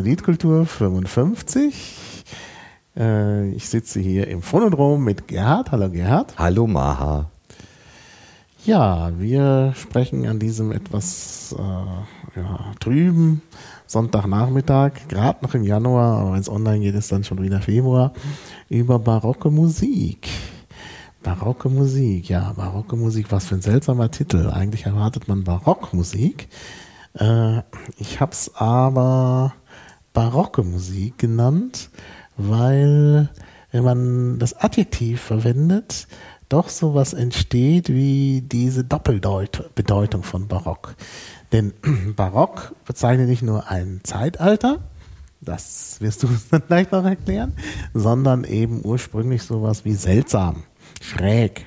Liedkultur 55. Äh, ich sitze hier im Phonodrom mit Gerhard. Hallo Gerhard. Hallo Maha. Ja, wir sprechen an diesem etwas äh, ja, trüben Sonntagnachmittag, gerade noch im Januar, aber wenn es online geht, ist dann schon wieder Februar, über barocke Musik. Barocke Musik, ja, barocke Musik, was für ein seltsamer Titel. Eigentlich erwartet man Barockmusik. Äh, ich habe es aber barocke Musik genannt, weil wenn man das Adjektiv verwendet, doch sowas entsteht wie diese Doppelbedeutung von Barock. Denn Barock bezeichnet nicht nur ein Zeitalter, das wirst du gleich noch erklären, sondern eben ursprünglich sowas wie seltsam, schräg,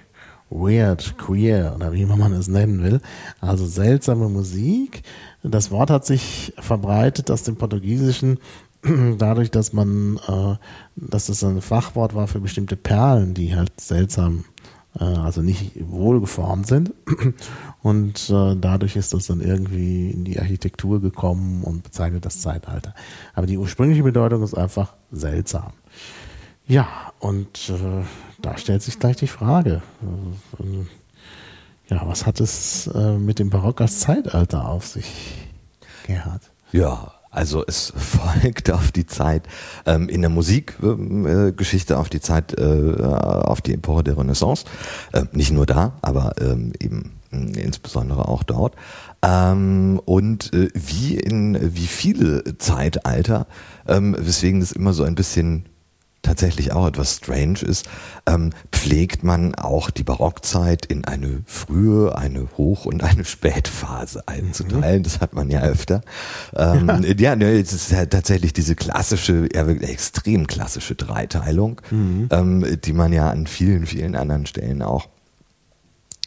weird, queer oder wie immer man es nennen will. Also seltsame Musik. Das Wort hat sich verbreitet aus dem Portugiesischen dadurch, dass man, äh, dass es ein Fachwort war für bestimmte Perlen, die halt seltsam, äh, also nicht wohlgeformt sind. Und äh, dadurch ist das dann irgendwie in die Architektur gekommen und bezeichnet das Zeitalter. Aber die ursprüngliche Bedeutung ist einfach seltsam. Ja, und äh, da stellt sich gleich die Frage, äh, ja, was hat es äh, mit dem Barock als Zeitalter auf sich, Gerhard? Ja, also es folgt auf die Zeit ähm, in der Musikgeschichte äh, auf die Zeit, äh, auf die Epoche der Renaissance. Äh, nicht nur da, aber ähm, eben insbesondere auch dort. Ähm, und äh, wie in wie viele Zeitalter, ähm, weswegen das immer so ein bisschen tatsächlich auch etwas strange ist, ähm, pflegt man auch die Barockzeit in eine frühe, eine Hoch- und eine Spätphase einzuteilen. Mhm. Das hat man ja öfter. Ähm, ja, ja ne, es ist ja tatsächlich diese klassische, ja wirklich extrem klassische Dreiteilung, mhm. ähm, die man ja an vielen, vielen anderen Stellen auch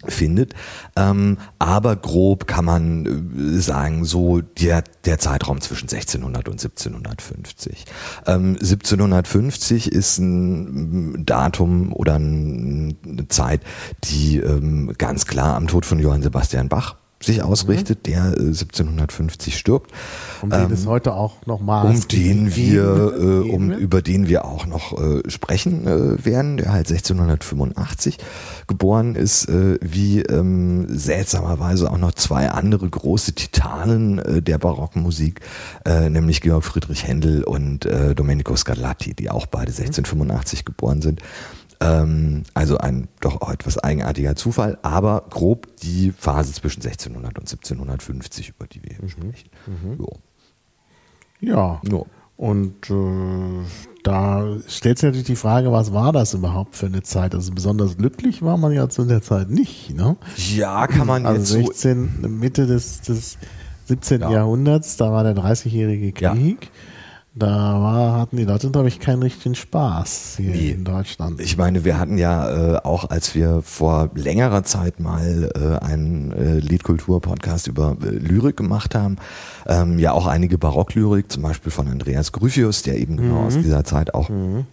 findet. Ähm, aber grob kann man äh, sagen, so der, der Zeitraum zwischen 1600 und 1750. Ähm, 1750 ist ein Datum oder eine Zeit, die ähm, ganz klar am Tod von Johann Sebastian Bach sich ausrichtet, der 1750 äh, stirbt. Um den ähm, es heute auch nochmal um den wir, äh, um über den wir auch noch äh, sprechen äh, werden, der halt 1685 geboren ist, äh, wie ähm, seltsamerweise auch noch zwei andere große Titanen äh, der Barockmusik, äh, nämlich Georg Friedrich Händel und Domenico Scarlatti, die auch beide 1685 mhm. geboren sind. Ähm, also ein doch auch etwas eigenartiger Zufall, aber grob die Phase zwischen 1600 und 1750, über die wir hier mhm. sprechen. Mhm. Ja. ja. Und äh, da stellt sich natürlich die Frage, was war das überhaupt für eine Zeit? Also besonders glücklich war man ja zu der Zeit nicht, ne? Ja, kann man also jetzt 16, so Mitte des, des 17. Ja. Jahrhunderts, da war der 30-jährige Krieg. Ja. Da war, hatten die Leute, glaube ich, keinen richtigen Spaß hier nee. in Deutschland. Ich meine, wir hatten ja äh, auch, als wir vor längerer Zeit mal äh, einen äh, Liedkultur-Podcast über äh, Lyrik gemacht haben, ähm, ja auch einige Barocklyrik, zum Beispiel von Andreas Gryphius, der eben genau mhm. genau aus dieser Zeit auch mhm.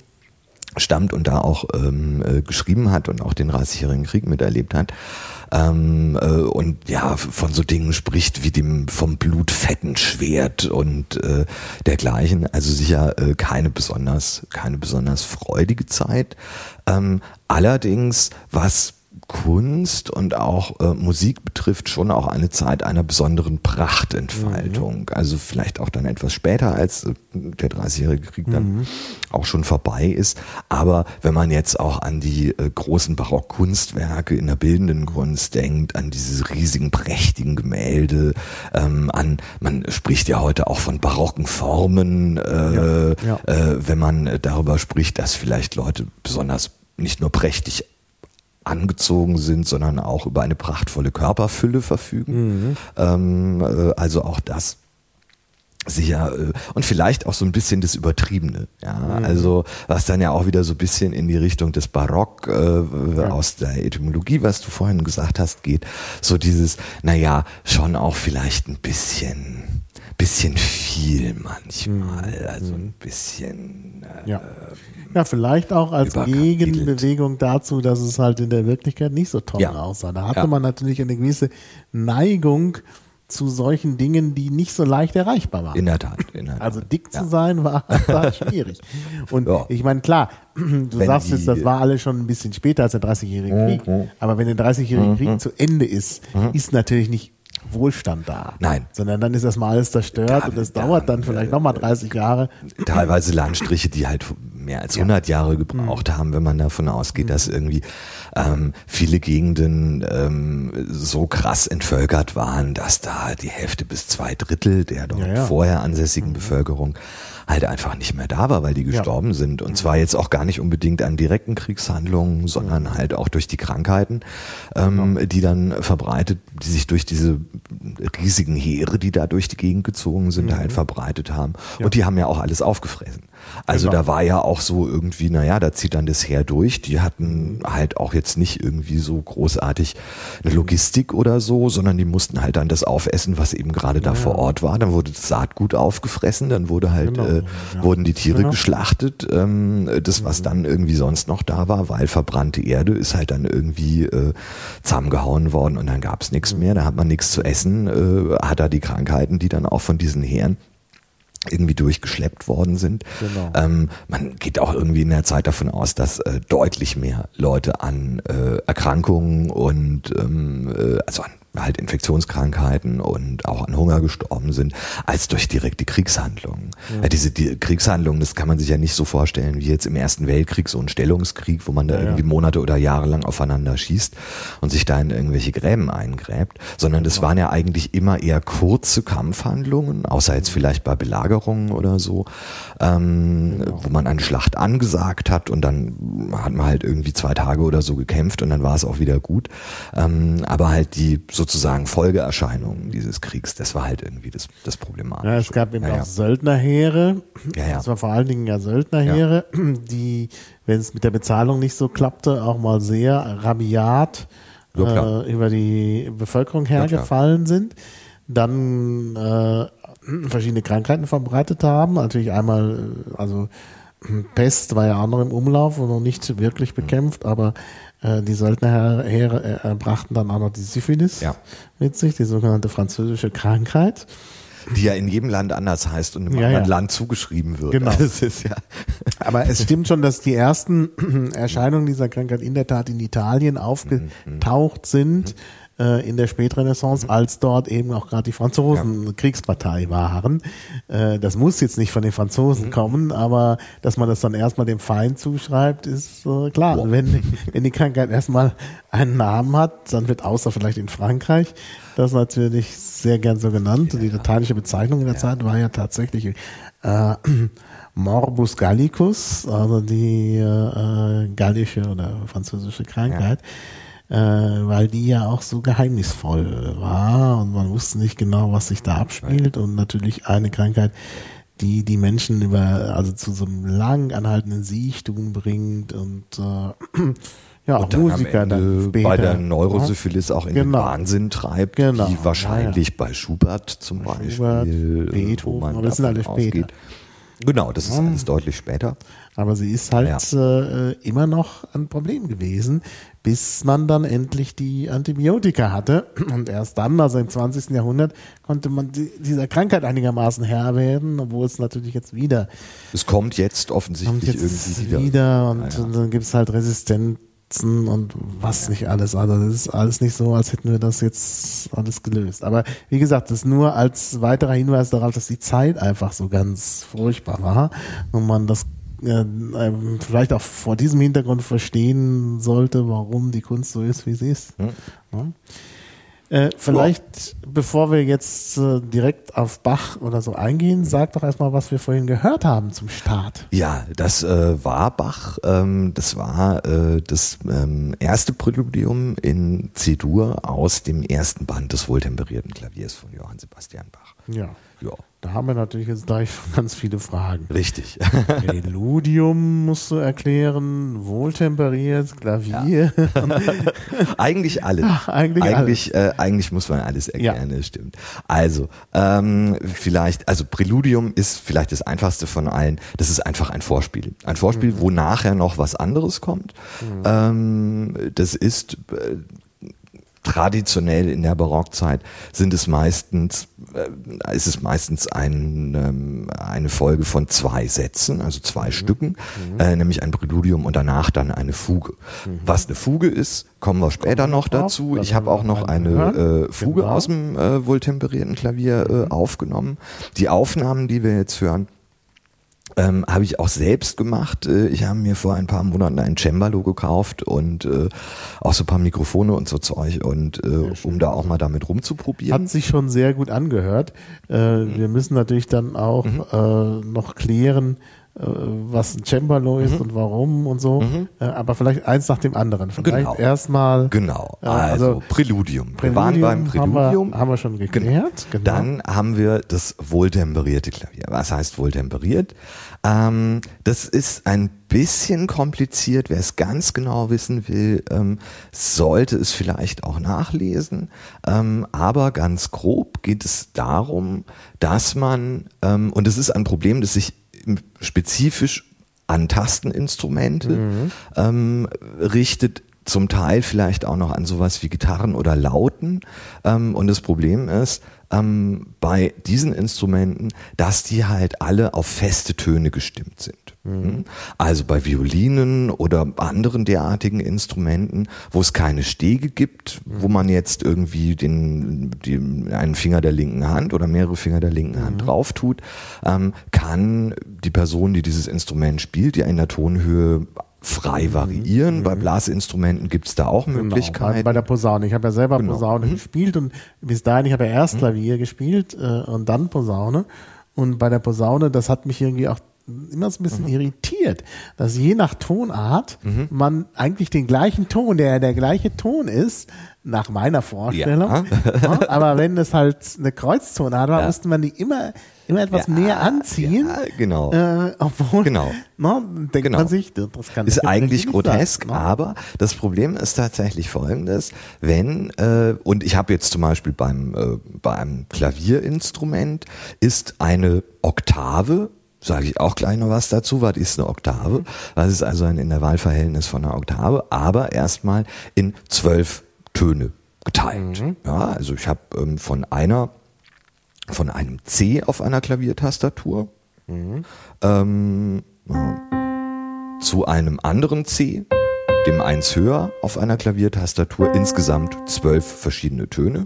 stammt und da auch ähm, äh, geschrieben hat und auch den 30-jährigen Krieg miterlebt hat ähm, äh, und ja von so Dingen spricht wie dem vom blutfetten Schwert und äh, dergleichen. Also sicher äh, keine besonders keine besonders freudige Zeit. Ähm, allerdings was Kunst und auch äh, Musik betrifft schon auch eine Zeit einer besonderen Prachtentfaltung. Mhm. Also vielleicht auch dann etwas später, als äh, der Dreißigjährige Krieg dann mhm. auch schon vorbei ist. Aber wenn man jetzt auch an die äh, großen Barockkunstwerke in der bildenden Kunst denkt, an diese riesigen, prächtigen Gemälde, ähm, an, man spricht ja heute auch von barocken Formen, äh, ja, ja. Äh, wenn man darüber spricht, dass vielleicht Leute besonders nicht nur prächtig angezogen sind, sondern auch über eine prachtvolle Körperfülle verfügen. Mhm. Ähm, äh, also auch das sicher äh, und vielleicht auch so ein bisschen das Übertriebene, ja, mhm. also was dann ja auch wieder so ein bisschen in die Richtung des Barock äh, ja. aus der Etymologie, was du vorhin gesagt hast, geht, so dieses, naja, schon auch vielleicht ein bisschen bisschen viel manchmal, mhm. also ein bisschen. Äh, ja. ja, vielleicht auch als Gegenbewegung dazu, dass es halt in der Wirklichkeit nicht so toll ja. aussah. Da hatte ja. man natürlich eine gewisse Neigung, zu solchen Dingen, die nicht so leicht erreichbar waren. In der Tat. In der Tat. Also dick zu sein war, war schwierig. Und ich meine, klar, du Wenn sagst jetzt, das war alles schon ein bisschen später als der 30-jährige Krieg. Aber wenn der 30-jährige Krieg zu Ende ist, ist natürlich nicht Wohlstand da. Nein. Sondern dann ist erstmal alles zerstört Da- und es da dauert dann vielleicht nochmal 30 Jahre. teilweise Landstriche, die halt mehr als 100 Jahre gebraucht Mhm. haben, wenn man davon ausgeht, dass irgendwie ähm, viele Gegenden ähm, so krass entvölkert waren, dass da die Hälfte bis zwei Drittel der dort Ja, ja. vorher ansässigen Bevölkerung halt einfach nicht mehr da war, weil die gestorben sind. Und zwar jetzt auch gar nicht unbedingt an direkten Kriegshandlungen, sondern halt auch durch die Krankheiten, ähm, die dann verbreitet, die sich durch diese riesigen Heere, die da durch die Gegend gezogen sind, halt verbreitet haben. Und die haben ja auch alles aufgefressen. Also Genau. da war ja auch so irgendwie, naja, da zieht dann das Heer durch. Die hatten halt auch jetzt nicht irgendwie so großartig eine Logistik oder so, sondern die mussten halt dann das aufessen, was eben gerade da vor Ort war. Dann wurde das Saatgut aufgefressen, dann wurde halt, Genau, äh, ja. wurden die Tiere Genau. geschlachtet. Ähm, das, was dann irgendwie sonst noch da war, weil verbrannte Erde ist halt dann irgendwie äh, zusammengehauen worden und dann gab's nichts mehr, da hat man nichts zu essen, äh, hat da die Krankheiten, die dann auch von diesen Heeren irgendwie durchgeschleppt worden sind. Genau. Ähm, man geht auch irgendwie in der Zeit davon aus, dass äh, deutlich mehr Leute an äh, Erkrankungen und ähm, äh, also an halt Infektionskrankheiten und auch an Hunger gestorben sind, als durch direkte Kriegshandlungen. Ja. diese die Kriegshandlungen, das kann man sich ja nicht so vorstellen wie jetzt im Ersten Weltkrieg, so ein Stellungskrieg, wo man da Ja, irgendwie Monate oder Jahre lang aufeinander schießt und sich da in irgendwelche Gräben eingräbt, sondern das waren ja eigentlich immer eher kurze Kampfhandlungen, außer jetzt vielleicht bei Belagerungen oder so, ähm, wo man eine Schlacht angesagt hat und dann hat man halt irgendwie zwei Tage oder so gekämpft und dann war es auch wieder gut. Ähm, aber halt die sozusagen Folgeerscheinungen dieses Kriegs, das war halt irgendwie das, das Problematische. Ja, es gab eben Ja, auch ja. Söldnerheere. Ja, ja. Das war vor allen Dingen ja Söldnerheere, die, wenn es mit der Bezahlung nicht so klappte, auch mal sehr rabiat äh, über die Bevölkerung hergefallen sind. Dann äh, verschiedene Krankheiten verbreitet haben. Natürlich einmal, äh, also Pest war ja auch noch im Umlauf und noch nicht wirklich Mhm. bekämpft, aber äh, die Söldnerheere äh, brachten dann auch noch die Syphilis Ja. mit sich, die sogenannte französische Krankheit. die ja in jedem Land anders heißt und im Ja, anderen ja. Land zugeschrieben wird. Genau. Das ist ja Aber es stimmt schon, dass die ersten Erscheinungen dieser Krankheit in der Tat in Italien aufgetaucht sind äh, in der Spätrenaissance, als dort eben auch gerade die Franzosen Kriegspartei waren. Äh, das muss jetzt nicht von den Franzosen kommen, aber dass man das dann erstmal dem Feind zuschreibt, ist äh, klar. Wow. Wenn, wenn die Krankheit erstmal einen Namen hat, dann wird außer vielleicht in Frankreich das natürlich sehr gern so genannt. Die lateinische Bezeichnung in der Zeit war ja tatsächlich äh, Morbus Gallicus, also die äh, gallische oder französische Krankheit, äh, weil die ja auch so geheimnisvoll war und man wusste nicht genau, was sich da abspielt und natürlich eine Krankheit, die die Menschen über also zu so einem lang anhaltenden Siechtum bringt und äh, ja und dann am Musiker dann Ende später. bei der Neurosyphilis auch in den Genau. Wahnsinn treibt, Genau. die wahrscheinlich bei Schubert zum Beispiel, Schubert, äh, Beethoven, wo man aber das sind alle später. ausgeht. Genau, das ist alles deutlich später. Aber sie ist halt äh, immer noch ein Problem gewesen, bis man dann endlich die Antibiotika hatte. Und erst dann, also im 20. Jahrhundert, konnte man die, dieser Krankheit einigermaßen Herr werden, obwohl es natürlich jetzt wieder Es kommt jetzt kommt offensichtlich jetzt irgendwie wieder, wieder. und, ja. und dann gibt es halt Resistenzen und was nicht alles. Also das ist alles nicht so, als hätten wir das jetzt alles gelöst. Aber wie gesagt, das nur als weiterer Hinweis darauf, dass die Zeit einfach so ganz furchtbar war und man das äh, ähm, vielleicht auch vor diesem Hintergrund verstehen sollte, warum die Kunst so ist, wie sie ist. Ja. Äh, vielleicht, bevor wir jetzt äh, direkt auf Bach oder so eingehen, sag doch erstmal, was wir vorhin gehört haben zum Start. Ja, das äh, war Bach. Ähm, das war äh, das ähm, erste Präludium in C-Dur aus dem ersten Band des wohltemperierten Klaviers von Johann Sebastian Bach. Ja. Ja, Da haben wir natürlich jetzt gleich ganz viele Fragen. richtig. Präludium musst du erklären, wohltemperiert, Klavier. eigentlich alles. Ach, eigentlich eigentlich, Äh, eigentlich muss man alles erklären, das stimmt. Also, ähm, vielleicht, also Präludium ist vielleicht das einfachste von allen. Das ist einfach ein Vorspiel. Ein Vorspiel, Mhm. wo nachher noch was anderes kommt. Ähm, das ist äh, traditionell in der Barockzeit sind es meistens, äh, ist es meistens ein, ähm, eine Folge von zwei Sätzen, also zwei mhm. Stücken, mhm. äh, nämlich ein Präludium und danach dann eine Fuge. Mhm. Was eine Fuge ist, kommen wir später kommen noch dazu. Ich habe auch noch eine äh, Fuge genau. aus dem äh, wohltemperierten Klavier äh, mhm. aufgenommen. Die Aufnahmen, die wir jetzt hören, ähm, habe ich auch selbst gemacht. Äh, ich habe mir vor ein paar Monaten ein Cembalo gekauft und äh, auch so ein paar Mikrofone und so Zeug und äh, um da auch mal damit rumzuprobieren. Hat sich schon sehr gut angehört. Äh, mhm. Wir müssen natürlich dann auch mhm. äh, noch klären, was ein Cembalo ist mhm. und warum und so. Mhm. Äh, aber vielleicht eins nach dem anderen. Vielleicht genau. erstmal. Genau. Äh, also, also Präludium. Präludium. Wir waren beim Präludium. Haben wir, haben wir schon geklärt. Genau. Dann haben wir das wohltemperierte Klavier. Was heißt wohltemperiert? Ähm, das ist ein bisschen kompliziert. Wer es ganz genau wissen will, ähm, sollte es vielleicht auch nachlesen. Ähm, aber ganz grob geht es darum, dass man, ähm, und es ist ein Problem, das sich spezifisch an Tasteninstrumente mhm. ähm, richtet, zum Teil vielleicht auch noch an sowas wie Gitarren oder Lauten. Ähm, und das Problem ist, ähm, bei diesen Instrumenten, dass die halt alle auf feste Töne gestimmt sind. Mhm. Also bei Violinen oder anderen derartigen Instrumenten, wo es keine Stege gibt, mhm. wo man jetzt irgendwie den, den, einen Finger der linken Hand oder mehrere Finger der linken Hand mhm. drauf tut, ähm, kann die Person, die dieses Instrument spielt, ja in der Tonhöhe frei mhm. variieren. Mhm. Bei Blasinstrumenten gibt es da auch genau. Möglichkeiten. Bei, bei, der Posaune. Ich habe ja selber genau. Posaune mhm. gespielt und bis dahin, ich habe ja erst mhm. Klavier gespielt äh, und dann Posaune. Und bei der Posaune, das hat mich irgendwie auch immer so ein bisschen mhm. irritiert, dass je nach Tonart mhm. man eigentlich den gleichen Ton, der der gleiche Ton ist, nach meiner Vorstellung. Ja. ja, aber wenn es halt eine Kreuztonart war, ja. musste man die immer immer etwas näher anziehen. Ja, genau. Äh, obwohl, genau. Ne, denkt genau. man sich, das kann ist eigentlich grotesk, sein, ne? aber das Problem ist tatsächlich folgendes: Wenn äh, und ich habe jetzt zum Beispiel beim äh, bei einem Klavierinstrument ist eine Oktave sage ich auch gleich noch was dazu, was ist eine Oktave? Was ist also ein Intervallverhältnis von einer Oktave? Aber erstmal in zwölf Töne geteilt. Mhm. Ja, also ich habe ähm, von einer von einem C auf einer Klaviertastatur mhm. ähm, zu einem anderen C, dem eins höher auf einer Klaviertastatur, insgesamt zwölf verschiedene Töne.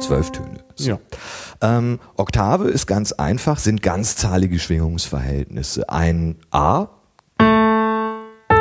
Zwölf Töne. So. Ja. Ähm, Oktave ist ganz einfach, sind ganzzahlige Schwingungsverhältnisse. Ein A,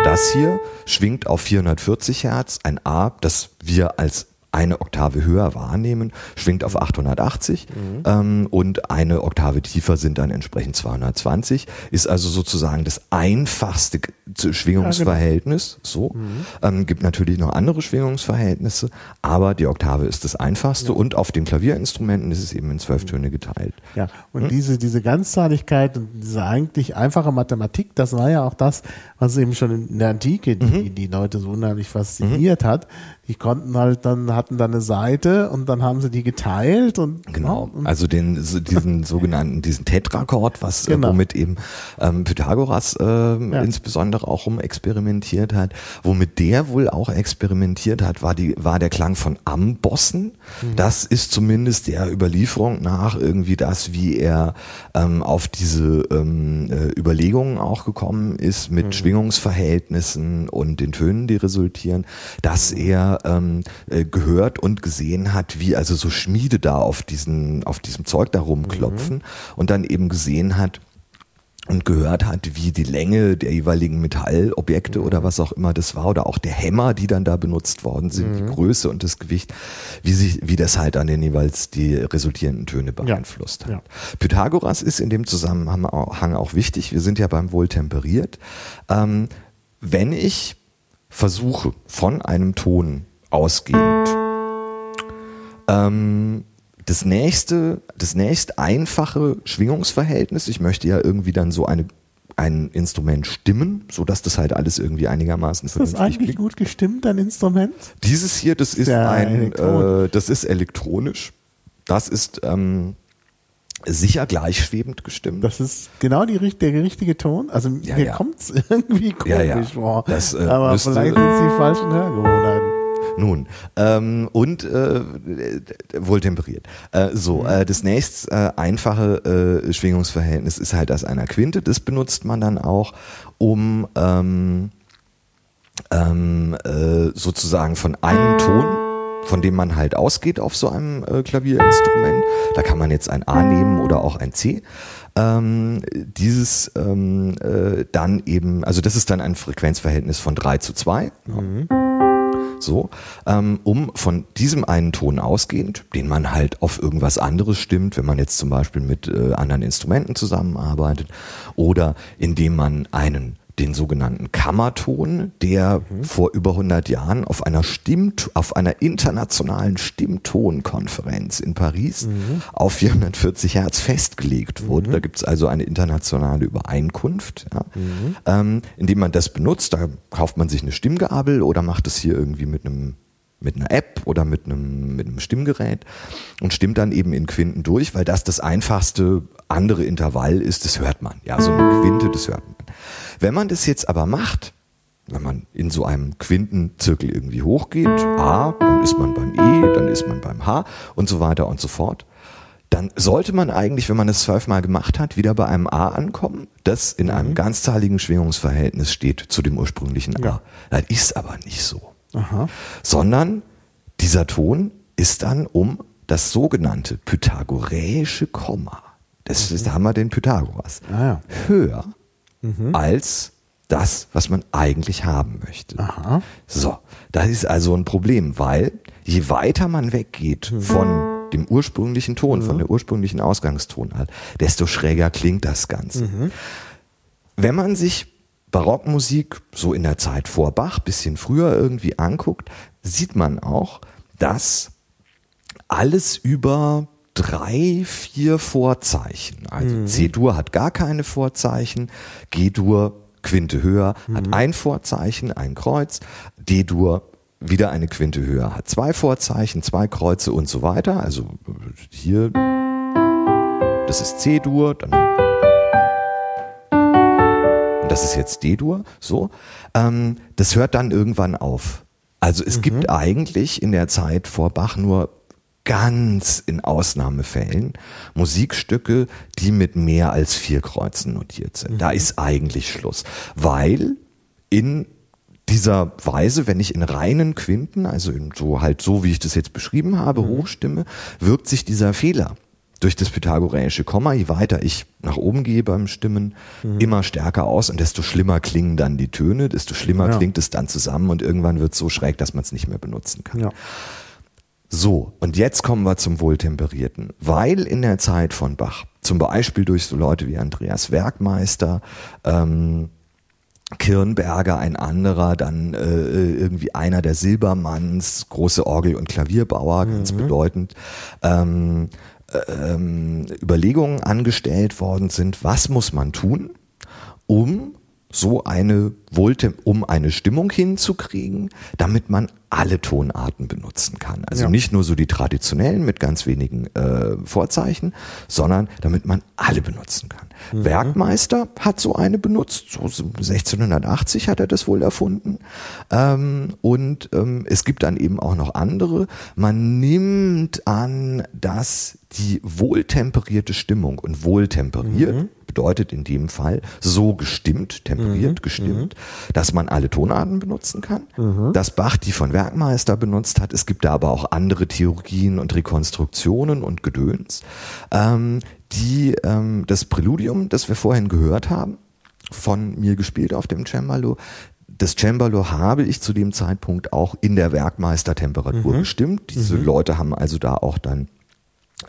das hier, schwingt auf 440 Hertz. Ein A, das wir als eine Oktave höher wahrnehmen, schwingt auf 880 mhm. ähm, und eine Oktave tiefer sind dann entsprechend 220. Ist also sozusagen das einfachste Schwingungsverhältnis. Genau. So mhm. ähm, gibt natürlich noch andere Schwingungsverhältnisse, aber die Oktave ist das einfachste ja. und auf den Klavierinstrumenten ist es eben in zwölf Töne geteilt. Ja, und hm? diese diese Ganzzahligkeit und diese eigentlich einfache Mathematik, das war ja auch das, was eben schon in der Antike die, mhm. die Leute so unheimlich fasziniert mhm. hat. Die konnten halt dann hatten dann eine Seite und dann haben sie die geteilt und genau. Und also den diesen sogenannten diesen Tetrakord, was äh, genau. womit eben ähm, Pythagoras äh, ja. insbesondere auch rum experimentiert hat, womit der wohl auch experimentiert hat, war die war der Klang von Ambossen. Mhm. Das ist zumindest der Überlieferung nach irgendwie das, wie er ähm, auf diese ähm, äh, Überlegungen auch gekommen ist mit mhm. Schwingungsverhältnissen und den Tönen, die resultieren, dass er ähm, äh, gehört und gesehen hat, wie also so Schmiede da auf diesen, auf diesem Zeug da rumklopfen mhm. und dann eben gesehen hat, und gehört hat, wie die Länge der jeweiligen Metallobjekte mhm. oder was auch immer das war oder auch der Hämmer, die dann da benutzt worden sind, mhm. die Größe und das Gewicht, wie sich, wie das halt dann den jeweils die resultierenden Töne beeinflusst ja. hat. Ja. Pythagoras ist in dem Zusammenhang auch wichtig. Wir sind ja beim Wohltemperiert. Ähm, wenn ich versuche, von einem Ton ausgehend ähm, das nächste, das nächst einfache Schwingungsverhältnis, ich möchte ja irgendwie dann so eine ein Instrument stimmen, so dass das halt alles irgendwie einigermaßen ist das eigentlich klingt. gut gestimmt, ein Instrument? Dieses hier, das ist ja, ein, äh, das ist elektronisch. Das ist ähm, sicher gleichschwebend gestimmt. Das ist genau die, der richtige Ton. Also Ja, mir ja. kommt's irgendwie komisch vor. Das, äh, Aber vielleicht sind es die falschen Hörgewohnheiten. Nun, ähm, und äh, wohltemperiert. Äh, so, äh, das nächst äh, einfache äh, Schwingungsverhältnis ist halt das einer Quinte. Das benutzt man dann auch, um ähm, ähm, äh, sozusagen von einem Ton, von dem man halt ausgeht auf so einem äh, Klavierinstrument, da kann man jetzt ein A nehmen oder auch ein C, ähm, dieses ähm, äh, dann eben, also das ist dann ein Frequenzverhältnis von 3 zu 2. So, ähm, um von diesem einen Ton ausgehend, den man halt auf irgendwas anderes stimmt, wenn man jetzt zum Beispiel mit äh, anderen Instrumenten zusammenarbeitet, oder indem man einen den sogenannten Kammerton, der vor über 100 Jahren auf einer Stimmt, auf einer internationalen Stimmtonkonferenz in Paris auf 440 Hertz festgelegt wurde. Da gibt es also eine internationale Übereinkunft, ja, ähm, indem man das benutzt. Da kauft man sich eine Stimmgabel oder macht es hier irgendwie mit einem mit einer App oder mit einem, mit einem Stimmgerät und stimmt dann eben in Quinten durch, weil das das einfachste andere Intervall ist, das hört man. Ja, so eine Quinte, das hört man. Wenn man das jetzt aber macht, wenn man in so einem Quintenzirkel irgendwie hochgeht, A, dann ist man beim E, dann ist man beim H und so weiter und so fort, dann sollte man eigentlich, wenn man es zwölfmal gemacht hat, wieder bei einem A ankommen, das in einem ganzzahligen Schwingungsverhältnis steht zu dem ursprünglichen A. Ja. Das ist aber nicht so Aha. sondern dieser Ton ist dann um das sogenannte pythagoräische Komma. Das ist, da haben wir den Pythagoras. Ah, ja. Höher als das, was man eigentlich haben möchte. Aha. So, das ist also ein Problem, weil je weiter man weggeht von dem ursprünglichen Ton, von der ursprünglichen Ausgangstonart, desto schräger klingt das Ganze. Wenn man sich Barockmusik so in der Zeit vor Bach, bisschen früher irgendwie anguckt, sieht man auch, dass alles über drei, vier Vorzeichen, also C-Dur hat gar keine Vorzeichen, G-Dur Quinte höher hat ein Vorzeichen, ein Kreuz, D-Dur wieder eine Quinte höher hat zwei Vorzeichen, zwei Kreuze und so weiter. Also hier, das ist C-Dur, dann das ist jetzt D-Dur, so. Ähm, das hört dann irgendwann auf. Also es gibt eigentlich in der Zeit vor Bach nur ganz in Ausnahmefällen Musikstücke, die mit mehr als vier Kreuzen notiert sind. Da ist eigentlich Schluss, weil in dieser Weise, wenn ich in reinen Quinten, also in so halt so, wie ich das jetzt beschrieben habe, hochstimme, wirkt sich dieser Fehler durch das pythagoräische Komma, je weiter ich nach oben gehe beim Stimmen, immer stärker aus und desto schlimmer klingen dann die Töne, desto schlimmer Ja. klingt es dann zusammen und irgendwann wird es so schräg, dass man es nicht mehr benutzen kann. Ja. So, und jetzt kommen wir zum Wohltemperierten. Weil in der Zeit von Bach, zum Beispiel durch so Leute wie Andreas Werkmeister, ähm, Kirnberger, ein anderer, dann äh, irgendwie einer der Silbermanns, große Orgel- und Klavierbauer, ganz bedeutend, ähm, ähm, Überlegungen angestellt worden sind, was muss man tun, um so eine Wohltem um eine Stimmung hinzukriegen, damit man alle Tonarten benutzen kann. Also Ja. nicht nur so die traditionellen mit ganz wenigen äh, Vorzeichen, sondern damit man alle benutzen kann. Werkmeister hat so eine benutzt, so 1680 hat er das wohl erfunden. Ähm, und ähm, es gibt dann eben auch noch andere. Man nimmt an, dass die wohltemperierte Stimmung und wohltemperiert bedeutet in dem Fall so gestimmt, temperiert, gestimmt, dass man alle Tonarten benutzen kann. Dass Bach die von Werkmeister benutzt hat. Es gibt da aber auch andere Theorien und Rekonstruktionen und Gedöns, ähm, die ähm, das Präludium, das wir vorhin gehört haben, von mir gespielt auf dem Cembalo, das Cembalo habe ich zu dem Zeitpunkt auch in der Werkmeistertemperatur gestimmt. Diese Leute haben also da auch dann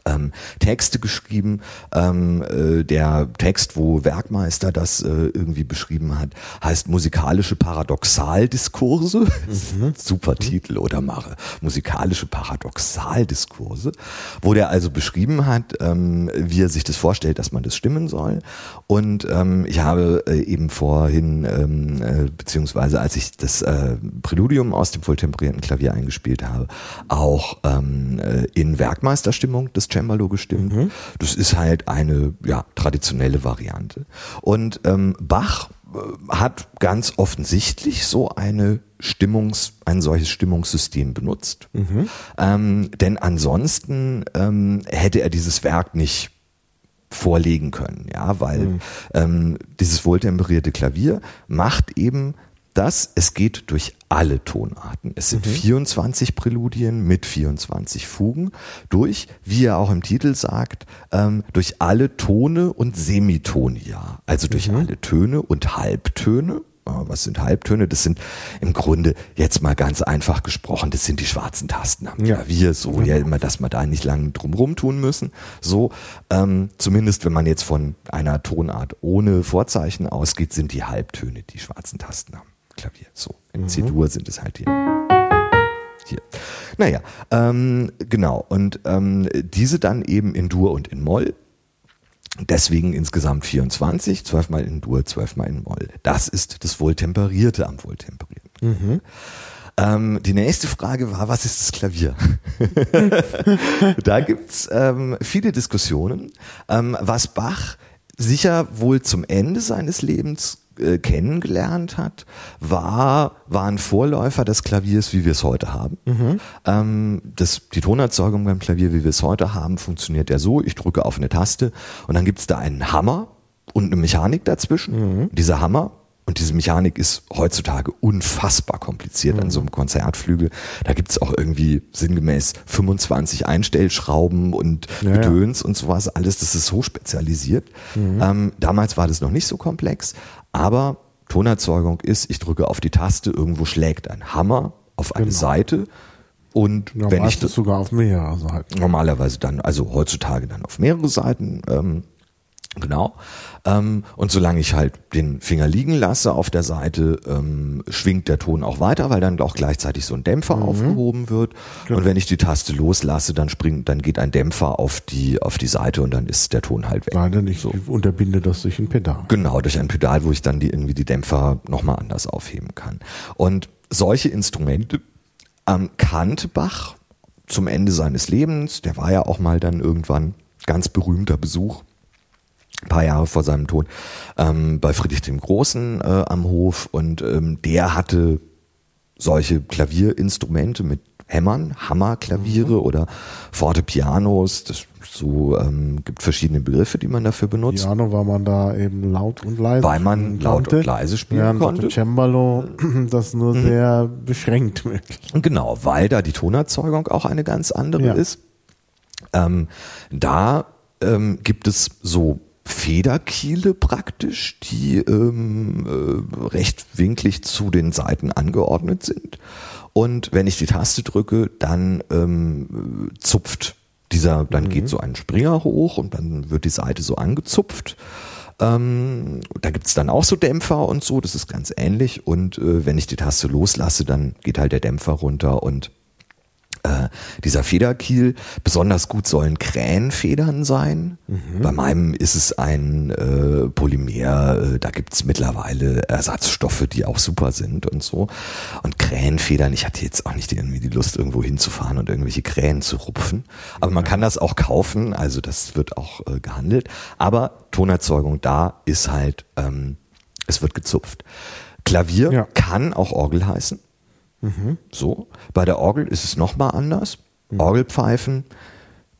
ähm, Texte geschrieben. Ähm, äh, der Text, wo Werkmeister das äh, irgendwie beschrieben hat, heißt musikalische Paradoxaldiskurse. Super Titel, oder Mache. Musikalische Paradoxaldiskurse, wo der also beschrieben hat, ähm, wie er sich das vorstellt, dass man das stimmen soll. Und ähm, ich habe äh, eben vorhin, ähm, äh, beziehungsweise als ich das äh, Präludium aus dem volltemperierten Klavier eingespielt habe, auch ähm, äh, in Werkmeisterstimmung das das Cembalo gestimmt. Mhm. Das ist halt eine ja, traditionelle Variante. Und ähm, Bach äh, hat ganz offensichtlich so eine Stimmungs, ein solches Stimmungssystem benutzt. Mhm. Ähm, denn ansonsten ähm, hätte er dieses Werk nicht vorlegen können, ja, weil mhm. ähm, dieses wohltemperierte Klavier macht eben das, es geht durch alle Tonarten. Es sind mhm. 24 Präludien mit 24 Fugen durch, wie er auch im Titel sagt, ähm, durch alle Tone und Semitonia, also durch mhm. alle Töne und Halbtöne. Was sind Halbtöne? Das sind im Grunde jetzt mal ganz einfach gesprochen, das sind die schwarzen Tasten am Klavier, ja. so ja immer, dass wir da nicht lange drum tun müssen. So, ähm, zumindest wenn man jetzt von einer Tonart ohne Vorzeichen ausgeht, sind die Halbtöne die schwarzen Tasten am Klavier. So, in mhm. C-Dur sind es halt hier. Hier. Naja, ähm, genau. Und ähm, diese dann eben in Dur und in Moll. Deswegen insgesamt 24, zwölfmal in Dur, zwölfmal in Moll. Das ist das Wohltemperierte am Wohltemperierten. Mhm. Ähm, die nächste Frage war, was ist das Klavier? da gibt's ähm, viele Diskussionen, ähm, was Bach sicher wohl zum Ende seines Lebens äh, kennengelernt hat, war, war ein Vorläufer des Klaviers, wie wir es heute haben. Mhm. Ähm, das, die Tonerzeugung beim Klavier, wie wir es heute haben, funktioniert ja so, ich drücke auf eine Taste und dann gibt es da einen Hammer und eine Mechanik dazwischen. Mhm. Dieser Hammer und diese Mechanik ist heutzutage unfassbar kompliziert mhm. an so einem Konzertflügel. Da gibt's auch irgendwie sinngemäß 25 Einstellschrauben und ja, Gedöns und sowas. Alles, das ist so spezialisiert. Mhm. Ähm, damals war das noch nicht so komplex, aber Tonerzeugung ist, ich drücke auf die Taste, irgendwo schlägt ein Hammer auf eine genau. Seite. Und ja, wenn ich das sogar auf mehrere Seiten. Normalerweise dann, also heutzutage dann auf mehrere Seiten. Ähm, Genau. Ähm, und solange ich halt den Finger liegen lasse auf der Seite, ähm, schwingt der Ton auch weiter, weil dann auch gleichzeitig so ein Dämpfer mhm. aufgehoben wird. Genau. Und wenn ich die Taste loslasse, dann springt, dann geht ein Dämpfer auf die, auf die Seite und dann ist der Ton halt weg. Leider nicht. So. Ich unterbinde das durch ein Pedal. Genau, durch ein Pedal, wo ich dann die, irgendwie die Dämpfer nochmal anders aufheben kann. Und solche Instrumente ähm, kannte Bach zum Ende seines Lebens. Der war ja auch mal dann irgendwann ganz berühmter Besuch ein paar Jahre vor seinem Tod, ähm, bei Friedrich dem Großen äh, am Hof und ähm, der hatte solche Klavierinstrumente mit Hämmern, Hammerklaviere mhm. oder Fortepianos. Das so ähm, gibt verschiedene Begriffe, die man dafür benutzt. Piano, weil man da eben laut und leise Weil man laut konnte, und leise spielen konnte. Cembalo das nur mhm. sehr beschränkt möglich. Genau, weil da die Tonerzeugung auch eine ganz andere ja. ist. Ähm, da ähm, gibt es so Federkiele praktisch, die ähm, äh, recht winklig zu den Seiten angeordnet sind. Und wenn ich die Taste drücke, dann ähm, zupft dieser, dann mhm. geht so ein Springer hoch und dann wird die Seite so angezupft. Ähm, da gibt's dann auch so Dämpfer und so, das ist ganz ähnlich. Und äh, wenn ich die Taste loslasse, dann geht halt der Dämpfer runter und äh, dieser Federkiel. Besonders gut sollen Krähenfedern sein. Mhm. Bei meinem ist es ein äh, Polymer, äh, da gibt's mittlerweile Ersatzstoffe, die auch super sind und so. Und Krähenfedern, ich hatte jetzt auch nicht irgendwie die Lust, irgendwo hinzufahren und irgendwelche Krähen zu rupfen. Aber man kann das auch kaufen, also das wird auch äh, gehandelt. Aber Tonerzeugung da ist halt, ähm, es wird gezupft. Klavier ja. kann auch Orgel heißen. Mhm. So. Bei der Orgel ist es nochmal anders. Mhm. Orgelpfeifen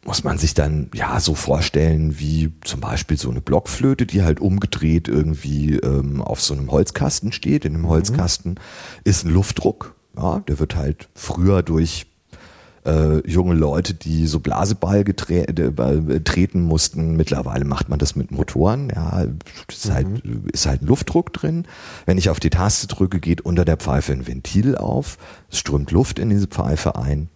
muss man sich dann ja so vorstellen wie zum Beispiel so eine Blockflöte, die halt umgedreht irgendwie ähm, auf so einem Holzkasten steht. In dem mhm. Holzkasten mhm. ist ein Luftdruck. Ja, der wird halt früher durch äh, junge Leute, die so Blaseball äh, treten mussten. Mittlerweile macht man das mit Motoren. Ja, ist, halt, mhm. halt, ist halt Luftdruck drin. Wenn ich auf die Taste drücke, geht unter der Pfeife ein Ventil auf. Es strömt Luft in diese Pfeife ein.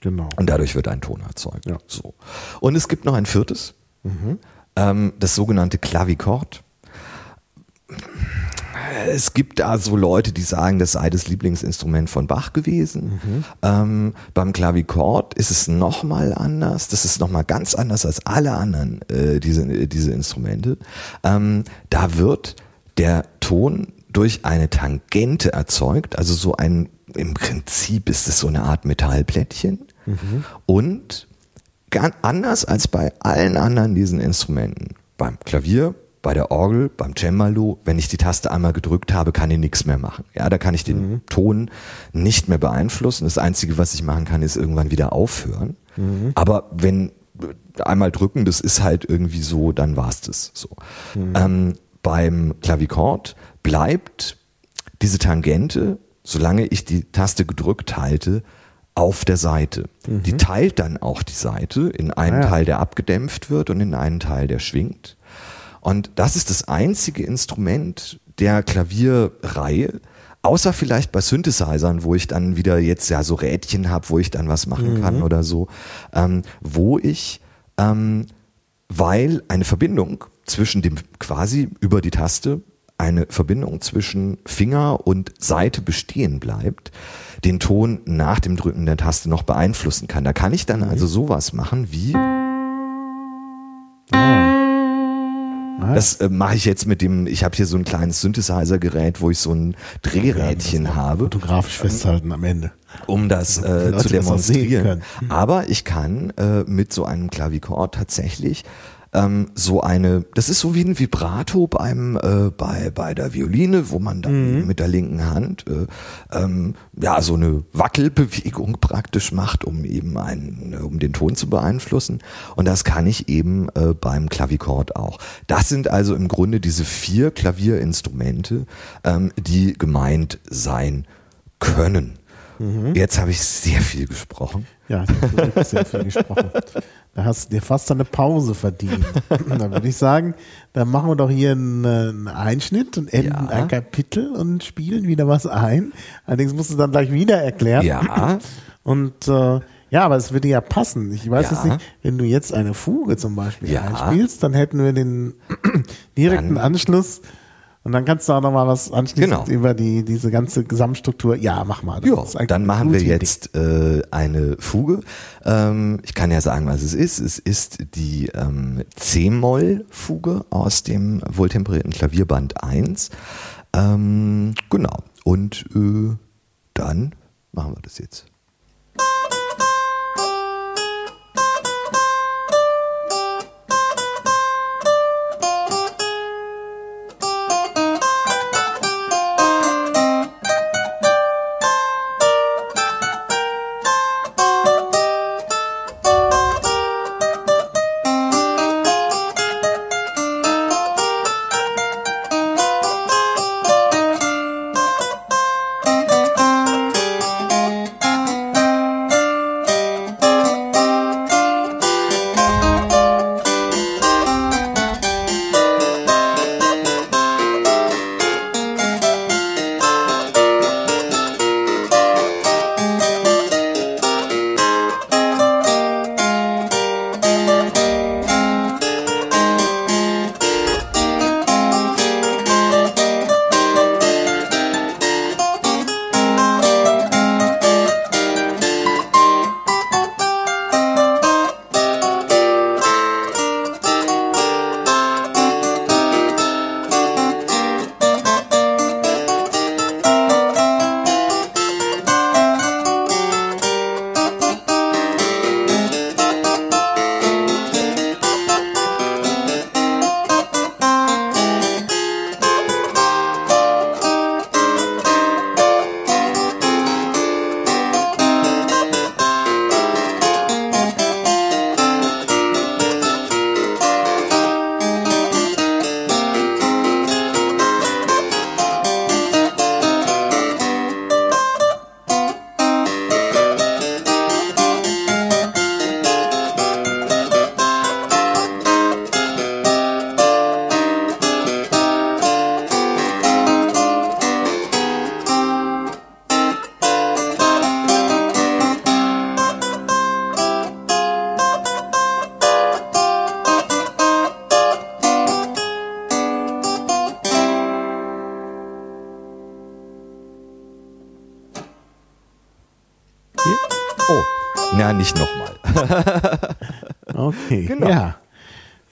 Genau. Und dadurch wird ein Ton erzeugt. Ja. So. Und es gibt noch ein viertes, mhm. ähm, das sogenannte Klavikord es gibt da so Leute, die sagen, das sei das Lieblingsinstrument von Bach gewesen. Mhm. Ähm, beim Klavikord ist es nochmal anders. Das ist nochmal ganz anders als alle anderen äh, diese, diese Instrumente. Ähm, da wird der Ton durch eine Tangente erzeugt, also so ein, im Prinzip ist es so eine Art Metallplättchen. Mhm. Und ganz anders als bei allen anderen diesen Instrumenten. Beim Klavier, bei der Orgel, beim Cembalo, wenn ich die Taste einmal gedrückt habe, kann ich nichts mehr machen. Ja, da kann ich den mhm. Ton nicht mehr beeinflussen. Das Einzige, was ich machen kann, ist irgendwann wieder aufhören. Mhm. Aber wenn einmal drücken, das ist halt irgendwie so, dann war's das so. Mhm. Ähm, beim Klavichord bleibt diese Tangente, solange ich die Taste gedrückt halte, auf der Seite. Mhm. Die teilt dann auch die Seite in einen ah, ja. Teil, der abgedämpft wird und in einen Teil, der schwingt. Und das ist das einzige Instrument der Klavierreihe, außer vielleicht bei Synthesizern, wo ich dann wieder jetzt ja so Rädchen habe, wo ich dann was machen mhm. kann oder so, ähm, wo ich, ähm, weil eine Verbindung zwischen dem quasi über die Taste eine Verbindung zwischen Finger und Seite bestehen bleibt, den Ton nach dem Drücken der Taste noch beeinflussen kann. Da kann ich dann also sowas machen wie. Das äh, mache ich jetzt mit dem, ich habe hier so ein kleines Synthesizer-Gerät, wo ich so ein Drehrädchen ja, habe. Fotografisch festhalten am Ende. Um das äh, zu demonstrieren. Aber ich kann äh, mit so einem Klavichord tatsächlich ähm, so eine, das ist so wie ein Vibrato beim äh, bei bei der Violine, wo man dann mhm. mit der linken Hand äh, ähm, ja so eine Wackelbewegung praktisch macht, um eben einen, um den Ton zu beeinflussen. Und das kann ich eben äh, beim Klavichord auch. Das sind also im Grunde diese vier Klavierinstrumente, ähm, die gemeint sein können. Mhm. Jetzt habe ich sehr viel gesprochen. Ja, sehr viel gesprochen. Da hast du dir fast eine Pause verdient. da würde ich sagen, dann machen wir doch hier einen, Einschnitt und enden ja. ein Kapitel und spielen wieder was ein. Allerdings musst du dann gleich wieder erklären. Ja. Und äh, ja, aber es würde ja passen. Ich weiß ja. jetzt nicht, wenn du jetzt eine Fuge zum Beispiel ja. einspielst, dann hätten wir den direkten dann. Anschluss und dann kannst du auch noch mal was anschließend genau. über die, diese ganze Gesamtstruktur. Ja, mach mal. Ja, dann machen wir jetzt äh, eine Fuge. Ähm, ich kann ja sagen, was es ist. Es ist die ähm, C-Moll-Fuge aus dem wohltemperierten Klavierband 1. Ähm, genau. Und äh, dann machen wir das jetzt.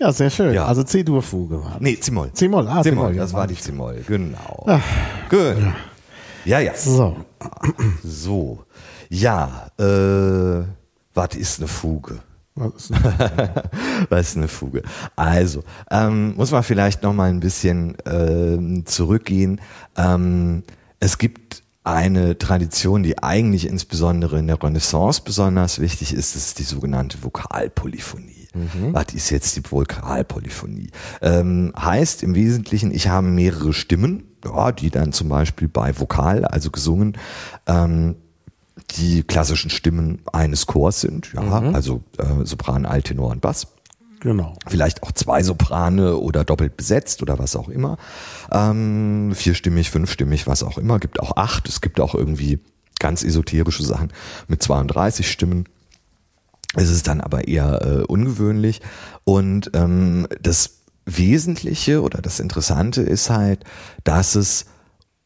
Ja, sehr schön. Ja. Also C-Dur-Fuge war Nee, C-Moll. C-Moll, ah, C-Moll, das war die C-Moll, genau. Ach. Gut. Ja, ja. So. So. Ja, äh, was ist eine Fuge? Was ist eine, Was ist eine Fuge? Also, ähm, muss man vielleicht noch mal ein bisschen ähm, zurückgehen. Ähm, es gibt eine Tradition, die eigentlich insbesondere in der Renaissance besonders wichtig ist, das ist die sogenannte Vokalpolyphonie. Was ist jetzt die Vokalpolyphonie? Ähm, heißt im Wesentlichen, ich habe mehrere Stimmen, ja, die dann zum Beispiel bei Vokal, also gesungen, ähm, die klassischen Stimmen eines Chors sind, ja, also äh, Sopran, Alttenor und Bass genau. vielleicht auch zwei Soprane oder doppelt besetzt oder was auch immer. Ähm, vierstimmig, fünfstimmig, was auch immer. Gibt auch acht. Es gibt auch irgendwie ganz esoterische Sachen mit 32 Stimmen. Es ist dann aber eher äh, ungewöhnlich. Und ähm, das Wesentliche oder das Interessante ist halt, dass es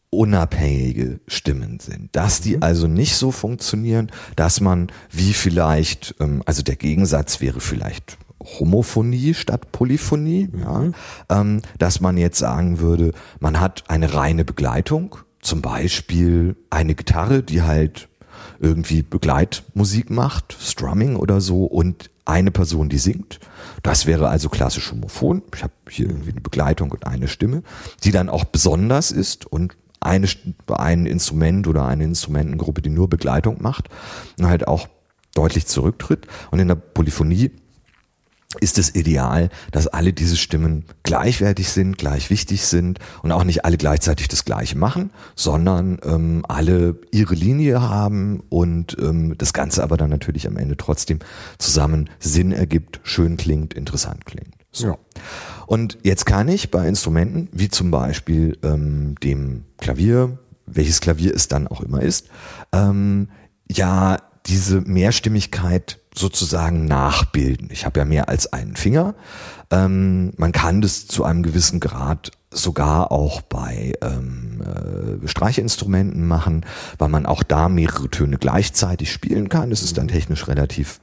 unabhängige Stimmen sind, dass die also nicht so funktionieren, dass man wie vielleicht, ähm, also der Gegensatz wäre vielleicht Homophonie statt Polyphonie, ja, ähm, dass man jetzt sagen würde, man hat eine reine Begleitung, zum Beispiel eine Gitarre, die halt irgendwie Begleitmusik macht, Strumming oder so und eine Person, die singt. Das wäre also klassisch homophon. Ich habe hier irgendwie eine Begleitung und eine Stimme, die dann auch besonders ist und eine, ein Instrument oder eine Instrumentengruppe, die nur Begleitung macht und halt auch deutlich zurücktritt. Und in der Polyphonie ist es ideal, dass alle diese Stimmen gleichwertig sind, gleich wichtig sind und auch nicht alle gleichzeitig das Gleiche machen, sondern ähm, alle ihre Linie haben und ähm, das Ganze aber dann natürlich am Ende trotzdem zusammen Sinn ergibt, schön klingt, interessant klingt. So. Ja. Und jetzt kann ich bei Instrumenten, wie zum Beispiel ähm, dem Klavier, welches Klavier es dann auch immer ist, ähm, ja diese Mehrstimmigkeit sozusagen nachbilden. Ich habe ja mehr als einen Finger. Ähm, man kann das zu einem gewissen Grad sogar auch bei ähm, äh, Streichinstrumenten machen, weil man auch da mehrere Töne gleichzeitig spielen kann. Das ist dann technisch relativ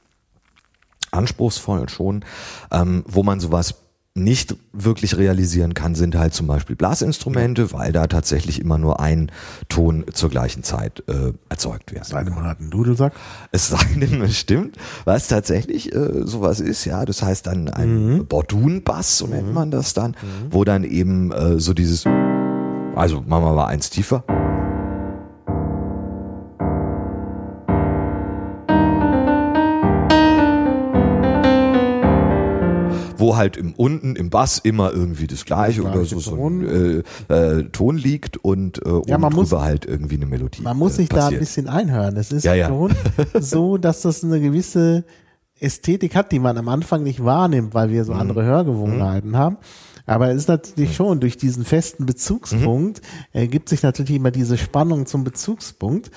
anspruchsvoll schon. Ähm, wo man sowas nicht wirklich realisieren kann, sind halt zum Beispiel Blasinstrumente, weil da tatsächlich immer nur ein Ton zur gleichen Zeit äh, erzeugt wird. Sei denn, man hat einen Dudelsack. Es sei denn, es stimmt, was tatsächlich äh, sowas ist, ja, das heißt dann ein Bordun-Bass, so nennt man das dann, wo dann eben äh, so dieses, also machen wir mal eins tiefer. Wo halt im unten im Bass immer irgendwie das gleiche oder gleiche so, so Ton. ein äh, äh, Ton liegt und äh, Ja, oben man muss- drüber halt irgendwie eine Melodie. Man muss äh, sich da ein bisschen einhören. Es ist Ja, ja. schon so, dass das eine gewisse Ästhetik hat, die man am Anfang nicht wahrnimmt, weil wir so Mhm. andere Hörgewohnheiten haben. Aber es ist natürlich schon durch diesen festen Bezugspunkt Mhm. ergibt sich natürlich immer diese Spannung zum Bezugspunkt.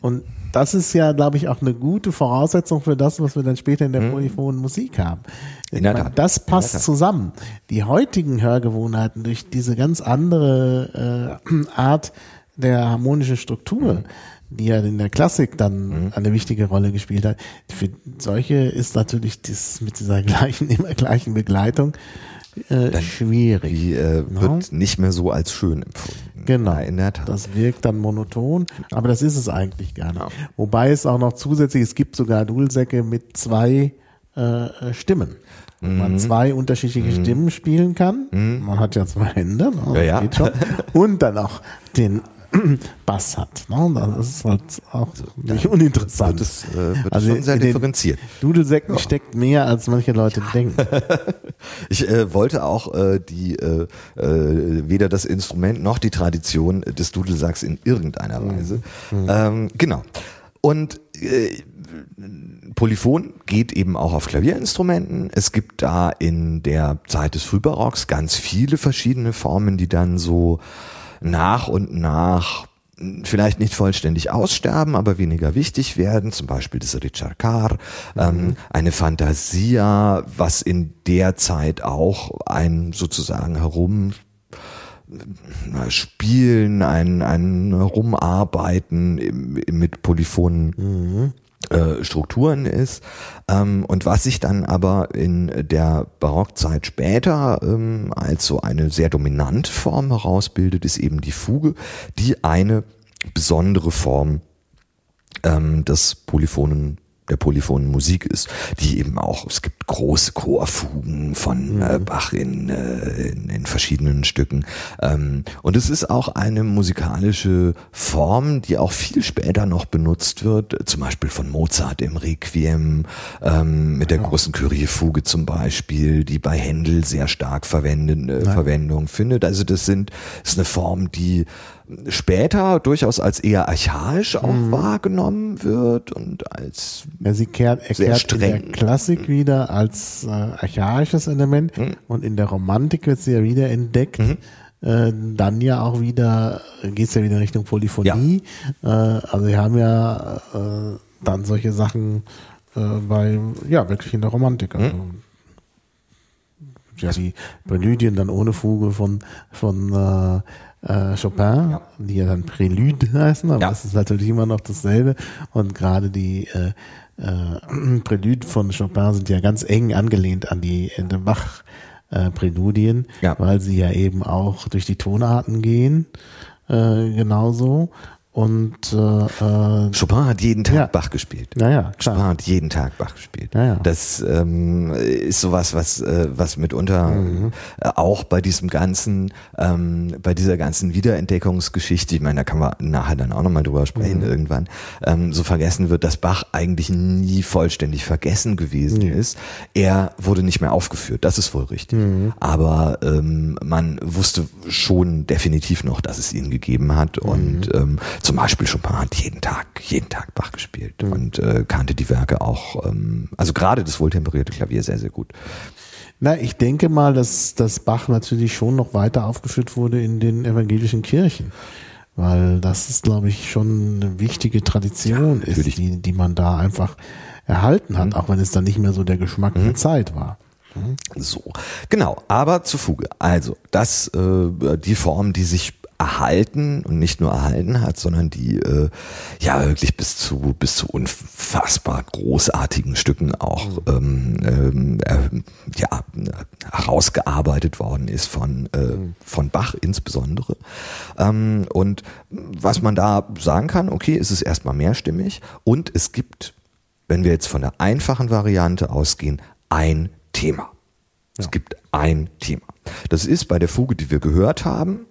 Und das ist ja, glaube ich, auch eine gute Voraussetzung für das, was wir dann später in der polyphonen Musik haben. Mhm. In der Tat. Das passt Tat. zusammen. Die heutigen Hörgewohnheiten durch diese ganz andere äh, Art der harmonischen Struktur, die ja in der Klassik dann eine wichtige Rolle gespielt hat, für solche ist natürlich das mit dieser gleichen, immer gleichen Begleitung äh, schwierig. Die äh, Ja. wird nicht mehr so als schön empfunden. Genau. Ja, in der Tat. Das wirkt dann monoton, aber das ist es eigentlich gar nicht. Wobei es auch noch zusätzlich, es gibt sogar Dudelsäcke mit zwei äh, Stimmen. Wo Mhm. man zwei unterschiedliche Stimmen spielen kann. Man hat ja zwei Hände, ne? Ja, ja. geht schon. Und dann auch den Bass hat. Ne? Das ist halt auch nicht uninteressant. wird es, äh, wird also schon sehr differenziert. Dudelsäcken steckt mehr, als manche Leute denken. Ich äh, wollte auch äh, die äh, äh, weder das Instrument noch die Tradition des Dudelsacks in irgendeiner Weise. Ähm, genau. Und äh, Polyphon geht eben auch auf Klavierinstrumenten. Es gibt da in der Zeit des Frühbarocks ganz viele verschiedene Formen, die dann so nach und nach vielleicht nicht vollständig aussterben, aber weniger wichtig werden, zum Beispiel das Ricercar, ähm, eine Fantasia, was in der Zeit auch ein sozusagen herum Spielen, ein, ein Rumarbeiten im, im, mit polyphonen äh, Strukturen ist. Ähm, und was sich dann aber in der Barockzeit später ähm, als so eine sehr dominante Form herausbildet, ist eben die Fuge, die eine besondere Form ähm, des polyphonen der polyphonen Musik ist, die eben auch, es gibt große Chorfugen von mhm. äh, Bach in, äh, in, in, verschiedenen Stücken. Ähm, und es ist auch eine musikalische Form, die auch viel später noch benutzt wird, zum Beispiel von Mozart im Requiem, ähm, mit der ja. großen Kyriefuge zum Beispiel, die bei Händel sehr stark verwenden, äh, Verwendung findet. Also das sind, ist eine Form, die später durchaus als eher archaisch auch mhm. wahrgenommen wird und als ja, sie kehrt, er sehr streng. in der Klassik wieder als äh, archaisches Element mhm. und in der Romantik wird sie ja wieder entdeckt. Mhm. Äh, dann ja auch wieder geht es ja wieder Richtung Polyphonie. Ja. Äh, also wir haben ja äh, dann solche Sachen bei ja wirklich in der Romantik. Also, mhm. ja die Präludien dann ohne Fuge von von äh, äh, Chopin, ja. die ja dann Prélude heißen, aber ja. es ist natürlich immer noch dasselbe. Und gerade die äh, äh, Prélude von Chopin sind ja ganz eng angelehnt an die Ende Bach äh, Präludien, ja. weil sie ja eben auch durch die Tonarten gehen, äh, genauso. Und äh, äh, Chopin hat jeden Tag ja. Bach gespielt. Naja, klar. Chopin hat jeden Tag Bach gespielt. Naja. Das ähm, ist sowas, was äh, was mitunter mhm. äh, auch bei diesem ganzen, ähm, bei dieser ganzen Wiederentdeckungsgeschichte, ich meine, da kann man nachher dann auch nochmal drüber sprechen mhm. irgendwann, ähm, so vergessen wird, dass Bach eigentlich nie vollständig vergessen gewesen mhm. ist. Er wurde nicht mehr aufgeführt, das ist wohl richtig. Mhm. Aber ähm, man wusste schon definitiv noch, dass es ihn gegeben hat und mhm. ähm, zum Beispiel Chopin hat jeden Tag, jeden Tag Bach gespielt mhm. und äh, kannte die Werke auch, ähm, also gerade das wohltemperierte Klavier sehr, sehr gut. Na, ich denke mal, dass, dass Bach natürlich schon noch weiter aufgeführt wurde in den evangelischen Kirchen. Weil das ist, glaube ich, schon eine wichtige Tradition ja, ist, die, die man da einfach erhalten hat, mhm. auch wenn es dann nicht mehr so der Geschmack mhm. der Zeit war. Mhm. So, genau, aber zu Fuge. Also, das, äh, die Form, die sich erhalten und nicht nur erhalten hat, sondern die äh, ja wirklich bis zu bis zu unfassbar großartigen Stücken auch mhm. ähm, äh, ja herausgearbeitet worden ist von äh, mhm. von Bach insbesondere ähm, und was man da sagen kann, okay, ist es erstmal mehrstimmig und es gibt, wenn wir jetzt von der einfachen Variante ausgehen, ein Thema. Es gibt ein Thema. Das ist bei der Fuge, die wir gehört haben,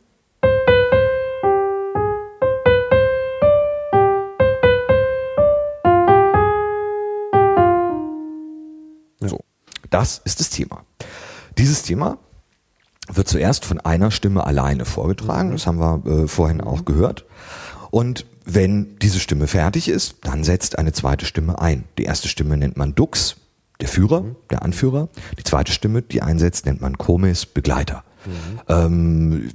Das ist das Thema. Dieses Thema wird zuerst von einer Stimme alleine vorgetragen. Das haben wir äh, vorhin auch gehört. Und wenn diese Stimme fertig ist, dann setzt eine zweite Stimme ein. Die erste Stimme nennt man Dux, der Führer, der Anführer. Die zweite Stimme, die einsetzt, nennt man Komis, Begleiter. Mhm. Ähm,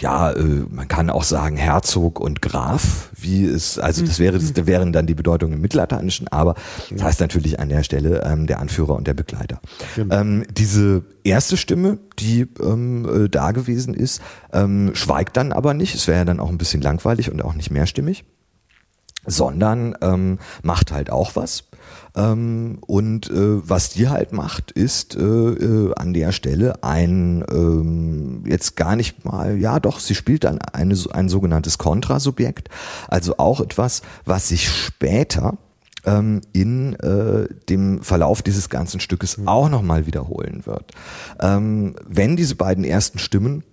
ja, äh, man kann auch sagen Herzog und Graf, wie es, also das wäre, das wären dann die Bedeutungen im Mittellateinischen, aber das heißt natürlich an der Stelle ähm, der Anführer und der Begleiter. Genau. Ähm, diese erste Stimme, die ähm, äh, da gewesen ist, ähm, schweigt dann aber nicht. Es wäre ja dann auch ein bisschen langweilig und auch nicht mehrstimmig, sondern ähm, macht halt auch was. Ähm, und äh, was die halt macht, ist äh, äh, an der Stelle ein, ähm, jetzt gar nicht mal, ja doch, sie spielt dann eine, ein sogenanntes Kontrasubjekt, also auch etwas, was sich später ähm, in äh, dem Verlauf dieses ganzen Stückes mhm. auch nochmal wiederholen wird. Ähm, wenn diese beiden ersten Stimmen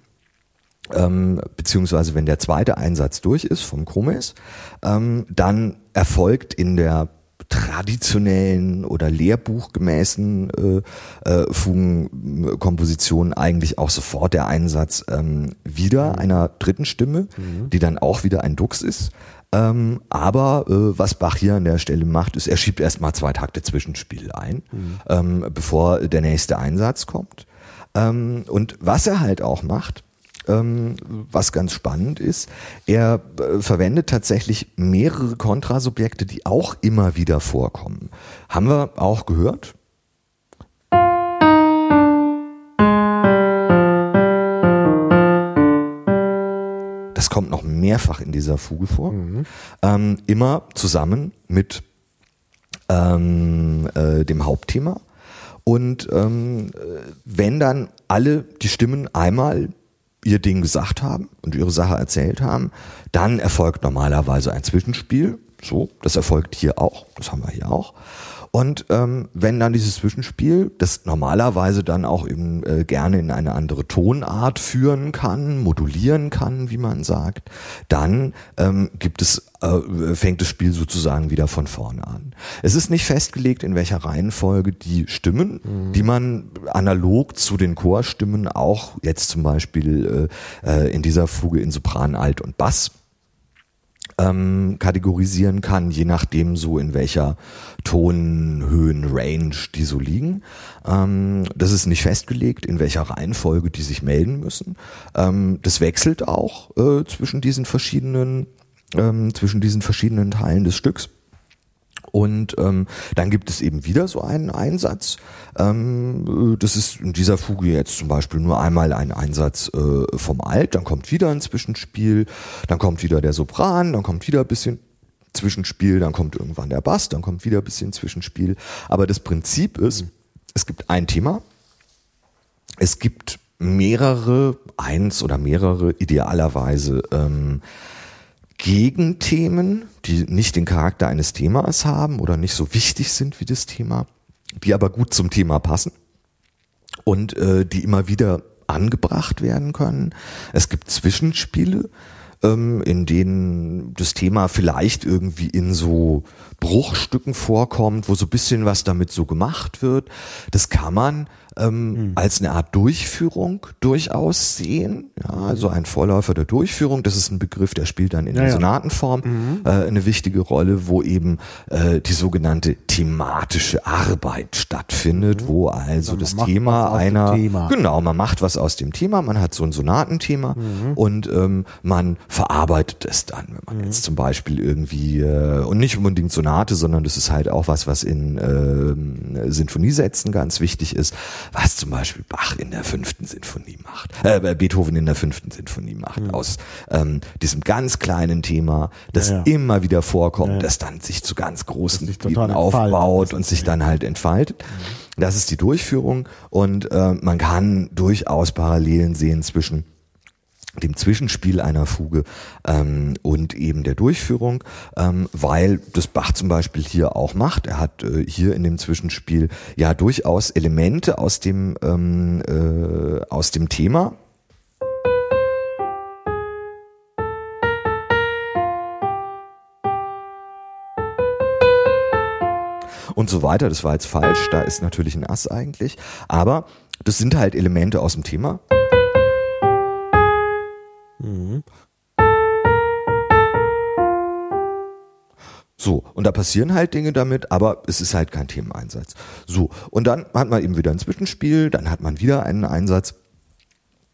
ähm, beziehungsweise wenn der zweite Einsatz durch ist vom Chromes, ähm, dann erfolgt in der traditionellen oder lehrbuchgemäßen äh, äh, Fugenkompositionen eigentlich auch sofort der Einsatz ähm, wieder mhm. einer dritten Stimme, mhm. die dann auch wieder ein Dux ist. Ähm, aber äh, was Bach hier an der Stelle macht, ist, er schiebt erstmal zwei Takte Zwischenspiel ein, mhm. ähm, bevor der nächste Einsatz kommt. Ähm, und was er halt auch macht, was ganz spannend ist. Er äh, verwendet tatsächlich mehrere Kontrasubjekte, die auch immer wieder vorkommen. Haben wir auch gehört? Das kommt noch mehrfach in dieser Fuge vor. Mhm. Ähm, immer zusammen mit ähm, äh, dem Hauptthema. Und ähm, wenn dann alle die Stimmen einmal ihr Ding gesagt haben und ihre Sache erzählt haben, dann erfolgt normalerweise ein Zwischenspiel So, das erfolgt hier auch. Das haben wir hier auch. Und ähm, wenn dann dieses Zwischenspiel, das normalerweise dann auch eben äh, gerne in eine andere Tonart führen kann, modulieren kann, wie man sagt, dann ähm, gibt es äh, fängt das Spiel sozusagen wieder von vorne an. Es ist nicht festgelegt, in welcher Reihenfolge die Stimmen, mhm. die man analog zu den Chorstimmen auch jetzt zum Beispiel äh, äh in dieser Fuge in Sopran, Alt und Bass ähm, kategorisieren kann, je nachdem so in welcher Tonhöhen-Range die so liegen. Ähm, das ist nicht festgelegt, in welcher Reihenfolge die sich melden müssen. Ähm, das wechselt auch äh, zwischen diesen verschiedenen ähm, zwischen diesen verschiedenen Teilen des Stücks. Und ähm, dann gibt es eben wieder so einen Einsatz. Ähm, das ist in dieser Fuge jetzt zum Beispiel nur einmal ein Einsatz äh, vom Alt, dann kommt wieder ein Zwischenspiel, dann kommt wieder der Sopran, dann kommt wieder ein bisschen Zwischenspiel, dann kommt irgendwann der Bass, dann kommt wieder ein bisschen Zwischenspiel. Aber das Prinzip ist, es gibt ein Thema, es gibt mehrere, eins oder mehrere idealerweise ähm, Gegenthemen, die nicht den Charakter eines Themas haben oder nicht so wichtig sind wie das Thema, die aber gut zum Thema passen und äh, die immer wieder angebracht werden können. Es gibt Zwischenspiele, ähm, in denen das Thema vielleicht irgendwie in so Bruchstücken vorkommt, wo so bisschen was damit so gemacht wird. Das kann man ähm, mhm. als eine Art Durchführung durchaus sehen. Ja, also ein Vorläufer der Durchführung, das ist ein Begriff, der spielt dann in ja, der Sonatenform mhm. äh, eine wichtige Rolle, wo eben äh, die sogenannte thematische Arbeit stattfindet, mhm. wo also das Thema einer, Thema. genau, man macht was aus dem Thema, man hat so ein Sonatenthema mhm. und ähm, man verarbeitet es dann, wenn man mhm. jetzt zum Beispiel irgendwie, äh, und nicht unbedingt Sonate, sondern das ist halt auch was, was in äh, Sinfoniesätzen ganz wichtig ist, was zum Beispiel Bach in der fünften Sinfonie macht, äh, Beethoven in der fünften Sinfonie macht, mhm. aus ähm, diesem ganz kleinen Thema, das ja, ja. immer wieder vorkommt, ja, das dann sich zu ganz großen Gebieten aufbaut und sich dann halt entfaltet. Mhm. Das ist die Durchführung und äh, man kann durchaus Parallelen sehen zwischen dem Zwischenspiel einer Fuge ähm, und eben der Durchführung, ähm, weil das Bach zum Beispiel hier auch macht. Er hat äh, hier in dem Zwischenspiel ja durchaus Elemente aus dem ähm, äh, aus dem Thema. Und so weiter, das war jetzt falsch, da ist natürlich ein Ass eigentlich, aber das sind halt Elemente aus dem Thema. Mhm. So, und da passieren halt Dinge damit, aber es ist halt kein Themeneinsatz. So, und dann hat man eben wieder ein Zwischenspiel, dann hat man wieder einen Einsatz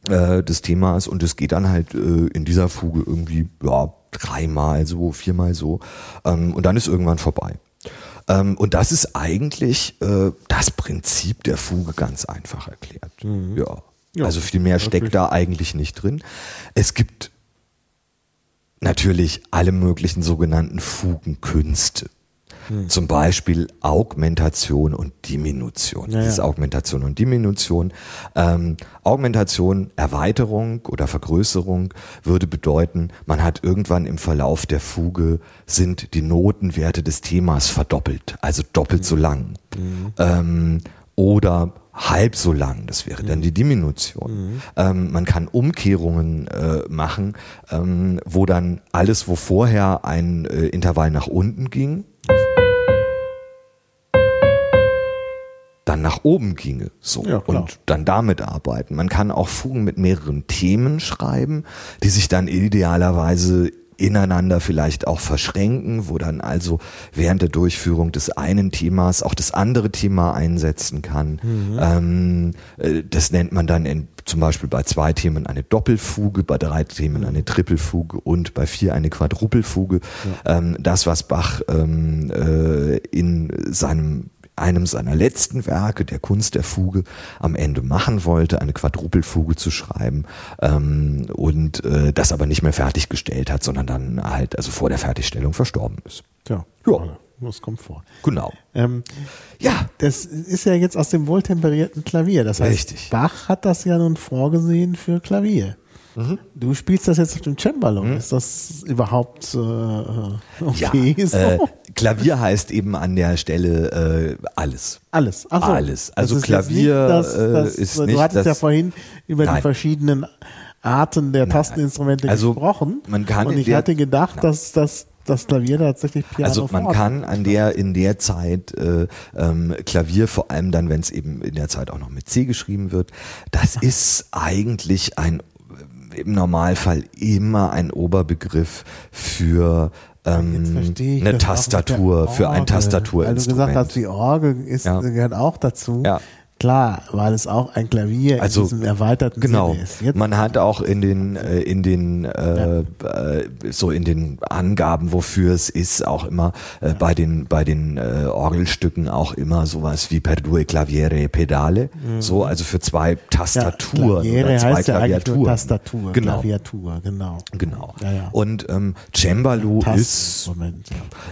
äh, des Themas und es geht dann halt äh, in dieser Fuge irgendwie, ja, dreimal so, viermal so ähm, und dann ist irgendwann vorbei. Ähm, und das ist eigentlich äh, das Prinzip der Fuge ganz einfach erklärt. Mhm. Ja. Ja, also viel mehr steckt da eigentlich nicht drin. Es gibt natürlich alle möglichen sogenannten Fugenkünste. Hm. Zum Beispiel Augmentation und Diminution. Ja, Diese Augmentation und Diminution. Ähm, Augmentation, Erweiterung oder Vergrößerung würde bedeuten, man hat irgendwann im Verlauf der Fuge sind die Notenwerte des Themas verdoppelt, also doppelt hm. so lang. Hm. Ähm, oder halb so lang. Das wäre dann mhm. die Diminution. Mhm. Ähm, man kann Umkehrungen äh, machen, ähm, wo dann alles, wo vorher ein äh, Intervall nach unten ging, dann nach oben ginge. So. Ja, und dann damit arbeiten. Man kann auch Fugen mit mehreren Themen schreiben, die sich dann idealerweise ineinander vielleicht auch verschränken, wo dann also während der Durchführung des einen Themas auch das andere Thema einsetzen kann. Mhm. Ähm, äh, das nennt man dann in, zum Beispiel bei zwei Themen eine Doppelfuge, bei drei Themen mhm. eine Trippelfuge und bei vier eine Quadrupelfuge. Ja. Ähm, das, was Bach ähm, äh, in seinem einem seiner letzten Werke, der Kunst der Fuge, am Ende machen wollte, eine Quadrupelfuge zu schreiben ähm, und äh, das aber nicht mehr fertiggestellt hat, sondern dann halt also vor der Fertigstellung verstorben ist. Tja, ja. Das kommt vor. Genau. Ähm, ja. Das ist ja jetzt aus dem wohltemperierten Klavier. Das heißt, Richtig. Bach hat das ja nun vorgesehen für Klavier. Du spielst das jetzt auf dem Cembalo. Ist das überhaupt äh, okay? ja, so? äh, Klavier heißt eben an der Stelle äh, alles. alles. Ach so. alles. Also ist Klavier, das, äh, das, ist Du nicht hattest ja das- vorhin über die Nein. verschiedenen Arten der Tasteninstrumente Also, gesprochen. man kann Und ich der- hatte gedacht, dass das, das Klavier tatsächlich Piano Also man kann an der in der Zeit äh, ähm, Klavier, vor allem dann, wenn es eben in der Zeit auch noch mit C geschrieben wird, das ist eigentlich ein im Normalfall immer ein Oberbegriff für ähm, ich eine Tastatur, für ein Tastaturinstrument. gesagt hast, die Orgel ist, Ja. gehört auch dazu. Ja. Klar, weil es auch ein Klavier Also, in diesem erweiterten Genau. Sinne ist. Jetzt, Man hat auch in den äh, in den äh, äh, so in den Angaben, wofür es ist, auch immer äh, bei den bei den äh, Orgelstücken auch immer sowas wie per due claviere pedale, so also für zwei Tastaturen Klaviere oder zwei heißt ja Klaviaturen. Tastatur, Genau. Klaviatur, genau. Genau. Ja, ja. Und ähm, Cembalo ist ja.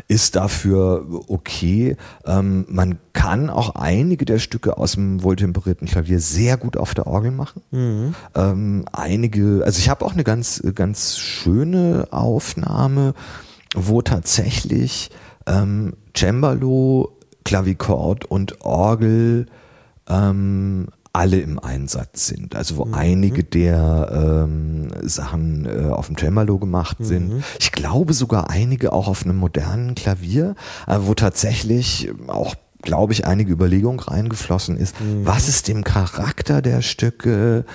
ist dafür okay. Ähm, man kann auch einige der Stücke aus dem wohltemperierten Klavier sehr gut auf der Orgel machen. Ähm, einige, also ich habe auch eine ganz, ganz schöne Aufnahme, wo tatsächlich ähm, Cembalo, Klavichord und Orgel ähm, alle im Einsatz sind. Also wo einige der ähm, Sachen äh, auf dem Cembalo gemacht sind. Ich glaube sogar einige auch auf einem modernen Klavier, äh, wo tatsächlich auch glaube ich, einige Überlegungen reingeflossen ist. Was ist dem Charakter der Stücke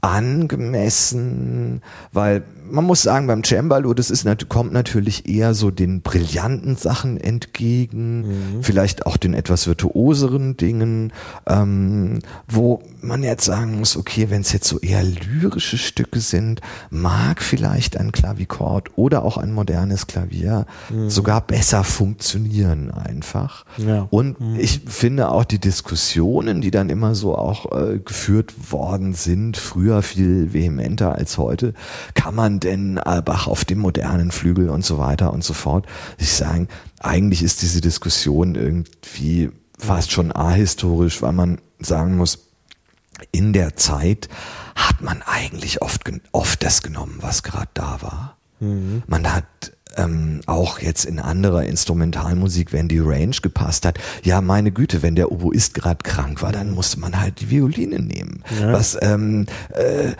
angemessen? Weil man muss sagen, beim Cembalo, das ist, kommt natürlich eher so den brillanten Sachen entgegen, vielleicht auch den etwas virtuoseren Dingen, ähm, wo man jetzt sagen muss, okay, wenn es jetzt so eher lyrische Stücke sind, mag vielleicht ein Klavichord oder auch ein modernes Klavier sogar besser funktionieren einfach. Ja. Und ich finde auch die Diskussionen, die dann immer so auch äh, geführt worden sind, früher viel vehementer als heute, kann man denn äh, Bach auf dem modernen Flügel und so weiter und so fort. Ich sagen, eigentlich ist diese Diskussion irgendwie fast schon ahistorisch, weil man sagen muss, in der Zeit hat man eigentlich oft, oft das genommen, was gerade da war. Man hat ähm, auch jetzt in anderer Instrumentalmusik, wenn die Range gepasst hat, ja meine Güte, wenn der Oboist gerade krank war, dann musste man halt die Violine nehmen. Was ähm, äh,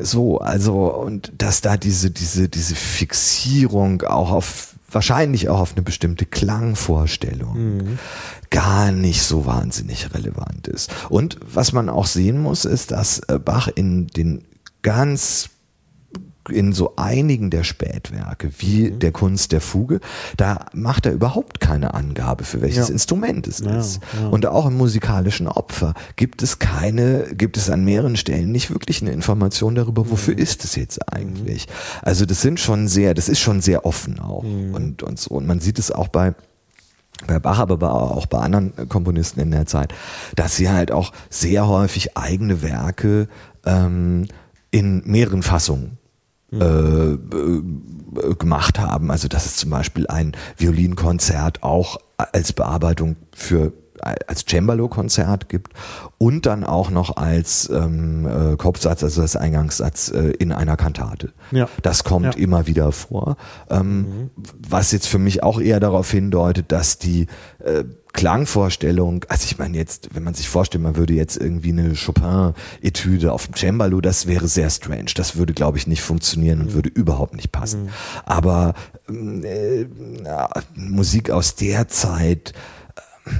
so, also und dass da diese diese diese Fixierung auch auf wahrscheinlich auch auf eine bestimmte Klangvorstellung gar nicht so wahnsinnig relevant ist. Und was man auch sehen muss, ist, dass äh, Bach in den ganz in so einigen der Spätwerke, wie der Kunst der Fuge, da macht er überhaupt keine Angabe, für welches Ja. Instrument es Ja, ist. ja. Und auch im musikalischen Opfer gibt es keine, gibt es an mehreren Stellen nicht wirklich eine Information darüber, wofür ist es jetzt eigentlich. Also das sind schon sehr, das ist schon sehr offen auch und, und so. Und man sieht es auch bei bei Bach, aber auch bei anderen Komponisten in der Zeit, dass sie halt auch sehr häufig eigene Werke ähm, in mehreren Fassungen äh, äh, gemacht haben. Also dass es zum Beispiel ein Violinkonzert auch als Bearbeitung für als Cembalo-Konzert gibt und dann auch noch als ähm, äh, Kopfsatz, also als Eingangssatz äh, in einer Kantate. Ja. Das kommt Ja. immer wieder vor. Ähm, Was jetzt für mich auch eher darauf hindeutet, dass die äh, Klangvorstellung, also ich meine jetzt, wenn man sich vorstellt, man würde jetzt irgendwie eine Chopin-Etüde auf dem Cembalo, das wäre sehr strange. Das würde, glaube ich, nicht funktionieren und würde überhaupt nicht passen. Aber ähm, äh, ja, Musik aus der Zeit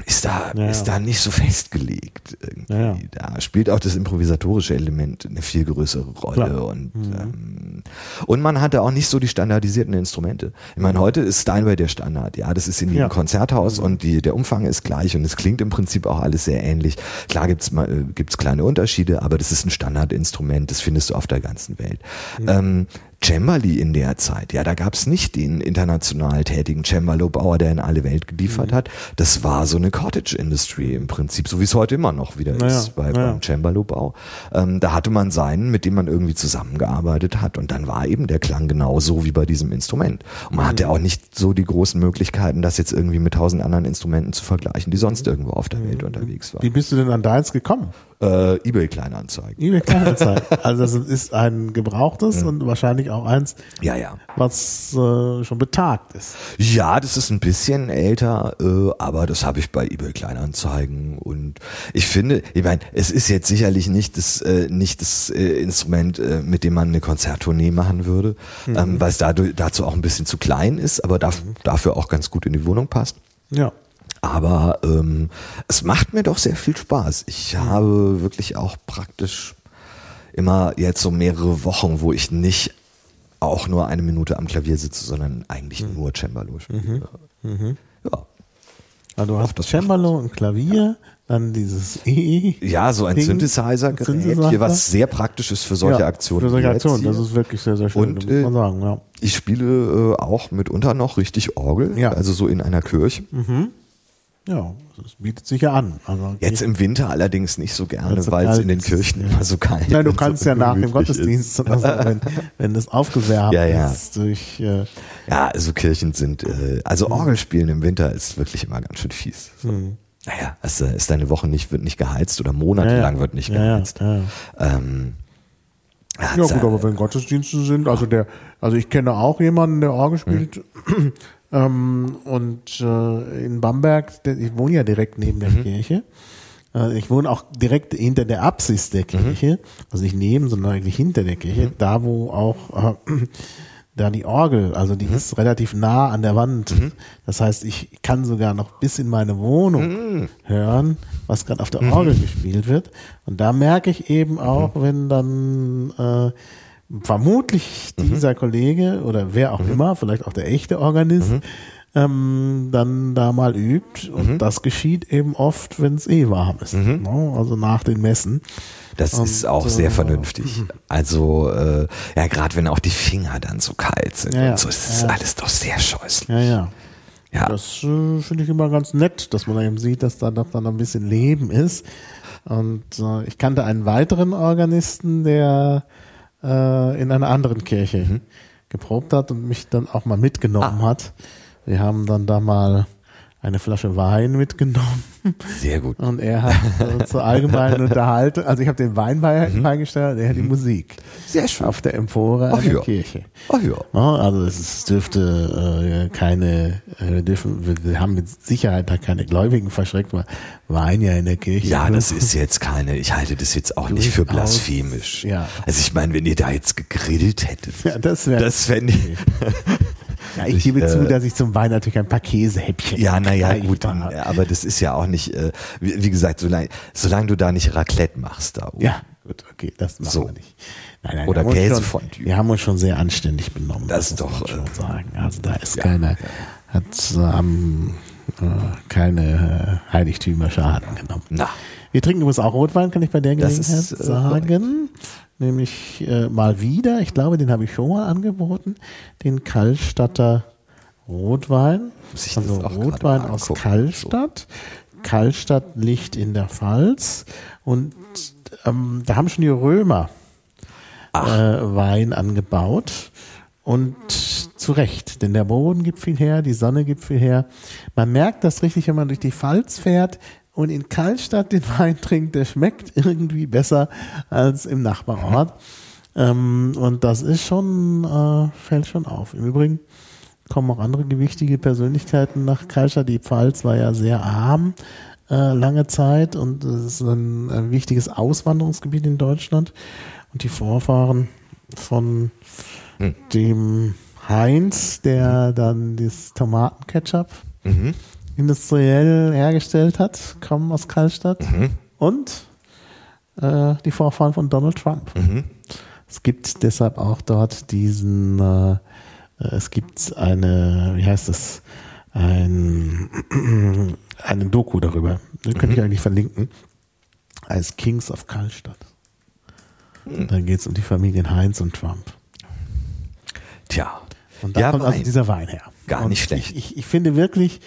ist da, Ja, ist da nicht so festgelegt. Irgendwie. Ja, ja. Da spielt auch das improvisatorische Element eine viel größere Rolle. Klar. Und, ähm, und man hatte auch nicht so die standardisierten Instrumente. Ich meine, heute ist Steinway der Standard. Ja, das ist in jedem. Konzerthaus und die, der Umfang ist gleich und es klingt im Prinzip auch alles sehr ähnlich. Klar gibt's mal, äh, gibt's kleine Unterschiede, aber das ist ein Standardinstrument. Das findest du auf der ganzen Welt. Ähm, Cembali in der Zeit, ja, da gab's nicht den international tätigen Cembalo-Bauer, der in alle Welt geliefert hat. Das war so eine Cottage-Industry im Prinzip, so wie es heute immer noch wieder Naja, ist bei, naja. beim Cembalo-Bau. Ähm, da hatte man seinen, mit dem man irgendwie zusammengearbeitet hat und dann war eben der Klang genauso wie bei diesem Instrument. Und man hatte auch nicht so die großen Möglichkeiten, das jetzt irgendwie mit tausend anderen Instrumenten zu vergleichen, die sonst irgendwo auf der Welt unterwegs waren. Wie bist du denn an deins gekommen? Äh, eBay Kleinanzeigen. eBay Kleinanzeigen. also das ist ein gebrauchtes und wahrscheinlich auch eins, Ja, ja. was äh, schon betagt ist. Ja, das ist ein bisschen älter, äh, aber das habe ich bei eBay Kleinanzeigen und ich finde, ich meine, es ist jetzt sicherlich nicht das äh, nicht das äh, Instrument, äh, mit dem man eine Konzerttournee machen würde, ähm, weil es dazu auch ein bisschen zu klein ist, aber darf, dafür auch ganz gut in die Wohnung passt. Ja. Aber ähm, es macht mir doch sehr viel Spaß. Ich habe wirklich auch praktisch immer jetzt so mehrere Wochen, wo ich nicht auch nur eine Minute am Klavier sitze, sondern eigentlich nur Cembalo spiele. Ja. Also du hast das Cembalo, ein Klavier, dann dieses E. ja, so ein Synthesizer-Gerät, Synthesizer. hier, was sehr praktisch ist für solche Ja, Aktionen. Für solche Aktionen, das ist wirklich sehr, sehr schön, Und, muss man äh, sagen, ja. Ich spiele äh, auch mitunter noch richtig Orgel, Ja. also so in einer Kirche. Ja, das bietet sich ja an. Also Jetzt im Winter allerdings nicht so gerne, so weil es in den ist, Kirchen immer so kalt Nein, du kannst so ja nach dem Gottesdienst, ist. also wenn, wenn das aufgewärmt Ja, ja. ist durch äh, Ja, also Kirchen sind, äh, also Orgelspielen im Winter ist wirklich immer ganz schön fies. So. Naja, es äh, ist eine Woche nicht, wird nicht geheizt oder monatelang wird nicht geheizt. ja. Ähm, Ja gut, aber wenn Gottesdienste sind, also der, also ich kenne auch jemanden, der Orgel spielt. Ähm, und äh, in Bamberg, ich wohne ja direkt neben der Kirche. Äh, ich wohne auch direkt hinter der Apsis der Kirche, also nicht neben, sondern eigentlich hinter der Kirche, da wo auch äh, da die Orgel, also die ist relativ nah an der Wand. Das heißt, ich kann sogar noch bis in meine Wohnung hören, was gerade auf der Orgel gespielt wird. Und da merke ich eben auch, wenn dann äh, vermutlich dieser Kollege oder wer auch immer, vielleicht auch der echte Organist, ähm, dann da mal übt. Und das geschieht eben oft, wenn es eh warm ist. Ne? Also nach den Messen. das ist auch äh, sehr vernünftig. Also, äh, ja, gerade wenn auch die Finger dann so kalt sind Ja, ja. und so, es ist Ja. alles doch sehr scheußlich. Ja, ja. Ja. Das äh, finde ich immer ganz nett, dass man eben sieht, dass da doch dann ein bisschen Leben ist. Und äh, ich kannte einen weiteren Organisten, der äh, in einer anderen Kirche Mhm. geprobt hat und mich dann auch mal mitgenommen Ah. hat. Wir haben dann da mal eine Flasche Wein mitgenommen Sehr gut. und er hat äh, zur allgemeinen Unterhaltung, also ich habe den Wein bei, beigestellt, er hat die Musik Mhm. Sehr schön. auf der Empore Ach der ja. Kirche. Ach ja. Also es dürfte äh, keine, äh, wir dürfen, wir, haben mit Sicherheit da keine Gläubigen verschreckt, weil Wein ja in der Kirche. Ja, das ist jetzt keine, ich halte das jetzt auch nicht für blasphemisch. ja. Also ich meine, wenn ihr da jetzt gegrillt hättet, Ja, das wäre. das fände ich, ja, ich, ich, gebe zu, äh, dass ich zum Wein natürlich ein paar Käsehäppchen. Ja, naja, gut, mache. aber das ist ja auch nicht, äh, wie, wie gesagt, solange, solange du da nicht Raclette machst da oben. Ja, gut, okay, das machen So. wir nicht. Nein, nein, Oder Käsefondue. Wir haben uns schon sehr anständig benommen. Das muss doch, äh, sagen. Also da ist ja, keiner, hat äh, am, äh, keine äh, Heiligtümer Schaden genommen. Na, Wir trinken übrigens auch Rotwein, kann ich bei der Das Gelegenheit ist, äh, sagen. Nämlich äh, mal wieder, ich glaube, den habe ich schon mal angeboten, den Kallstatter Rotwein. Ich Also Rotwein aus angucken. Kallstadt. Kallstadt liegt in der Pfalz. Und ähm, da haben schon die Römer äh, Wein angebaut. Und zu Recht, denn der Boden gibt viel her, die Sonne gibt viel her. Man merkt das richtig, wenn man durch die Pfalz fährt und in Kallstadt den Wein trinkt, der schmeckt irgendwie besser als im Nachbarort. Ähm, und das ist schon, äh, fällt schon auf. Im Übrigen kommen auch andere gewichtige Persönlichkeiten nach Kallstadt. Die Pfalz war ja sehr arm äh, lange Zeit und es ist ein, ein wichtiges Auswanderungsgebiet in Deutschland. Und die Vorfahren von Hm. dem Heinz, der dann das Tomatenketchup Mhm. Industriell hergestellt hat, kommen aus Kallstadt. Mhm. Und äh, die Vorfahren von Donald Trump. Mhm. Es gibt deshalb auch dort diesen, äh, es gibt eine, wie heißt das, ein, eine Doku darüber. Den könnte ich eigentlich verlinken. Als Kings of Kallstadt. Da geht es um die Familien Heinz und Trump. tja. Und da Ja, kommt also dieser Wein her. Gar und nicht schlecht. Ich, ich, ich finde wirklich,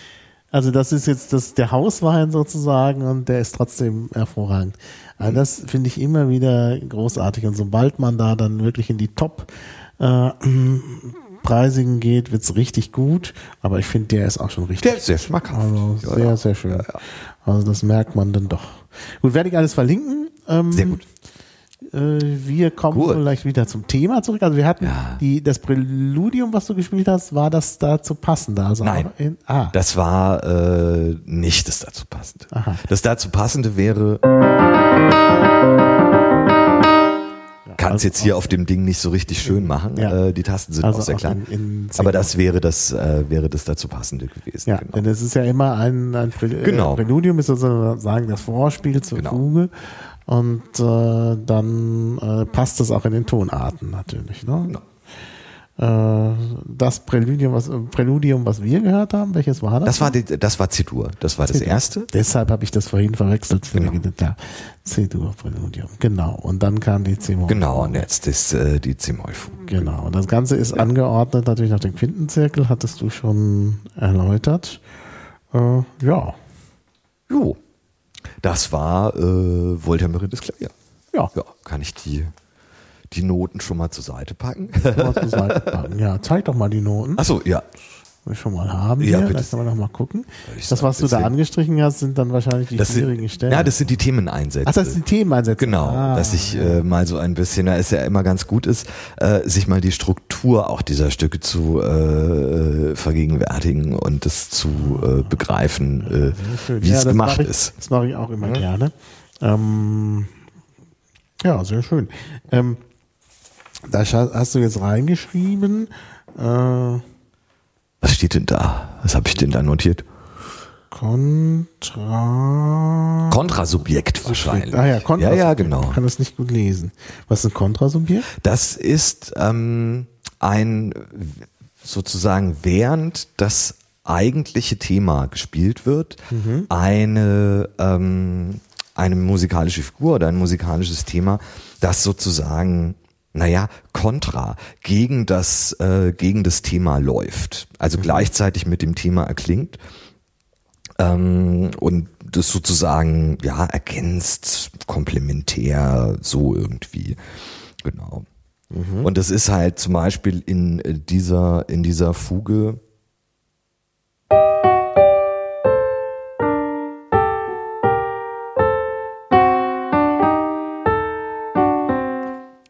also das ist jetzt das, der Hauswein sozusagen und der ist trotzdem hervorragend. Also Mhm. das finde ich immer wieder großartig. Und sobald man da dann wirklich in die Top äh, Preisigen geht, wird's richtig gut. Aber ich finde, der ist auch schon richtig. Der ist sehr schmackhaft. Also Ja, sehr, ja. sehr schön. Ja, ja. Also das merkt man dann doch. Gut, werde ich alles verlinken. Ähm, Sehr gut. Äh, wir kommen Gut. vielleicht wieder zum Thema zurück. Also wir hatten Ja. die, das Präludium, was du gespielt hast, war das dazu passend? Also Nein. In, ah, Das war äh, nicht das dazu passende. Aha. Das dazu passende wäre, kannst also jetzt hier auf dem Ding nicht so richtig schön machen. Ja. Äh, die Tasten sind Also auch sehr klein. in- in Aber das wäre das äh, wäre das dazu passende gewesen. ja, genau. denn es ist ja immer ein, ein Prä Genau. äh, Präludium, ist sozusagen das Vorspiel zur Genau. Fuge. Und äh, dann äh, passt das auch in den Tonarten natürlich. Ne? Genau. Äh, das Präludium was, Präludium, was wir gehört haben, welches war das? Das war die, das war C-Dur. Das war das erste. Deshalb habe ich das vorhin verwechselt. Genau. Ja, C-Dur-Präludium. Genau. Und dann kam die C-Moll. Genau, und jetzt ist äh, die C-Moll-Fuge. Genau. Und das Ganze ist angeordnet natürlich nach dem Quintenzirkel, hattest du schon erläutert. Äh, ja. Jo. Das war äh, Voltamerisches Klavier. Ja. Ja, kann ich die, die Noten schon mal zur Seite packen? Zur Seite packen. Ja, zeig doch mal die Noten, Achso, ja. Wir schon mal haben. Ja, hier. bitte. Lass mal noch mal gucken. Ich Das, was du da angestrichen hast, sind dann wahrscheinlich die Das schwierigen sind, Stellen. ja, das sind die Themeneinsätze. Ach, das sind die Themeneinsätze. Genau, Ah, dass ich äh, mal so ein bisschen, da ist ja immer ganz gut ist, äh, sich mal die Struktur auch dieser Stücke zu äh, vergegenwärtigen und das zu äh, begreifen, äh, wie Ja, es gemacht ich, ist. Das mache ich auch immer gerne. Ähm, ja, sehr schön. Ähm, da hast du jetzt reingeschrieben, äh, Was steht denn da? Was habe ich denn da notiert? Kontra. Kontrasubjekt wahrscheinlich. Ah ja, Kontrasubjekt. Ja, ja, genau. Ich kann das nicht gut lesen. Was ist ein Kontrasubjekt? Das ist ähm, ein sozusagen während das eigentliche Thema gespielt wird, eine ähm, eine musikalische Figur oder ein musikalisches Thema, das sozusagen naja, kontra gegen das, äh, gegen das Thema läuft. Also gleichzeitig mit dem Thema erklingt ähm, und das sozusagen ja ergänzt, komplementär, so irgendwie. Genau. Und das ist halt zum Beispiel in äh, dieser, in dieser Fuge.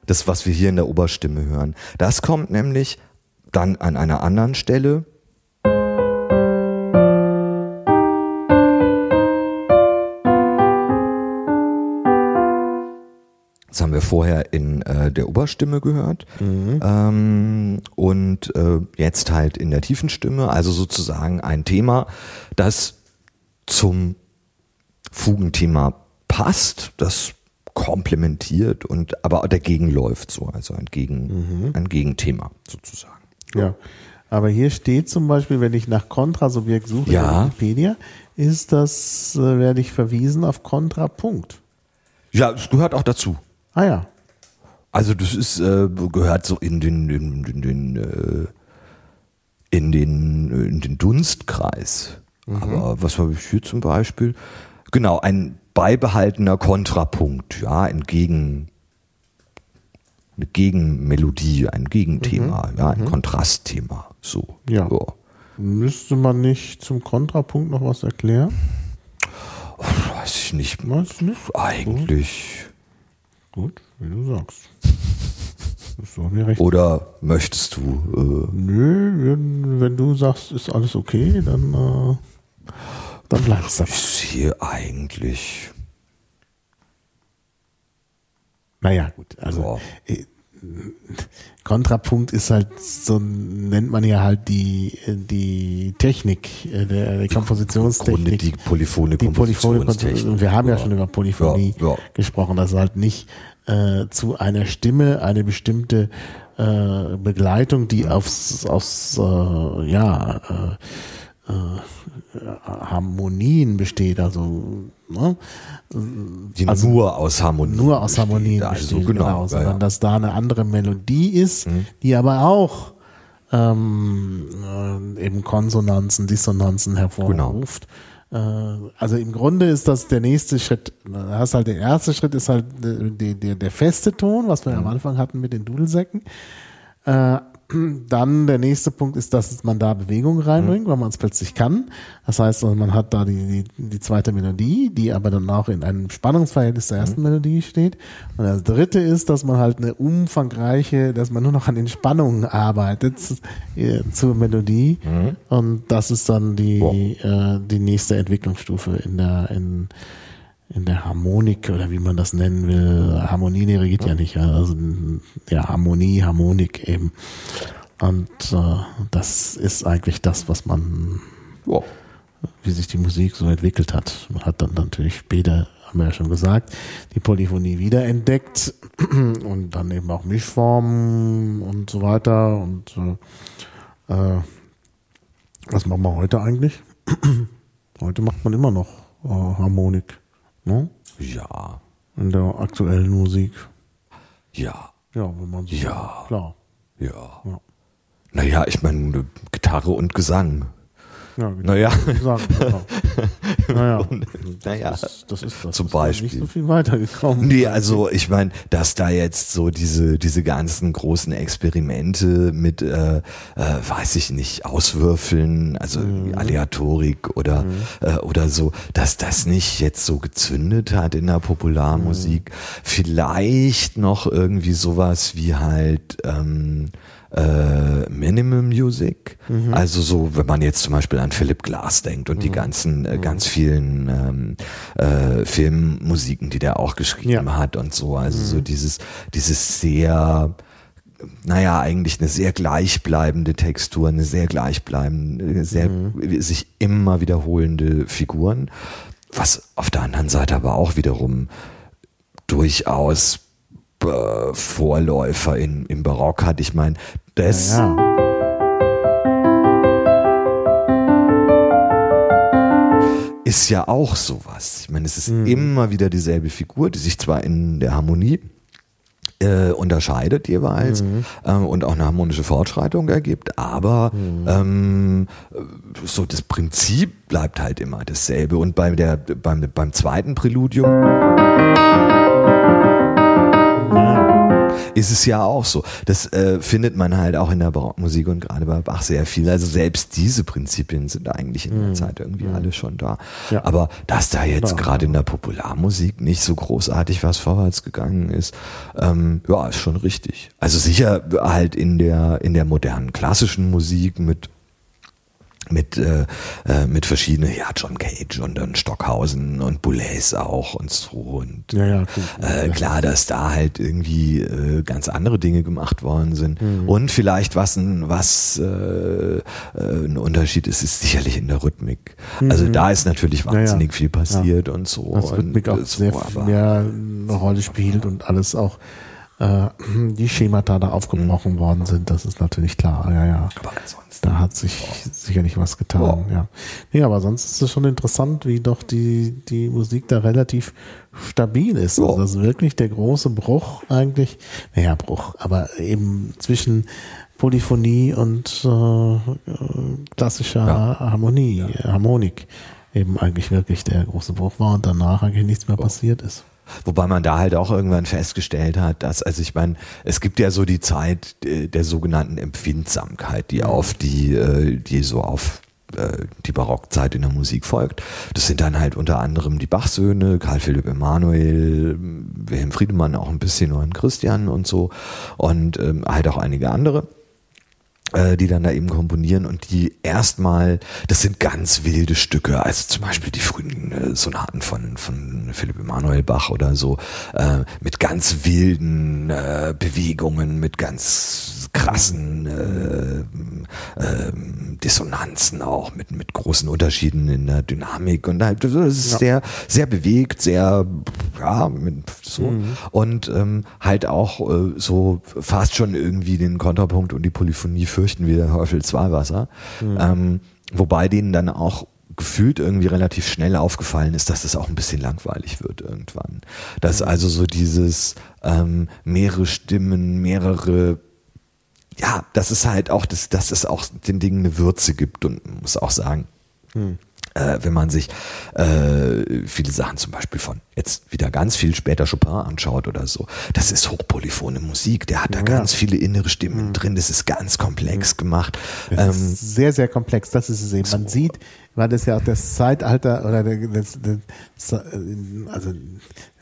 Das, was wir hier in der Oberstimme hören. Das kommt nämlich dann an einer anderen Stelle. Das haben wir vorher in äh, der Oberstimme gehört ähm, und äh, jetzt halt in der tiefen Stimme. Also sozusagen ein Thema, das zum Fugenthema passt, das komplementiert und aber dagegen läuft so, also ein, Gegen, ein Gegenthema sozusagen. Ja. Aber hier steht zum Beispiel, wenn ich nach Kontrasubjekt suche Ja. in Wikipedia, ist das, äh, werde ich verwiesen auf Kontrapunkt. Ja, es gehört auch dazu. Ah ja. Also das ist äh, gehört so in den in, in den äh, in den in den Dunstkreis. Aber was habe ich hier zum Beispiel? Genau ein beibehaltener Kontrapunkt, ja, ein Gegen eine Gegenmelodie, ein Gegenthema, ja, ein Kontrastthema, so. Ja. Müsste man nicht zum Kontrapunkt noch was erklären? Weiß ich nicht. Weißt du nicht? Eigentlich. Gut, wie du sagst. Oder möchtest du? Nö, wenn, wenn du sagst, ist alles okay, dann, äh, dann Äh, du. ich sehe eigentlich. Naja, gut. Also Ja. äh, Kontrapunkt ist halt, so nennt man ja halt die, die Technik, äh, der, Grunde Kompositionstechnik. die polyphone die Polyphone Kompositionstechnik. und wir haben ja, schon über Polyphonie Ja, ja. gesprochen, dass halt nicht äh, zu einer Stimme eine bestimmte äh, Begleitung, die aufs, aufs äh, ja äh, äh, Harmonien besteht, also ne? Die nur aus Harmonie. nur aus Harmonien besteht. besteht, Also genau, ja, sondern ja. dass da eine andere Melodie ist, die aber auch ähm, äh, eben Konsonanzen, Dissonanzen hervorruft. Äh, also im Grunde ist das der nächste Schritt. Hast halt der erste Schritt ist halt äh, der, der, der feste Ton, was wir am Anfang hatten mit den Dudelsäcken. Äh, dann der nächste Punkt ist, dass man da Bewegung reinbringt, weil man es plötzlich kann. Das heißt, also man hat da die, die, die zweite Melodie, die aber dann auch in einem Spannungsverhältnis zur ersten Melodie steht. Und das dritte ist, dass man halt eine umfangreiche, dass man nur noch an den Spannungen arbeitet äh, zur Melodie. Und das ist dann die, äh, die nächste Entwicklungsstufe in der, in, in der Harmonik oder wie man das nennen will. Harmonie dirigiert ja nicht, ja. also ja, Harmonie, Harmonik eben. Und äh, das ist eigentlich das, was man, Wow. wie sich die Musik so entwickelt hat. Man hat dann natürlich später, haben wir ja schon gesagt, die Polyphonie wiederentdeckt und dann eben auch Mischformen und so weiter. Und äh, äh, was machen wir heute eigentlich? heute macht man immer noch äh, Harmonik. Ne? Ja. In der aktuellen Musik. Ja. Ja, wenn man so Ja. klar. Ja. Ja. Naja, ich meine, Gitarre und Gesang. Ja, Naja. Sagen, genau. naja, Naja. das, ist- das ist das. Zum ja Beispiel. Nicht so viel weitergekommen. Nee, also ich meine, dass da jetzt so diese, diese ganzen großen Experimente mit, äh, äh, weiß ich nicht, Auswürfeln, also Mhm. Aleatorik oder, äh, oder so, dass das nicht jetzt so gezündet hat in der Popularmusik. Mhm. Vielleicht noch irgendwie sowas wie halt ähm, äh, Minimal Music. Mhm. Also so, wenn man jetzt zum Beispiel an Philip Glass denkt und die Mhm. ganzen, äh, ganz vielen ähm, äh, Filmmusiken, die der auch geschrieben Ja. hat und so. Also so Mhm. dieses, dieses sehr, naja, eigentlich eine sehr gleichbleibende Textur, eine sehr gleichbleibende, sehr Mhm. sich immer wiederholende Figuren. Was auf der anderen Seite aber auch wiederum durchaus äh, Vorläufer in, im Barock hat. Ich meine, das ja. ist ja auch sowas. Ich meine, es ist Mhm. immer wieder dieselbe Figur, die sich zwar in der Harmonie äh, unterscheidet jeweils Mhm. ähm, und auch eine harmonische Fortschreitung ergibt, aber Mhm. ähm, so das Prinzip bleibt halt immer dasselbe. Und bei der, beim, beim zweiten Präludium ist es ja auch so. Das äh, findet man halt auch in der Barockmusik und gerade bei Bach sehr viel. Also selbst diese Prinzipien sind eigentlich in der Zeit irgendwie alle schon da. Mhm. Ja. Aber dass da jetzt Ja. gerade in der Popularmusik nicht so großartig was vorwärts gegangen ist, ähm, ja, ist schon richtig. Also sicher halt in der in der modernen klassischen Musik mit mit, äh, äh, mit verschiedenen, ja, John Cage und dann Stockhausen und Boulez auch und so und Ja, ja, äh, klar, dass da halt irgendwie äh, ganz andere Dinge gemacht worden sind. Mhm. Und vielleicht was ein, was äh, äh, ein Unterschied ist, ist sicherlich in der Rhythmik. Also da ist natürlich Mhm. Ja, wahnsinnig viel passiert und so. dass Rhythmik und, auch äh, so, sehr viel mehr eine Rolle spielt und alles auch äh, die Schemata da aufgebrochen worden sind, das ist natürlich klar. Ja, ja. aber ansonsten. Da hat sich sicherlich was getan, ja. Nee, aber sonst ist es schon interessant, wie doch die, die Musik da relativ stabil ist. Ja. Also das ist wirklich der große Bruch eigentlich, naja, Bruch, aber eben zwischen Polyphonie und äh, klassischer Ja. Harmonie, äh, Harmonik eben eigentlich wirklich der große Bruch war und danach eigentlich nichts mehr passiert ist. Wobei man da halt auch irgendwann festgestellt hat, dass, also ich meine, es gibt ja so die Zeit äh, der sogenannten Empfindsamkeit, die auf die, äh, die so auf äh, die Barockzeit in der Musik folgt. Das sind dann halt unter anderem die Bachsöhne, Karl Philipp Emanuel, Wilhelm Friedemann auch ein bisschen und Christian und so und ähm, halt auch einige andere die dann da eben komponieren und die erstmal, das sind ganz wilde Stücke, also zum Beispiel die frühen äh, Sonaten von, von Philipp Emanuel Bach oder so, äh, mit ganz wilden äh, Bewegungen, mit ganz krassen äh, äh, Dissonanzen auch, mit, mit großen Unterschieden in der Dynamik und halt, das ist Ja. sehr, sehr bewegt, sehr, ja, mit, so Mhm. und ähm, halt auch äh, so fast schon irgendwie den Kontrapunkt und die Polyphonie fürchten wie der Teufels Walwasser. Ähm, wobei denen dann auch gefühlt irgendwie relativ schnell aufgefallen ist, dass das auch ein bisschen langweilig wird irgendwann. Dass also so dieses ähm, mehrere Stimmen, mehrere ja, dass es halt auch, dass, dass es auch den Dingen eine Würze gibt und man muss auch sagen, äh, wenn man sich äh, viele Sachen zum Beispiel von jetzt wieder ganz viel später Chopin anschaut oder so, das ist hochpolyphone Musik, der hat da Ja. ganz viele innere Stimmen drin, das ist ganz komplex gemacht. Das Ähm, ist sehr, sehr komplex. Das ist es eben. Man sieht, weil das ja auch das Zeitalter oder der, das, das, also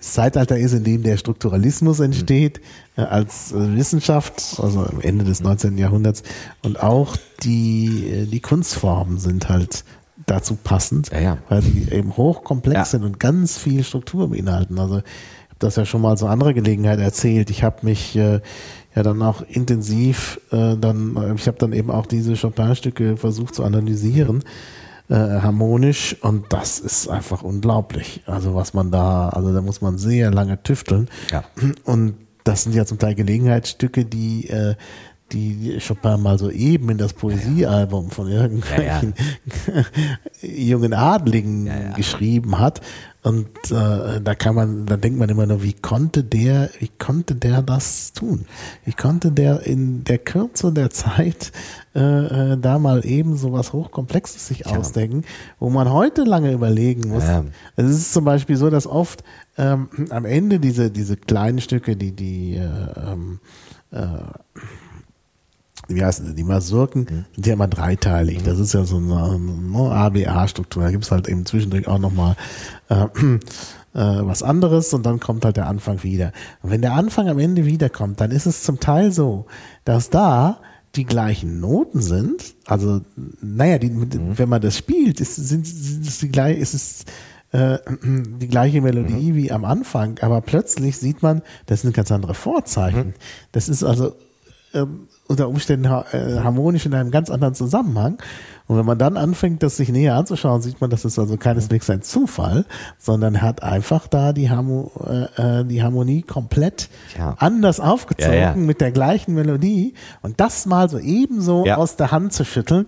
das Zeitalter ist, in dem der Strukturalismus entsteht äh, als äh, Wissenschaft, also am Ende des 19. Jahrhunderts und auch die äh, die Kunstformen sind halt dazu passend, Ja, ja. weil sie eben hochkomplex Ja. sind und ganz viel Struktur beinhalten. Also ich habe das ja schon mal zu anderer Gelegenheit erzählt. Ich habe mich äh, ja dann auch intensiv äh, dann, ich habe dann eben auch diese Chopin-Stücke versucht zu analysieren, äh, harmonisch und das ist einfach unglaublich. Also was man da, also da muss man sehr lange tüfteln. Ja. Und das sind ja zum Teil Gelegenheitsstücke, die äh, die Chopin mal so eben in das Poesiealbum von irgendwelchen jungen Adligen Ja, ja. geschrieben hat. Und äh, da kann man, da denkt man immer nur, wie konnte der, wie konnte der das tun? Wie konnte der in der Kürze der Zeit äh, äh, da mal eben so was Hochkomplexes sich ausdenken, wo man heute lange überlegen muss. Ja. Es ist zum Beispiel so, dass oft ähm, am Ende diese, diese kleinen Stücke, die, die äh, ähm, äh, wie heißen sie, die Masurken sind ja immer dreiteilig. Das ist ja so eine, eine ABA-Struktur. Da gibt's halt eben zwischendurch auch nochmal äh, äh, was anderes und dann kommt halt der Anfang wieder. Und wenn der Anfang am Ende wiederkommt, dann ist es zum Teil so, dass da die gleichen Noten sind. Also, naja, die, mit, wenn man das spielt, ist, sind, sind es die gleich, ist es äh, die gleiche Melodie wie am Anfang, aber plötzlich sieht man, das sind ganz andere Vorzeichen. Das ist also ähm, unter Umständen äh, harmonisch in einem ganz anderen Zusammenhang. Und wenn man dann anfängt, das sich näher anzuschauen, sieht man, das ist also keineswegs ein Zufall, sondern er hat einfach da die, Harmo äh, äh, die Harmonie komplett Ja. anders aufgezogen Ja, ja. mit der gleichen Melodie. Und das mal so ebenso aus der Hand zu schütteln,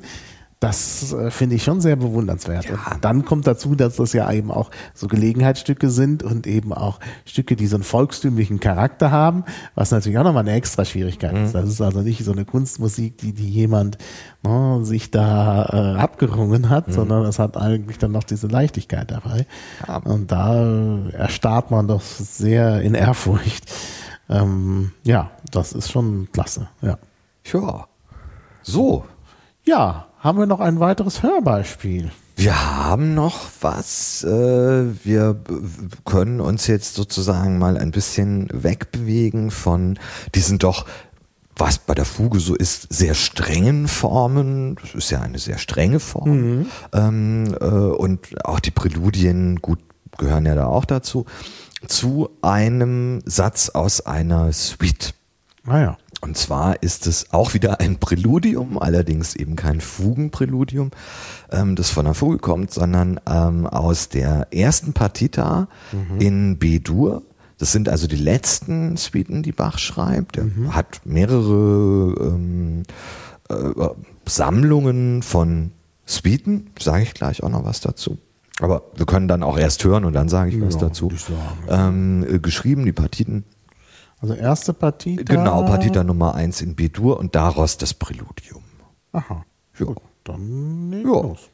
das äh, finde ich schon sehr bewundernswert. Ja. Und dann kommt dazu, dass das ja eben auch so Gelegenheitsstücke sind und eben auch Stücke, die so einen volkstümlichen Charakter haben, was natürlich auch nochmal eine extra Schwierigkeit Mhm. ist. Das ist also nicht so eine Kunstmusik, die, die jemand ne, sich da äh, abgerungen hat, Mhm. sondern es hat eigentlich dann noch diese Leichtigkeit dabei. Ja. Und da erstarrt man doch sehr in Ehrfurcht. Ähm, ja, das ist schon klasse. Ja. ja. So, ja, haben wir noch ein weiteres Hörbeispiel? Wir haben noch was. Äh, wir können uns jetzt sozusagen mal ein bisschen wegbewegen von diesen doch, was bei der Fuge so ist, sehr strengen Formen. Das ist ja eine sehr strenge Form. Ähm, äh, und auch die Präludien, gut, gehören ja da auch dazu, zu einem Satz aus einer Suite. Naja. Und zwar ist es auch wieder ein Präludium, allerdings eben kein Fugenpräludium, ähm, das von der Fuge kommt, sondern ähm, aus der ersten Partita in B-Dur. Das sind also die letzten Suiten, die Bach schreibt. Er hat mehrere ähm, äh, Sammlungen von Suiten, sage ich gleich auch noch was dazu. Aber wir können dann auch erst hören und dann sage ich was Ja, dazu. ich sagen, Ähm, äh, geschrieben, die Partiten Also erste Partie. Genau, Partita Nummer 1 in B-Dur und daraus das Präludium. Aha. Ja. Gut, dann Ja. wir los.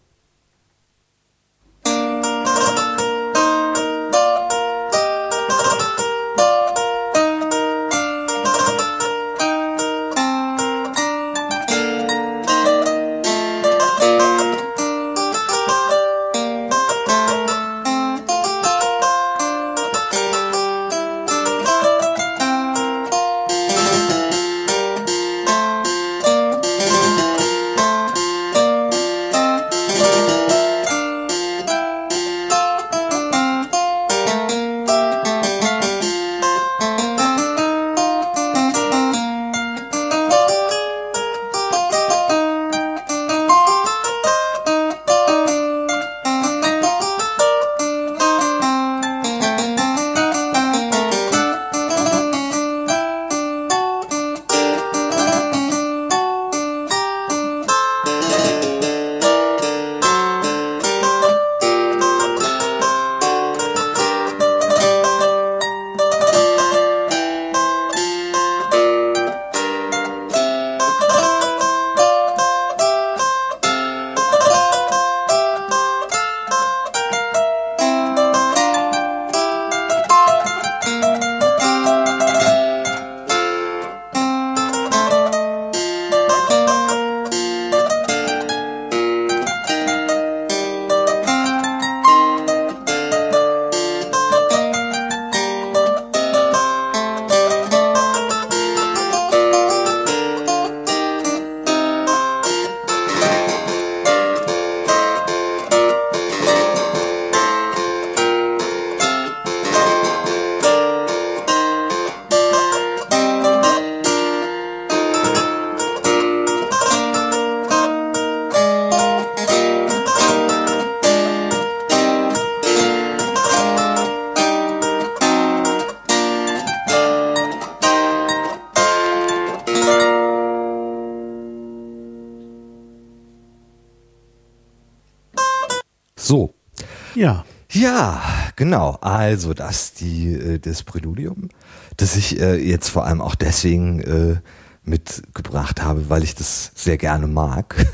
Genau. Also das die äh, das Präludium, das ich äh, jetzt vor allem auch deswegen äh, mitgebracht habe, weil ich das sehr gerne mag.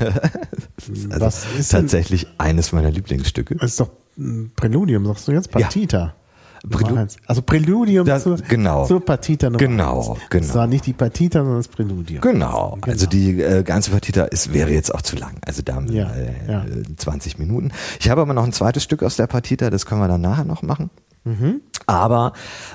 also Was ist tatsächlich denn? eines meiner Lieblingsstücke. Das ist doch ein Präludium, sagst du jetzt? Partita. Ja. Prälu also Präludium das, zur, genau. zur Partita Nummer Genau, eins. genau. Das war nicht die Partita, sondern das Präludium. Genau. genau. Also die äh, ganze Partita ist, wäre jetzt auch zu lang. Also da haben wir Ja, äh, ja. 20 Minuten. Ich habe aber noch ein zweites Stück aus der Partita, das können wir dann nachher noch machen. Mhm. Aber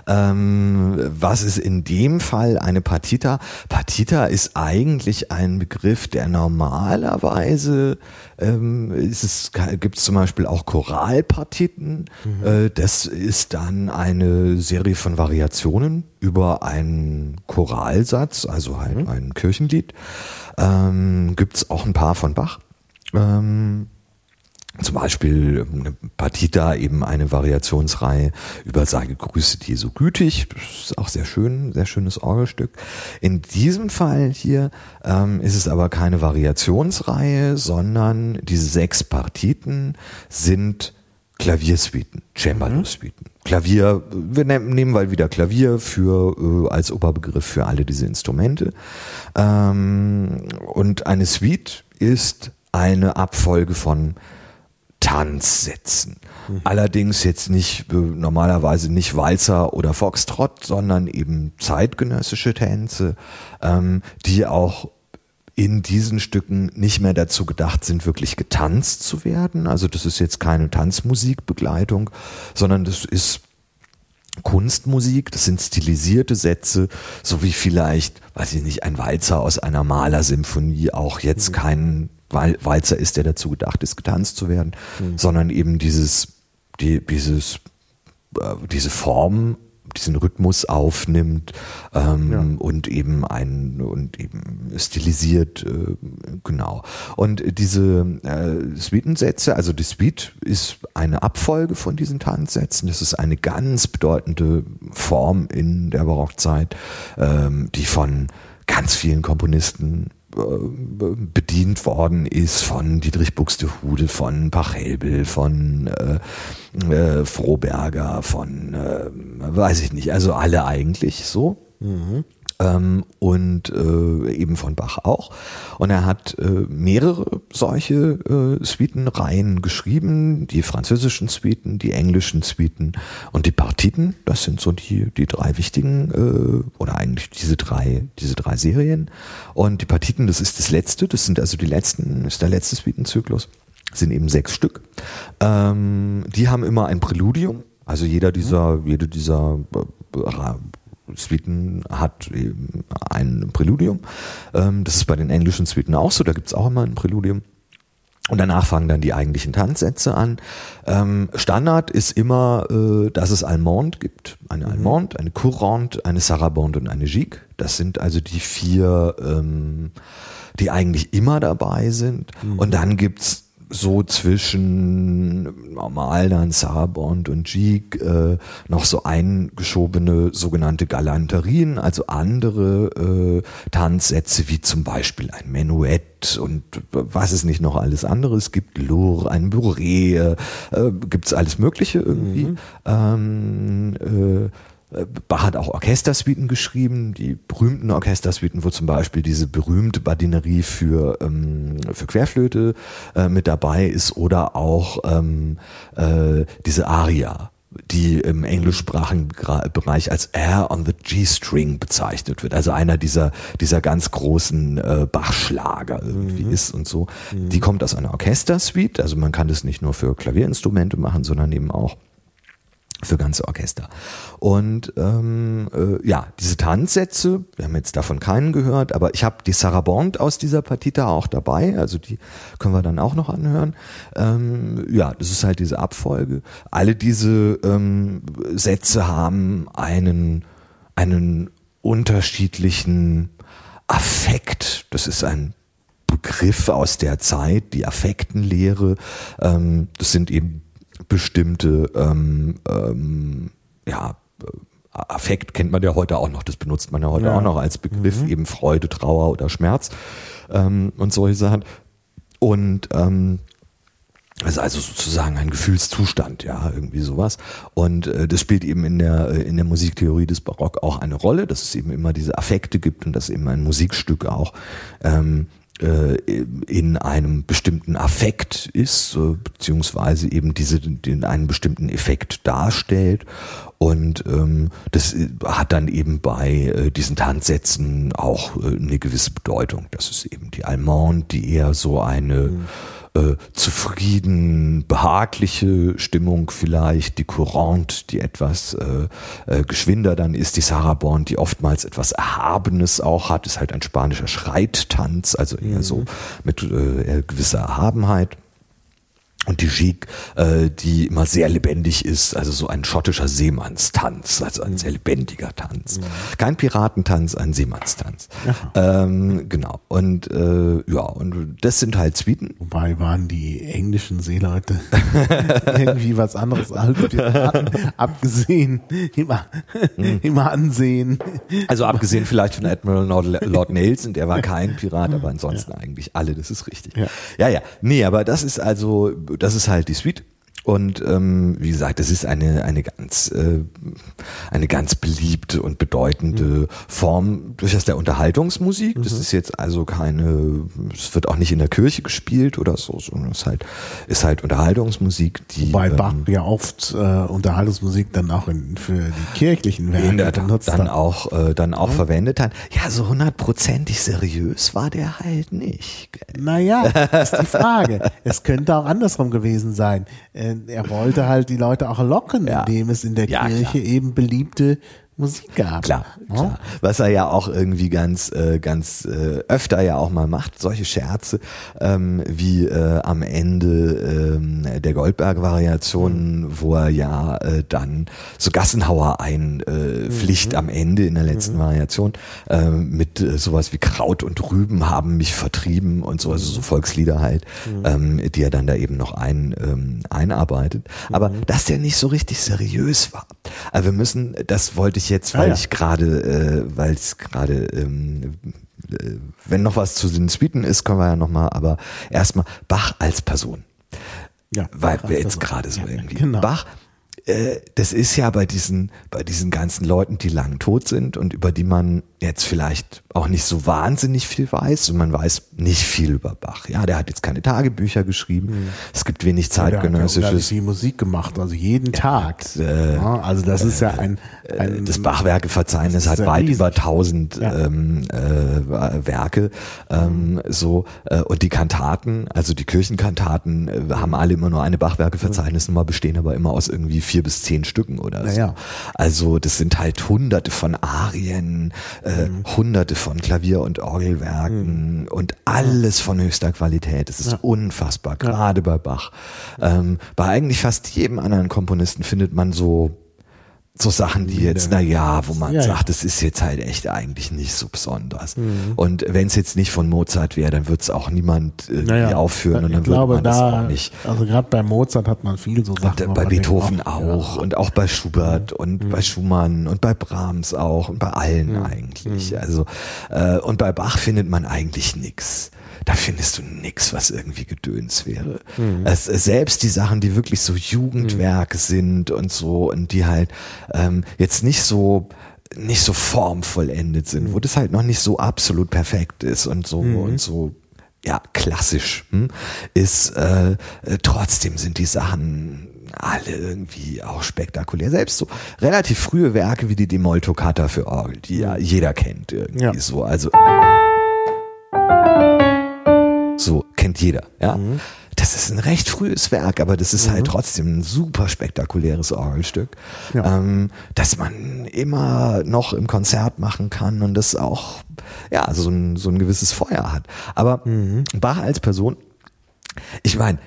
ähm, was ist in dem Fall eine Partita? Partita ist eigentlich ein Begriff, der normalerweise ähm, ist es gibt es zum Beispiel auch Choralpartiten. Äh, das ist dann eine Serie von Variationen über einen Choralsatz, also halt ein Kirchenlied. Ähm, gibt es auch ein paar von Bach. Ähm, zum Beispiel eine Partita, eben eine Variationsreihe über Sage Grüße die so gütig. Das ist auch sehr schön, sehr schönes Orgelstück. In diesem Fall hier ähm, ist es aber keine Variationsreihe, sondern diese sechs Partiten sind Klaviersuiten, Cembalo-Suiten. Klavier, wir ne- nehmen mal wieder Klavier für äh, als Oberbegriff für alle diese Instrumente. Ähm, und eine Suite ist eine Abfolge von Tanzsätzen. Allerdings jetzt nicht äh, normalerweise nicht Walzer oder Foxtrot, sondern eben zeitgenössische Tänze, ähm, die auch in diesen Stücken nicht mehr dazu gedacht sind, wirklich getanzt zu werden. Also das ist jetzt keine Tanzmusikbegleitung, sondern das ist Kunstmusik, das sind stilisierte Sätze, so wie vielleicht, weiß ich nicht, ein Walzer aus einer Malersymphonie auch jetzt kein Wal Walzer ist, der dazu gedacht ist, getanzt zu werden, sondern eben dieses, die, dieses, äh, diese Form, diesen Rhythmus aufnimmt ähm, Ja. und eben ein und eben stilisiert äh, genau. Und diese äh, Suitensätze also die Suite ist eine Abfolge von diesen Tanzsätzen. Das ist eine ganz bedeutende Form in der Barockzeit ähm, die von ganz vielen Komponisten bedient worden ist von Dietrich Buxtehude, von Pachelbel, von äh, äh, Froberger, von äh, weiß ich nicht, also alle eigentlich so. Ähm, und äh, eben von Bach auch. Und er hat äh, mehrere solche äh, Suitenreihen geschrieben, die französischen Suiten, die englischen Suiten und die Partiten. Das sind so die, die drei wichtigen, äh, oder eigentlich diese drei, diese drei Serien. Und die Partiten, das ist das letzte, das sind also die letzten, ist der letzte Suitenzyklus, sind eben sechs Stück. Ähm, die haben immer ein Präludium. Also jeder dieser, jede dieser äh, Suiten hat eben ein Präludium. Ähm, das ist bei den englischen Suiten auch so, da gibt's auch immer ein Präludium. Und danach fangen dann die eigentlichen Tanzsätze an. Ähm, Standard ist immer, äh, dass es Allemande gibt. Eine Allemande, eine Courante, eine Sarabande und eine Gigue. Das sind also die vier, ähm, die eigentlich immer dabei sind. Und dann gibt's so zwischen normal dann Sarabande und Gigue äh, noch so eingeschobene sogenannte Galanterien, also andere äh, Tanzsätze wie zum Beispiel ein Menuett und was es nicht noch alles anderes gibt, Lour, ein Bourrée, äh, gibt's alles Mögliche irgendwie. Ähm, äh, Bach hat auch Orchestersuiten geschrieben, die berühmten Orchestersuiten, wo zum Beispiel diese berühmte Badinerie für, ähm, für Querflöte äh, mit dabei ist oder auch ähm, äh, diese Aria, die im englischsprachigen Bereich als Air on the G-String bezeichnet wird. Also einer dieser, dieser ganz großen äh, Bachschlager irgendwie ist und so. Die kommt aus einer Orchestersuite, also man kann das nicht nur für Klavierinstrumente machen, sondern eben auch für ganze Orchester. Und ähm, äh, ja, diese Tanzsätze, wir haben jetzt davon keinen gehört, aber ich habe die Sarabande aus dieser Partita auch dabei, also die können wir dann auch noch anhören. Ähm, ja, das ist halt diese Abfolge. Alle diese ähm, Sätze haben einen, einen unterschiedlichen Affekt. Das ist ein Begriff aus der Zeit, die Affektenlehre. Ähm, das sind eben bestimmte, ähm, ähm, ja, Affekt kennt man ja heute auch noch, das benutzt man ja heute Ja. auch noch als Begriff, eben Freude, Trauer oder Schmerz ähm, und solche Sachen. Und ähm, Das ist also sozusagen ein Gefühlszustand, ja, irgendwie sowas. Und äh, das spielt eben in der, äh, in der Musiktheorie des Barock auch eine Rolle, dass es eben immer diese Affekte gibt und dass eben ein Musikstück auch ähm, äh, in einem bestimmten Affekt ist, äh, beziehungsweise eben diese, den, einen bestimmten Effekt darstellt. Und ähm, das äh, hat dann eben bei äh, diesen Tanzsätzen auch äh, eine gewisse Bedeutung. Das ist eben die Allemande, die eher so eine mhm äh, zufrieden, behagliche Stimmung vielleicht, die Courante, die etwas äh, äh, geschwinder dann ist, die Sarabon, die oftmals etwas Erhabenes auch hat, ist halt ein spanischer Schreittanz, also eher mhm. so mit äh, gewisser Erhabenheit. Und die Gigue, äh, die immer sehr lebendig ist, also so ein schottischer Seemannstanz, also ein sehr lebendiger Tanz. Ja. Kein Piratentanz, ein Seemannstanz. Ähm, genau. Und äh, ja, und das sind halt Suiten. Wobei waren die englischen Seeleute irgendwie was anderes als Piraten, abgesehen, immer, hm. immer ansehen. Also abgesehen vielleicht von Admiral Lord Nelson, der war kein Pirat, aber ansonsten ja. eigentlich alle, das ist richtig. Ja. ja, ja. Nee, aber das ist also das ist halt die Suite. Und ähm, wie gesagt, es ist eine eine ganz äh, eine ganz beliebte und bedeutende mhm. Form durchaus der Unterhaltungsmusik. Mhm. Das ist jetzt also keine, es wird auch nicht in der Kirche gespielt oder so, sondern es ist halt ist halt Unterhaltungsmusik, die bei Bach ähm, ja oft äh, Unterhaltungsmusik dann auch in, für die kirchlichen Werke der, benutzt dann auch äh, dann auch mhm. verwendet hat. Ja, so hundertprozentig seriös war der halt nicht. Naja, ist die Frage. es könnte auch andersrum gewesen sein. Äh, er wollte halt die Leute auch locken, ja. indem es in der ja, Kirche klar. eben beliebte Musik gab. Klar, ja? klar. Was er ja auch irgendwie ganz, äh, ganz äh, öfter ja auch mal macht, solche Scherze, ähm, wie äh, am Ende ähm, der Goldberg-Variationen, mhm. wo er ja äh, dann so Gassenhauer einpflicht äh, mhm. am Ende in der letzten mhm. Variation äh, mit äh, sowas wie Kraut und Rüben haben mich vertrieben und so, also so mhm. Volkslieder halt, mhm. ähm, die er dann da eben noch ein, ähm, einarbeitet. Aber mhm. dass der nicht so richtig seriös war. Also wir müssen, das wollte ich jetzt, weil ah, ja. ich gerade, äh, weil es gerade, ähm, äh, wenn noch was zu den Suiten ist, können wir ja nochmal, aber erstmal Bach als Person. Ja, weil wir jetzt gerade so ja, irgendwie. Genau. Bach äh, das ist ja bei diesen, bei diesen ganzen Leuten, die lang tot sind und über die man jetzt vielleicht auch nicht so wahnsinnig viel weiß und man weiß nicht viel über Bach. Ja, der hat jetzt keine Tagebücher geschrieben. Mhm. Es gibt wenig zeitgenössisches. Ja, der hat viel Musik gemacht, also jeden Tag. Äh, ja, also das ist ja ein, äh, ein das Bachwerkeverzeichnis hat weit riesig. über 1000 ja. ähm, äh, Werke. Ähm, mhm. so äh, und die Kantaten, also die Kirchenkantaten, äh, haben alle immer nur eine Bachwerkeverzeichnisnummer, bestehen aber immer aus irgendwie vier bis zehn Stücken oder so. Ja. Also das sind halt Hunderte von Arien. Äh, mhm. hunderte von Klavier- und Orgelwerken mhm. und alles von höchster Qualität. Es ist ja. unfassbar, gerade ja. bei Bach. Ähm, bei eigentlich fast jedem anderen Komponisten findet man so so Sachen, die jetzt, na ja, wo man ja, sagt, das ist jetzt halt echt eigentlich nicht so besonders. Mhm. Und wenn es jetzt nicht von Mozart wäre, dann wird es auch niemand äh, naja, aufführen und dann glaube, würde man da, das auch nicht. Also gerade bei Mozart hat man viel so Sachen. Und, bei Beethoven auch, auch ja. und auch bei Schubert mhm. und mhm. bei Schumann und bei Brahms auch und bei allen mhm. eigentlich. Mhm. Also äh, und bei Bach findet man eigentlich nichts da findest du nix, was irgendwie Gedöns wäre. Mhm. Es, selbst die Sachen, die wirklich so Jugendwerke mhm. sind und so und die halt ähm, jetzt nicht so nicht so formvollendet sind, mhm. wo das halt noch nicht so absolut perfekt ist und so mhm. und so ja klassisch hm, ist äh, äh, trotzdem sind die Sachen alle irgendwie auch spektakulär. Selbst so relativ frühe Werke wie die Demol-Toccata für Orgel, die ja mhm. jeder kennt irgendwie ja. so. Also so kennt jeder, ja. Mhm. Das ist ein recht frühes Werk, aber das ist halt mhm. halt trotzdem ein super spektakuläres Orgelstück, ja. ähm, das man immer noch im Konzert machen kann und das auch ja so ein, so ein gewisses Feuer hat. Aber mhm. Bach als Person, ich meine,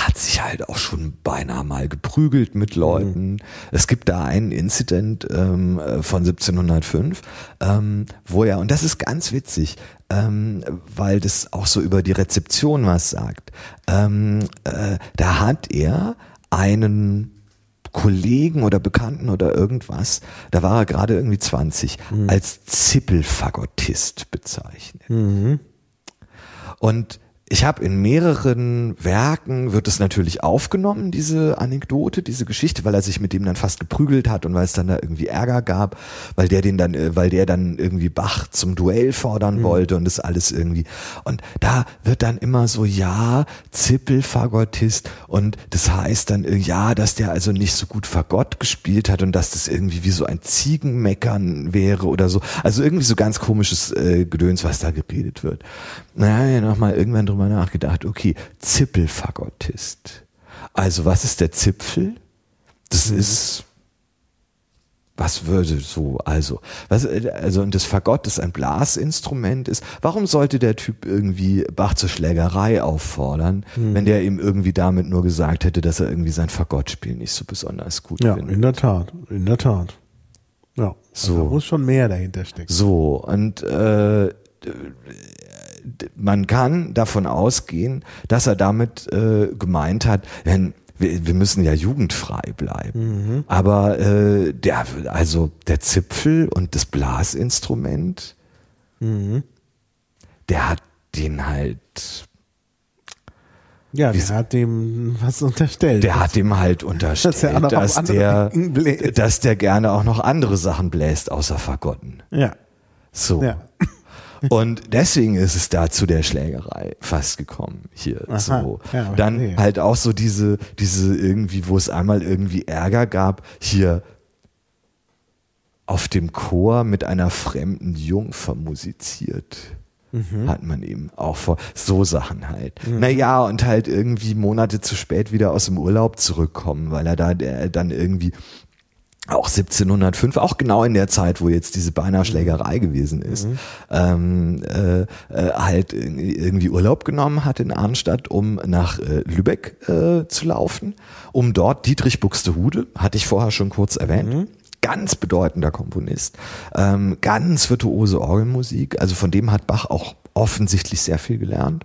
der hat sich halt auch schon beinahe mal geprügelt mit Leuten. Mhm. Es gibt da einen Incident ähm, äh, von 1705, ähm, wo er, und das ist ganz witzig, ähm, weil das auch so über die Rezeption was sagt. Ähm, äh, da hat er einen Kollegen oder Bekannten oder irgendwas, da war er gerade irgendwie 20, mhm. als Zippelfagottist bezeichnet. Mhm. Und ich habe in mehreren Werken wird es natürlich aufgenommen, diese Anekdote, diese Geschichte, weil er sich mit dem dann fast geprügelt hat und weil es dann da irgendwie Ärger gab, weil der den dann, äh, weil der dann irgendwie Bach zum Duell fordern mhm. wollte und das alles irgendwie. Und da wird dann immer so, ja, Zippelfagottist und das heißt dann, äh, ja, dass der also nicht so gut Fagott gespielt hat und dass das irgendwie wie so ein Ziegenmeckern wäre oder so. Also irgendwie so ganz komisches äh, Gedöns, was da geredet wird. Naja, nochmal irgendwann drüber nachgedacht, okay, Zippelfagottist. Also was ist der Zipfel? Das mhm. ist, was würde so, also, was, also, und das Fagott, das ein Blasinstrument ist, warum sollte der Typ irgendwie Bach zur Schlägerei auffordern, mhm. wenn der ihm irgendwie damit nur gesagt hätte, dass er irgendwie sein Fagottspiel nicht so besonders gut ja, findet? Ja, in der Tat, in der Tat. Ja, so. Also da muss schon mehr dahinter stecken. So, und äh, man kann davon ausgehen, dass er damit äh, gemeint hat, wenn wir, wir müssen ja jugendfrei bleiben. Mhm. Aber äh, der, also der Zipfel und das Blasinstrument, mhm. der hat den halt. Ja, der hat dem was unterstellt. Der hat dem halt unterstellt, dass, dass der, dass der gerne auch noch andere Sachen bläst, außer Fagotten. Ja. So. Ja. Und deswegen ist es da zu der Schlägerei fast gekommen hier. Aha, so. Ja, Dann okay. halt auch so diese, diese irgendwie, wo es einmal irgendwie Ärger gab, hier auf dem Chor mit einer fremden Jungfer musiziert. Mhm. Hat man eben auch vor so Sachen halt. Mhm. Naja, und halt irgendwie Monate zu spät wieder aus dem Urlaub zurückkommen, weil er da der dann irgendwie auch 1705, auch genau in der Zeit, wo jetzt diese beinahe Schlägerei gewesen ist, mhm. ähm, äh, äh, halt irgendwie Urlaub genommen hat in Arnstadt, um nach äh, Lübeck äh, zu laufen, um dort Dietrich Buxtehude, hatte ich vorher schon kurz erwähnt, mhm. ganz bedeutender Komponist, ähm, ganz virtuose Orgelmusik, also von dem hat Bach auch offensichtlich sehr viel gelernt.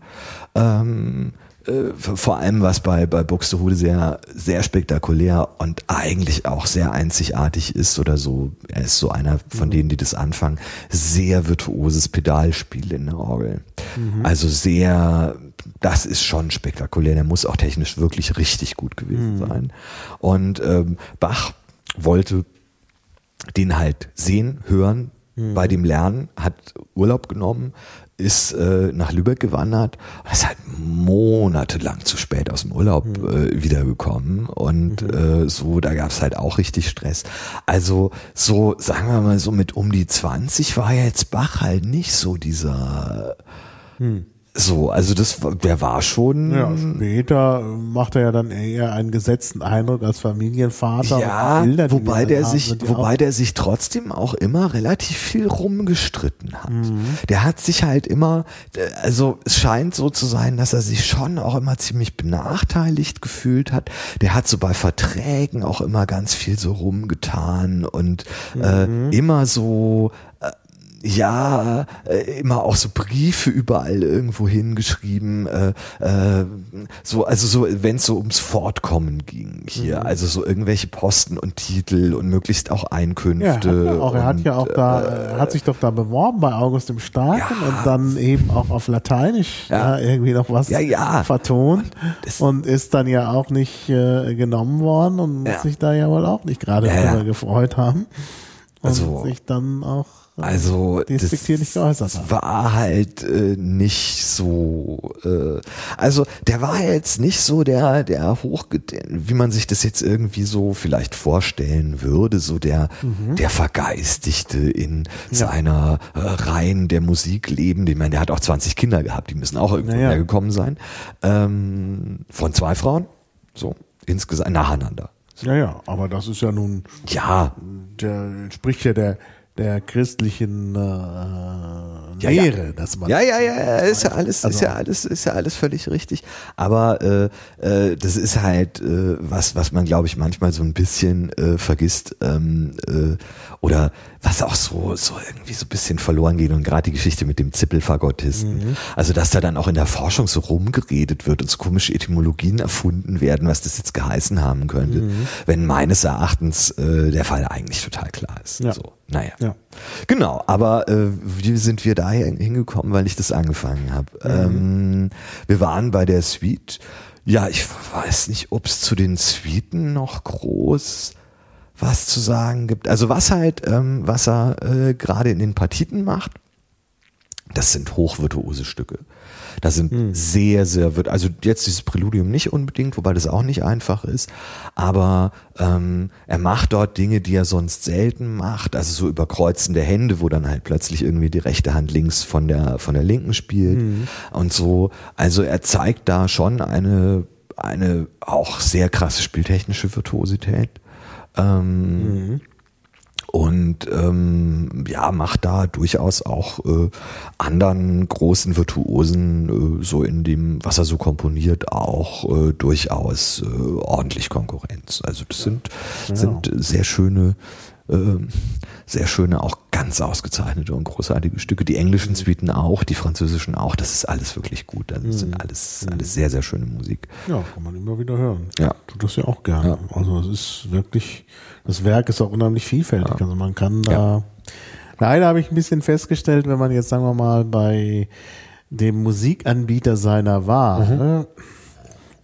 Ähm, äh, vor allem was bei, bei Buxtehude sehr, sehr spektakulär und eigentlich auch sehr einzigartig ist oder so. Er ist so einer von mhm. denen, die das anfangen. Sehr virtuoses Pedalspiel in der Orgel. Mhm. Also sehr, das ist schon spektakulär. Der muss auch technisch wirklich richtig gut gewesen mhm. sein. Und ähm, Bach wollte den halt sehen, hören, mhm. bei dem Lernen, hat Urlaub genommen, ist äh, nach Lübeck gewandert und ist halt monatelang zu spät aus dem Urlaub mhm. äh, wiedergekommen und mhm. äh, so, da gab's halt auch richtig Stress. Also so, sagen wir mal so mit um die 20 war jetzt Bach halt nicht so dieser mhm. So, also das, der war schon. Ja, später macht er ja dann eher einen gesetzten Eindruck als Familienvater. Ja, Bilder, wobei der haben, sich, wobei der sich trotzdem auch immer relativ viel rumgestritten hat. Mhm. Der hat sich halt immer, also es scheint so zu sein, dass er sich schon auch immer ziemlich benachteiligt gefühlt hat. Der hat so bei Verträgen auch immer ganz viel so rumgetan und äh, mhm. äh, immer so ja, äh, immer auch so Briefe überall irgendwo hingeschrieben, äh, äh, so, also so, wenn es so ums Fortkommen ging hier, mhm. also so irgendwelche Posten und Titel und möglichst auch Einkünfte. Ja, auch, er hat ja auch da, äh, hat sich doch da beworben bei August dem Starken ja, und dann eben auch auf Lateinisch ja. irgendwie noch was vertont und, und, ist dann ja auch nicht äh, genommen worden und muss sich da ja wohl auch nicht gerade darüber gefreut haben. Und also, sich dann auch also das war halt äh, nicht so. Äh, also der war jetzt nicht so der der hoch, wie man sich das jetzt irgendwie so vielleicht vorstellen würde, so der mhm. der vergeistigte in ja. seiner äh, Reihen der Musik leben. Ich meine, der hat auch 20 Kinder gehabt, die müssen auch irgendwo naja. hergekommen sein. Ähm, von zwei Frauen, so insgesamt nacheinander. Ja, ja, aber das ist ja nun. Ja. Der spricht ja der der christlichen äh, ja, Lehre, ja. dass man ja ja ja ist ja alles also, ist ja alles ist ja alles völlig richtig, aber äh, äh, das ist halt äh, was was man glaube ich manchmal so ein bisschen äh, vergisst ähm, äh, oder was auch so so irgendwie so ein bisschen verloren geht und gerade die Geschichte mit dem Zippelfagottisten, mhm. also dass da dann auch in der Forschung so rumgeredet wird und so komische Etymologien erfunden werden, was das jetzt geheißen haben könnte, mhm. wenn meines Erachtens äh, der Fall eigentlich total klar ist. Ja. So. Naja. Ja. Genau, aber äh, wie sind wir da hingekommen, weil ich das angefangen habe? Ähm, wir waren bei der Suite. Ja, ich weiß nicht, ob es zu den Suiten noch groß was zu sagen gibt. Also was halt, ähm, was er äh, gerade in den Partiten macht, das sind hochvirtuose Stücke. Das sind sehr, sehr, wird also jetzt dieses Präludium nicht unbedingt, wobei das auch nicht einfach ist, aber ähm, er macht dort Dinge, die er sonst selten macht, also so überkreuzende Hände, wo dann halt plötzlich irgendwie die rechte Hand links von der von der linken spielt und so. Also er zeigt da schon eine eine auch sehr krasse spieltechnische Virtuosität. Ähm, und ähm, ja, macht da durchaus auch äh, anderen großen Virtuosen äh, so in dem, was er so komponiert, auch äh, durchaus äh, ordentlich Konkurrenz. Also das sind, sind sehr schöne, äh, sehr schöne, auch ganz ausgezeichnete und großartige Stücke. Die englischen Suiten auch, die französischen auch, das ist alles wirklich gut. Das sind alles, alles sehr, sehr schöne Musik. Ja, kann man immer wieder hören. Ja. Tut das ja auch gerne. Also es ist wirklich, das Werk ist auch unheimlich vielfältig. Also man kann da, leider habe ich ein bisschen festgestellt, wenn man jetzt, sagen wir mal, bei dem Musikanbieter seiner Wahl,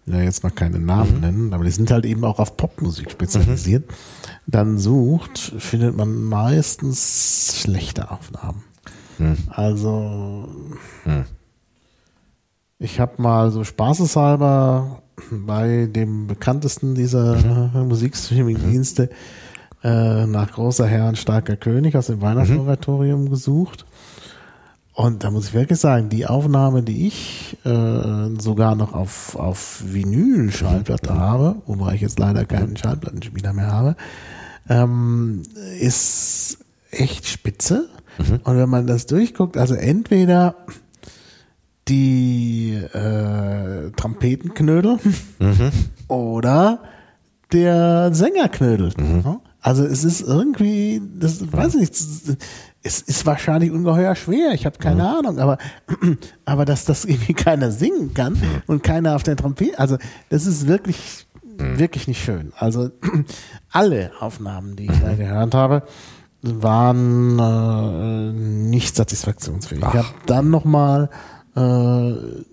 ja jetzt mal keine Namen nennen, aber die sind halt eben auch auf Popmusik spezialisiert, dann sucht, findet man meistens schlechte Aufnahmen. Also ich habe mal so spaßeshalber bei dem bekanntesten dieser Musikstreaming-Dienste äh, nach großer Herr und starker König aus dem Weihnachtsoratorium gesucht. Und da muss ich wirklich sagen, die Aufnahme, die ich äh, sogar noch auf, auf Vinyl-Schallplatte habe, wobei ich jetzt leider keinen Schallplattenspieler mehr habe, ähm, ist echt spitze. Und wenn man das durchguckt, also entweder die äh, Trompetenknödel oder der Sängerknödel. Ja? Also es ist irgendwie, das weiß ich nicht, es ist wahrscheinlich ungeheuer schwer, ich habe keine Ahnung, aber, aber dass das irgendwie keiner singen kann und keiner auf der Trompete, also das ist wirklich, wirklich nicht schön. Also alle Aufnahmen, die ich da gehört habe, waren äh, nicht satisfaktionsfähig. Ich habe dann nochmal, äh,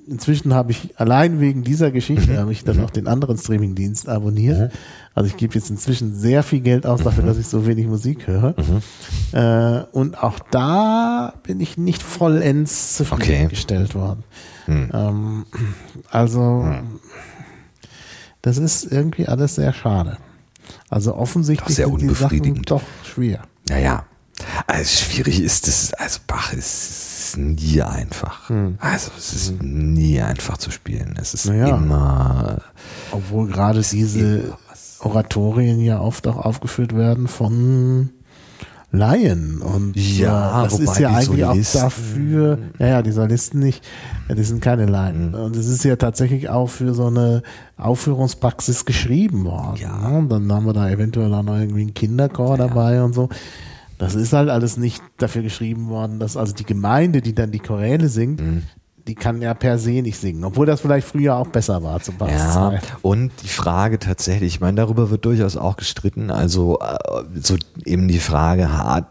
inzwischen habe ich allein wegen dieser Geschichte, habe ich dann auch den anderen Streamingdienst abonniert. Also ich gebe jetzt inzwischen sehr viel Geld aus dafür, dass ich so wenig Musik höre. Äh, und auch da bin ich nicht vollends zufriedengestellt worden. Ähm, also das ist irgendwie alles sehr schade. Also offensichtlich sind die Sachen doch schwer. Naja, also schwierig ist es, also Bach ist nie einfach. Also es ist nie einfach zu spielen. Es ist Naja. immer, Obwohl gerade diese Oratorien ja oft auch aufgeführt werden von Laien. Und Ja, äh, das ist ja eigentlich auch Solisten- dafür, ja, ja, die Solisten nicht, ja, die sind keine Laien. Mhm. Und es ist ja tatsächlich auch für so eine Aufführungspraxis geschrieben worden. Ja. ne? Und dann haben wir da eventuell auch noch irgendwie einen Kinderchor dabei und so. Das ist halt alles nicht dafür geschrieben worden, dass also die Gemeinde, die dann die Choräle singt, Mhm. die kann ja per se nicht singen, obwohl das vielleicht früher auch besser war zu Bachs ja, und die Frage tatsächlich, ich meine, darüber wird durchaus auch gestritten, also äh, so eben die Frage, hat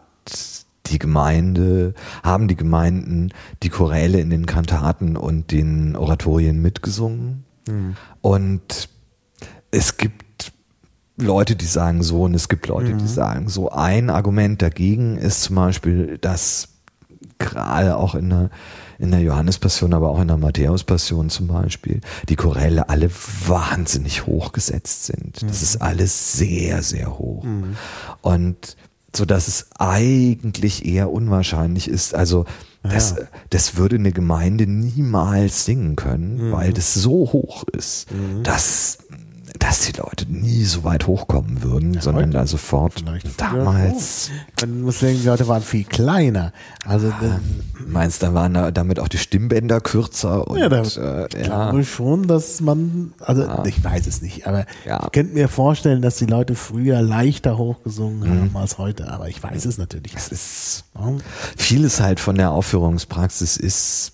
die Gemeinde, haben die Gemeinden die Choräle in den Kantaten und den Oratorien mitgesungen? Und es gibt Leute, die sagen so und es gibt Leute, die sagen so. Ein Argument dagegen ist zum Beispiel, dass gerade auch in der, in der Johannespassion, aber auch in der Matthäuspassion zum Beispiel, die Choräle alle wahnsinnig hoch gesetzt sind. Das ist alles sehr, sehr hoch. Und so dass es eigentlich eher unwahrscheinlich ist. Also das, das würde eine Gemeinde niemals singen können, weil das so hoch ist, dass dass die Leute nie so weit hochkommen würden, sondern heute da sofort Vielleicht damals. schon. Man muss denken, die Leute waren viel kleiner. Also das, Meinst du, da waren da damit auch die Stimmbänder kürzer und ja, da äh, ich ja. glaube schon, dass man, also ich weiß es nicht, aber Ja. ich könnte mir vorstellen, dass die Leute früher leichter hochgesungen Mhm. haben als heute, aber ich weiß es natürlich Es ist Ja. vieles halt von der Aufführungspraxis ist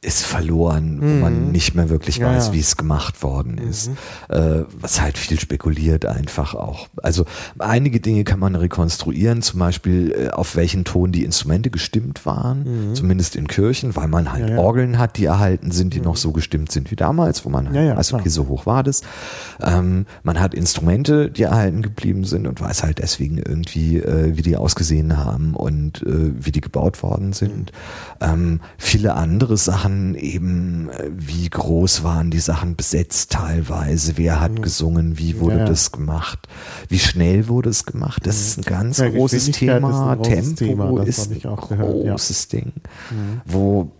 ist verloren, wo man nicht mehr wirklich Mhm. Ja, weiß, ja. Mhm. wie es gemacht worden ist. Äh, was halt viel spekuliert einfach auch. Also einige Dinge kann man rekonstruieren, zum Beispiel äh, auf welchen Ton die Instrumente gestimmt waren, zumindest in Kirchen, weil man halt Mhm. Ja, ja. Orgeln hat, die erhalten sind, die noch so gestimmt sind wie damals, wo man halt Ja, ja, weiß, okay, klar. so hoch war das. Ähm, man hat Instrumente, die erhalten geblieben sind und weiß halt deswegen irgendwie, äh, wie die ausgesehen haben und äh, wie die gebaut worden sind. Ähm, viele andere Sachen eben, äh, wie groß waren die Sachen besetzt teilweise, wer hat gesungen, wie wurde Mhm. Ja, ja. das gemacht, wie schnell wurde es gemacht. Das ist ein ganz Ja, großes Thema. ein großes Tempo Thema, das ist ein auch gehört, ja. Mhm. großes Ding, wo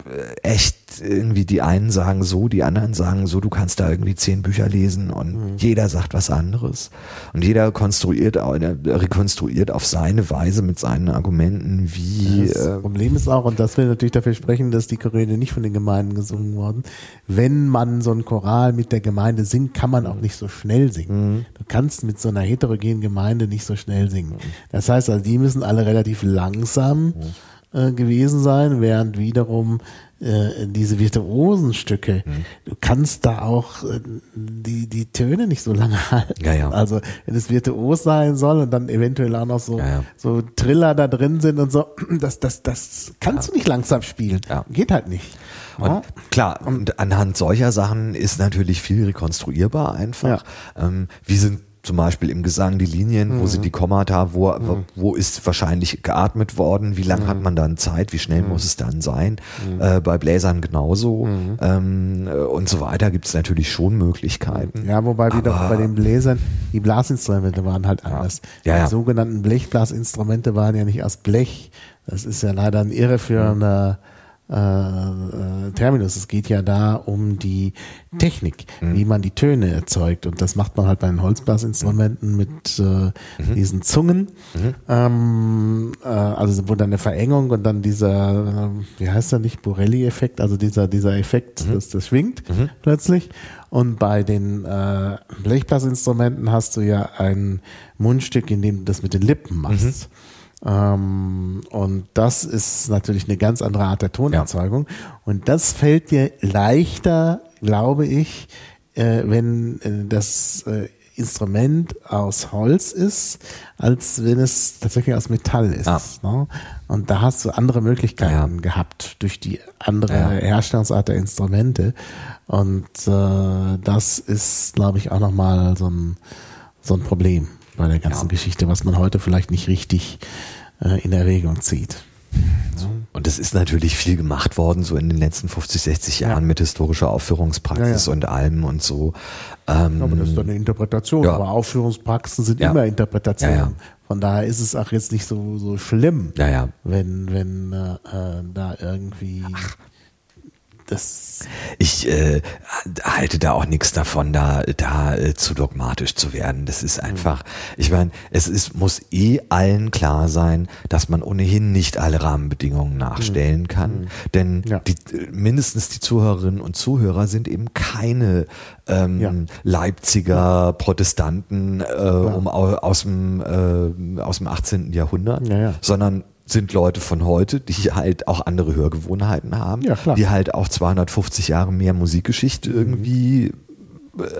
echt irgendwie die einen sagen so, die anderen sagen so, du kannst da irgendwie zehn Bücher lesen und Mhm. jeder sagt was anderes. Und jeder konstruiert, äh, rekonstruiert auf seine Weise mit seinen Argumenten, wie Das äh, Problem ist auch, und das will natürlich dafür sprechen, dass die Choräle nicht von den Gemeinden gesungen wurden. Wenn man so ein Choral mit der Gemeinde singt, kann man auch nicht so schnell singen. Du kannst mit so einer heterogenen Gemeinde nicht so schnell singen. Das heißt also, die müssen alle relativ langsam äh, gewesen sein, während wiederum äh, diese virtuosen Stücke, du kannst da auch äh, die, die Töne nicht so lange halten. Ja, ja. Also wenn es virtuos sein soll und dann eventuell auch noch so, Ja, so Triller da drin sind und so, das, das, das kannst du nicht langsam spielen. Geht halt nicht. Und klar, und anhand solcher Sachen ist natürlich viel rekonstruierbar einfach. Ähm, wie sind zum Beispiel im Gesang die Linien, wo Mhm. sind die Kommata, wo, wo, wo ist wahrscheinlich geatmet worden, wie lange Mhm. hat man dann Zeit, wie schnell muss es dann sein. Äh, bei Bläsern genauso Mhm. ähm, äh, und so weiter gibt es natürlich schon Möglichkeiten. Ja, wobei wieder Aber- bei den Bläsern, die Blasinstrumente waren halt anders. Ja, ja. Die sogenannten Blechblasinstrumente waren ja nicht aus Blech. Das ist ja leider ein irreführender äh, äh, Terminus. Es geht ja da um die Technik, wie man die Töne erzeugt. Und das macht man halt bei den Holzblasinstrumenten mit äh, diesen Zungen. Ähm, äh, also wo dann eine Verengung und dann dieser, äh, wie heißt der nicht, Borelli-Effekt, also dieser, dieser Effekt, dass das schwingt plötzlich. Und bei den äh, Blechblasinstrumenten hast du ja ein Mundstück, in dem du das mit den Lippen machst. Ähm, und das ist natürlich eine ganz andere Art der Tonerzeugung. Und das fällt dir leichter, glaube ich, äh, wenn äh, das äh, Instrument aus Holz ist, als wenn es tatsächlich aus Metall ist. Ah. Ne? Und da hast du andere Möglichkeiten Ja. gehabt durch die andere Ja. Herstellungsart der Instrumente. Und äh, das ist, glaube ich, auch nochmal so ein, so ein Problem bei der ganzen Ja. Geschichte, was man heute vielleicht nicht richtig äh, in Erwägung zieht. Und es ist natürlich viel gemacht worden, so in den letzten 50, 60 Jahren Ja. mit historischer Aufführungspraxis Ja, ja. und allem und so. Ähm, Aber das ist dann eine Interpretation. Aber Aufführungspraxen sind immer Interpretationen. Von daher ist es auch jetzt nicht so, so schlimm, wenn, wenn äh, äh, da irgendwie das Ich äh, halte da auch nichts davon, da, da äh, zu dogmatisch zu werden. Das Mhm. ist einfach, ich meine, es ist, muss eh allen klar sein, dass man ohnehin nicht alle Rahmenbedingungen nachstellen kann. Denn Mhm. Ja. die, mindestens die Zuhörerinnen und Zuhörer sind eben keine ähm, Ja. Leipziger Protestanten äh, um, au- aus, dem, äh, aus dem 18. Jahrhundert, Ja, ja. sondern sind Leute von heute, die halt auch andere Hörgewohnheiten haben, Ja, die halt auch 250 Jahre mehr Musikgeschichte irgendwie äh,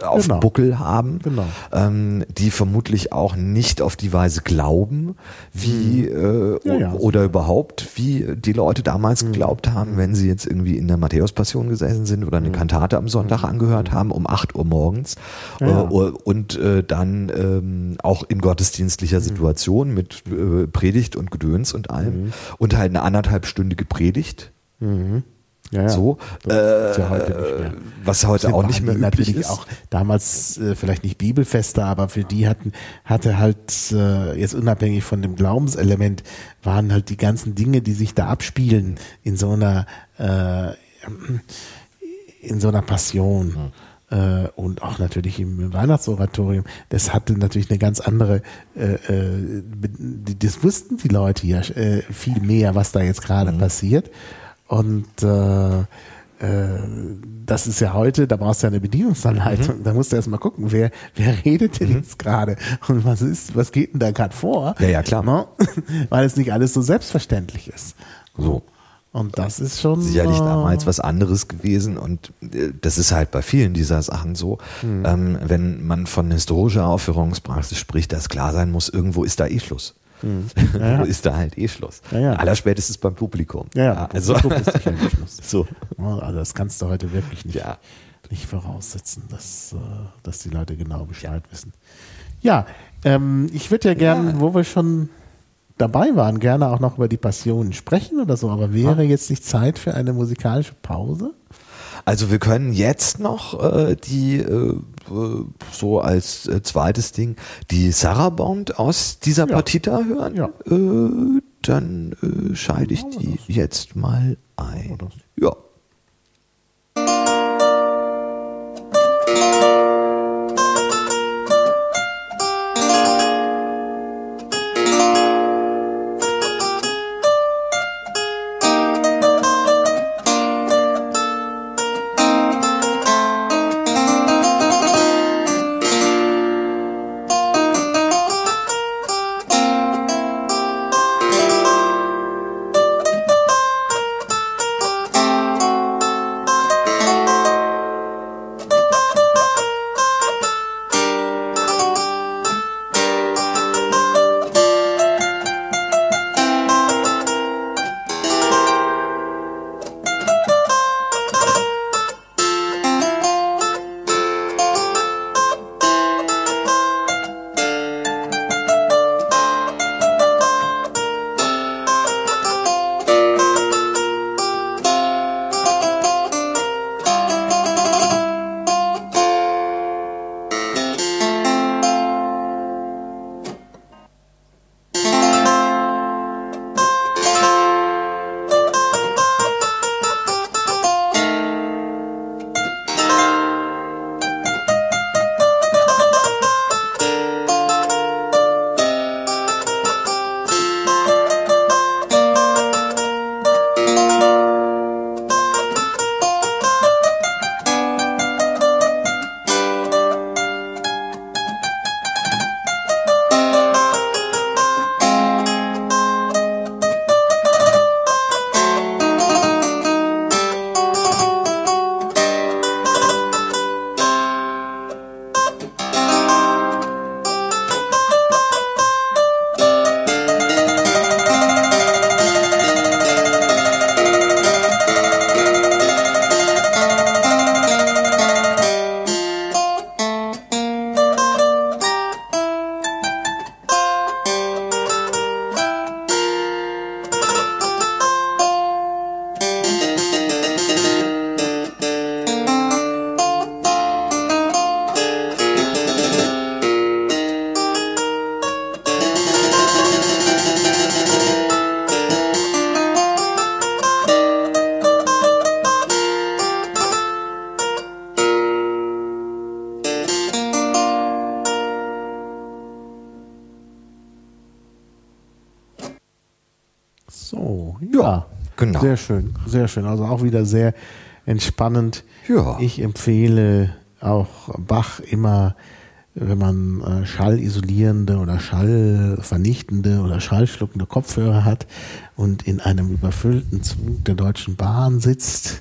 auf Genau. dem Buckel haben, Genau. ähm, die vermutlich auch nicht auf die Weise glauben, wie äh, Ja, ja. oder überhaupt, wie die Leute damals geglaubt haben, wenn sie jetzt irgendwie in der Matthäus-Passion gesessen sind oder eine Kantate am Sonntag angehört haben um 8 Uhr morgens Ja, äh, und äh, dann ähm, auch in gottesdienstlicher Situation mit äh, Predigt und Gedöns und allem und halt eine anderthalbstündige Predigt. Ja, ja. So, Das ist ja äh, heute mehr. was heute auch nicht mehr üblich natürlich ist. auch damals äh, vielleicht nicht Bibelfeste, aber für die hatten hatte halt äh, jetzt unabhängig von dem Glaubenselement waren halt die ganzen Dinge, die sich da abspielen in so einer äh, in so einer Passion. Äh, und auch natürlich im Weihnachtsoratorium, das hatte natürlich eine ganz andere, äh, äh, das wussten die Leute ja äh, viel mehr, was da jetzt gerade passiert. Und äh, äh, das ist ja heute, da brauchst du ja eine Bedienungsanleitung. Da musst du erst mal gucken, wer, wer redet denn jetzt gerade und was ist, was geht denn da gerade vor? Ja, ja, klar. Ne? Weil es nicht alles so selbstverständlich ist. So. Und das ist schon. Sicherlich äh, damals was anderes gewesen und äh, das ist halt bei vielen dieser Sachen so. Hm. Ähm, wenn man von historischer Aufführungspraxis spricht, dass klar sein muss, irgendwo ist da eh Schluss. Ja, ja. Ist da halt eh Schluss? Ja, ja. Allerspätestens beim Publikum. Ja, ja, also, Publikum so. Also das kannst du heute wirklich nicht, Ja. nicht voraussetzen, dass, äh, dass die Leute genau Bescheid wissen. Ja, ähm, ich würde ja gern, wo wir schon dabei waren, gerne auch noch über die Passionen sprechen oder so, aber wäre jetzt nicht Zeit für eine musikalische Pause? Also wir können jetzt noch äh, die äh, äh, so als äh, zweites Ding die Sarabond aus dieser Ja. Partita hören. Ja. Äh, dann äh, schalte ich die jetzt mal ein. Ja. Sehr schön. Also auch wieder sehr entspannend. Ja. Ich empfehle auch Bach immer, wenn man äh, schallisolierende oder schallvernichtende oder schallschluckende Kopfhörer hat und in einem überfüllten Zug der Deutschen Bahn sitzt,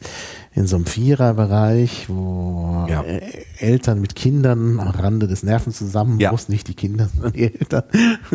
in so einem Viererbereich, wo Ja. äh, Eltern mit Kindern am Rande des Nervenzusammenbruchs, Ja. nicht die Kinder, sondern die Eltern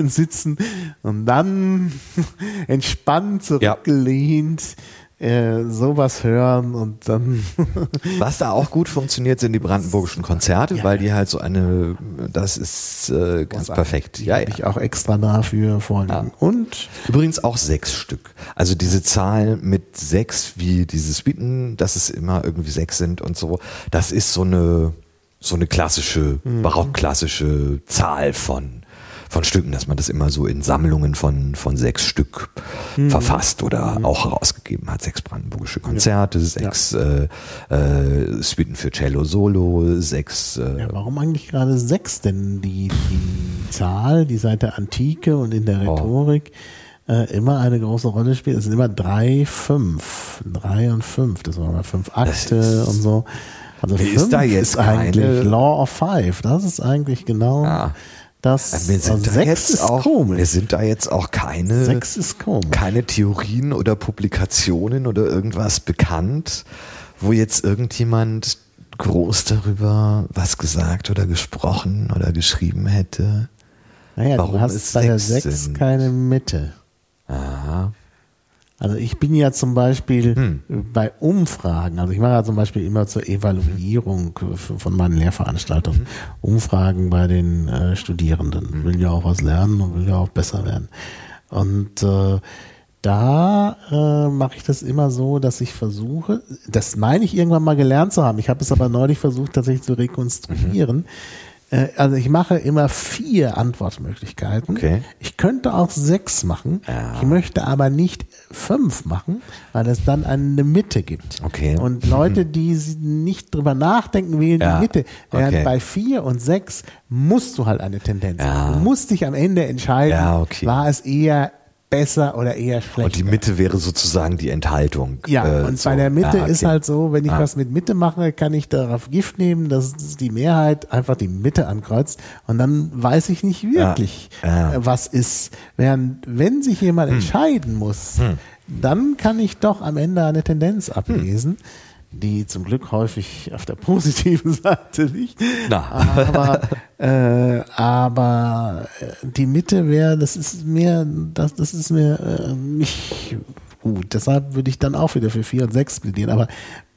sitzen und dann entspannt zurückgelehnt äh, sowas hören und dann Was da auch gut funktioniert, sind die brandenburgischen Konzerte, Ja. weil die halt so eine, das ist äh, ganz perfekt. Ja, habe ja. ich auch extra dafür vorliegen. Ja. Und Übrigens auch sechs Stück. Also diese Zahl mit sechs, wie dieses Bieten, dass es immer irgendwie sechs sind und so, das ist so eine, so eine klassische, Mhm. barockklassische Zahl von, von Stücken, dass man das immer so in Sammlungen von, von sechs Stück Mhm. verfasst oder auch herausgegeben hat. Sechs brandenburgische Konzerte, sechs äh, äh, Suiten für Cello Solo, sechs äh, ja, warum eigentlich gerade sechs? Denn die, die Zahl, die seit der Antike und in der Oh. Rhetorik äh, immer eine große Rolle spielt, es sind immer drei, fünf. Drei und fünf. Das waren mal fünf Akte ist- und so. Also Ist fünf da jetzt ist eigentlich Law of Five. Das ist eigentlich genau Ah. Das wir sind, also da jetzt ist auch, komisch. wir sind da jetzt auch keine, keine Theorien oder Publikationen oder irgendwas bekannt, wo jetzt irgendjemand groß darüber was gesagt oder gesprochen oder geschrieben hätte. Naja, warum du hast bei der sechs 6 sind. keine Mitte. Aha. Also ich bin ja zum Beispiel Hm. bei Umfragen, also ich mache ja zum Beispiel immer zur Evaluierung von meinen Lehrveranstaltungen Mhm. Umfragen bei den äh, Studierenden. Will ja auch was lernen und will ja auch besser werden. Und äh, da äh, mache ich das immer so, dass ich versuche, das meine ich irgendwann mal gelernt zu haben. Ich habe es aber neulich versucht tatsächlich zu rekonstruieren. Äh, also ich mache immer vier Antwortmöglichkeiten. Okay. Ich könnte auch sechs machen. Ja. Ich möchte aber nicht fünf machen, weil es dann eine Mitte gibt. Okay. Und Leute, die nicht drüber nachdenken, wählen Ja. die Mitte. Während Okay. bei vier und sechs musst du halt eine Tendenz Ja. haben. Du musst dich am Ende entscheiden, Ja, okay. war es eher besser oder eher schlechter. Und die Mitte wäre sozusagen die Enthaltung. Ja, Äh, und so. bei der Mitte ist okay. halt so, wenn ich Ah. was mit Mitte mache, kann ich darauf Gift nehmen, dass die Mehrheit einfach die Mitte ankreuzt und dann weiß ich nicht wirklich, Ja. Ja. äh, was ist. Während wenn sich jemand Hm. entscheiden muss, dann kann ich doch am Ende eine Tendenz Hm. Die zum Glück häufig auf der positiven Seite liegt. Na. Aber, äh, aber äh, die Mitte wäre, das ist mir, das, das ist mir äh, nicht gut. Deshalb würde ich dann auch wieder für vier und sechs plädieren. Aber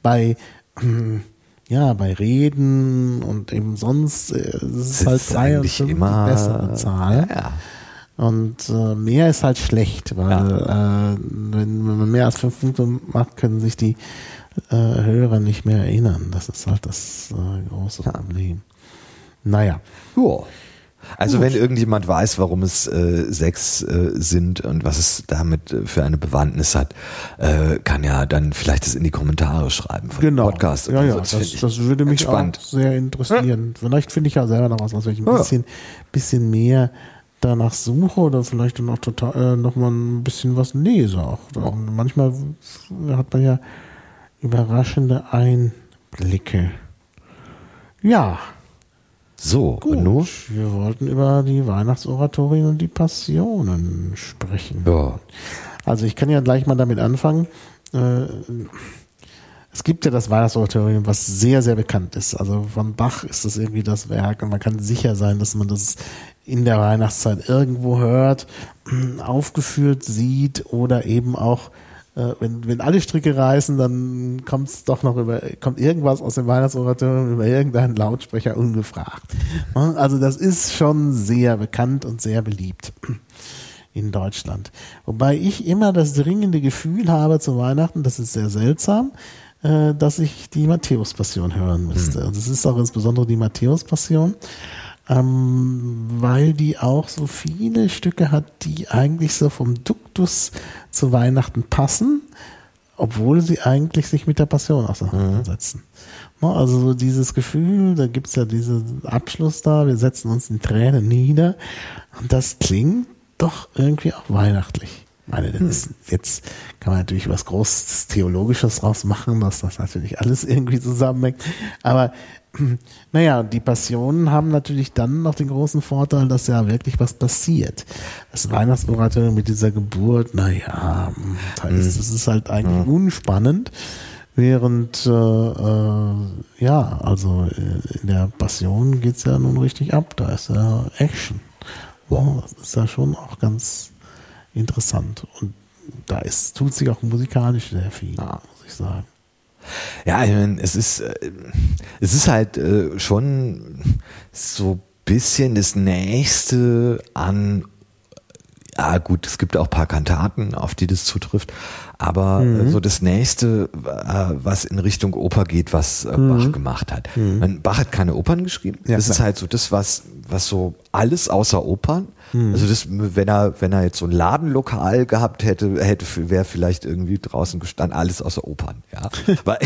bei hm, ja, bei Reden und eben sonst äh, es ist Das halt ist drei und eigentlich fünf immer die bessere Zahl. Ja. Und äh, mehr ist halt schlecht, weil äh, wenn, wenn man mehr als fünf Punkte macht, können sich die äh, Hörer nicht mehr erinnern. Das ist halt das äh, große Problem. Naja. Ja. Also wenn irgendjemand weiß, warum es äh, sechs äh, sind und was es damit äh, für eine Bewandtnis hat, äh, kann ja dann vielleicht das in die Kommentare schreiben von dem Podcast. Genau. Ja, oder ja, so. das, das, ich würde mich entspannt. auch sehr interessieren. Vielleicht finde ich ja selber noch was, was ich ein Ja. bisschen, bisschen mehr danach suche oder vielleicht dann auch total äh, noch mal ein bisschen was lese auch. Dann Manchmal hat man ja überraschende Einblicke. Ja, So, gut. und nun? Wir wollten über die Weihnachtsoratorien und die Passionen sprechen. Ja. Also ich kann ja gleich mal damit anfangen. Äh, Es gibt ja das Weihnachtsoratorium, was sehr, sehr bekannt ist. Also von Bach ist das irgendwie das Werk und man kann sicher sein, dass man das in der Weihnachtszeit irgendwo hört, aufgeführt sieht oder eben auch, äh, wenn, wenn alle Stricke reißen, dann kommt es doch noch über, kommt irgendwas aus dem Weihnachtsoratorium über irgendeinen Lautsprecher ungefragt. Also das ist schon sehr bekannt und sehr beliebt in Deutschland. Wobei ich immer das dringende Gefühl habe zu Weihnachten, das ist sehr seltsam, äh, dass ich die Matthäus-Passion hören müsste. Und es ist auch insbesondere die Matthäus-Passion, ähm, weil die auch so viele Stücke hat, die eigentlich so vom Duktus zu Weihnachten passen, obwohl sie eigentlich sich mit der Passion auseinandersetzen. Ne, Also so dieses Gefühl, da gibt's ja diesen Abschluss da, wir setzen uns in Tränen nieder und das klingt doch irgendwie auch weihnachtlich. Ich meine, das ist, jetzt kann man natürlich was Großes Theologisches draus machen, dass das natürlich alles irgendwie zusammenhängt. Aber naja, die Passionen haben natürlich dann noch den großen Vorteil, dass ja wirklich was passiert. Das Weihnachtsoratorium mit dieser Geburt, naja, das ist, das ist halt eigentlich unspannend. Während, äh, äh, ja, also äh, in der Passion geht's ja nun richtig ab. Da ist ja Action. Wow, das ist ja schon auch ganz interessant. Und da ist, tut sich auch musikalisch sehr viel, muss ich sagen. Ja, ich meine, es ist, äh, es ist halt äh, schon so bisschen das Nächste an, ja gut, es gibt auch ein paar Kantaten, auf die das zutrifft, aber äh, so das Nächste, äh, was in Richtung Oper geht, was äh, Bach gemacht hat. Meine, Bach hat keine Opern geschrieben. Ja, das ist klar. halt so das, was, was so alles außer Opern, Also das, wenn er, wenn er jetzt so ein Ladenlokal gehabt hätte, hätte wäre vielleicht irgendwie draußen gestanden, alles außer Opern, ja. bei,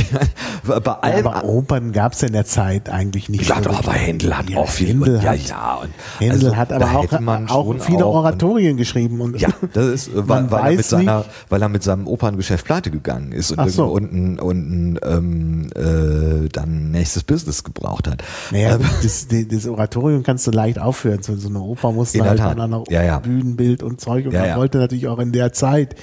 bei allem, ja, aber Opern gab es in der Zeit eigentlich nicht. Ja, so aber Händel hat ja, auch viel. Händel und, ja, ja. Und Händel also, hat aber auch, auch viele auch Oratorien geschrieben. Und ja, das ist, weil, weil er mit seiner, weil er mit seinem Operngeschäft pleite gegangen ist und so. unten, unten ähm, äh, dann nächstes Business gebraucht hat. Naja, ähm, das, das Oratorium kannst du leicht aufhören. So, so eine Oper muss halt an einer ja, ja. Bühnenbild und Zeug. Und ja, man wollte natürlich auch in der Zeit,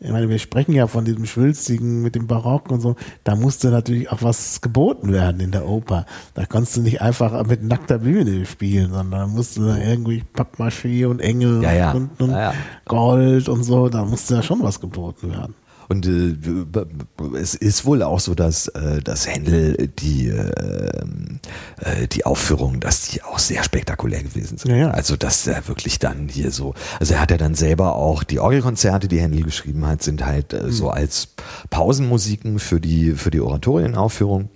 ich meine, wir sprechen ja von diesem Schwülstigen mit dem Barock und so, da musste natürlich auch was geboten werden in der Oper. Da konntest du nicht einfach mit nackter Bühne spielen, sondern da musste da irgendwie Pappmaché und Engel und, und Gold und so, da musste ja schon was geboten werden. Und äh, es ist wohl auch so, dass, äh, dass Händel die, äh, äh, die Aufführungen, dass die auch sehr spektakulär gewesen sind. Ja, ja. Also dass er wirklich dann hier so, also er hat ja dann selber auch die Orgelkonzerte, die Händel geschrieben hat, sind halt äh, mhm. so als Pausenmusiken für die, für die Oratorienaufführung.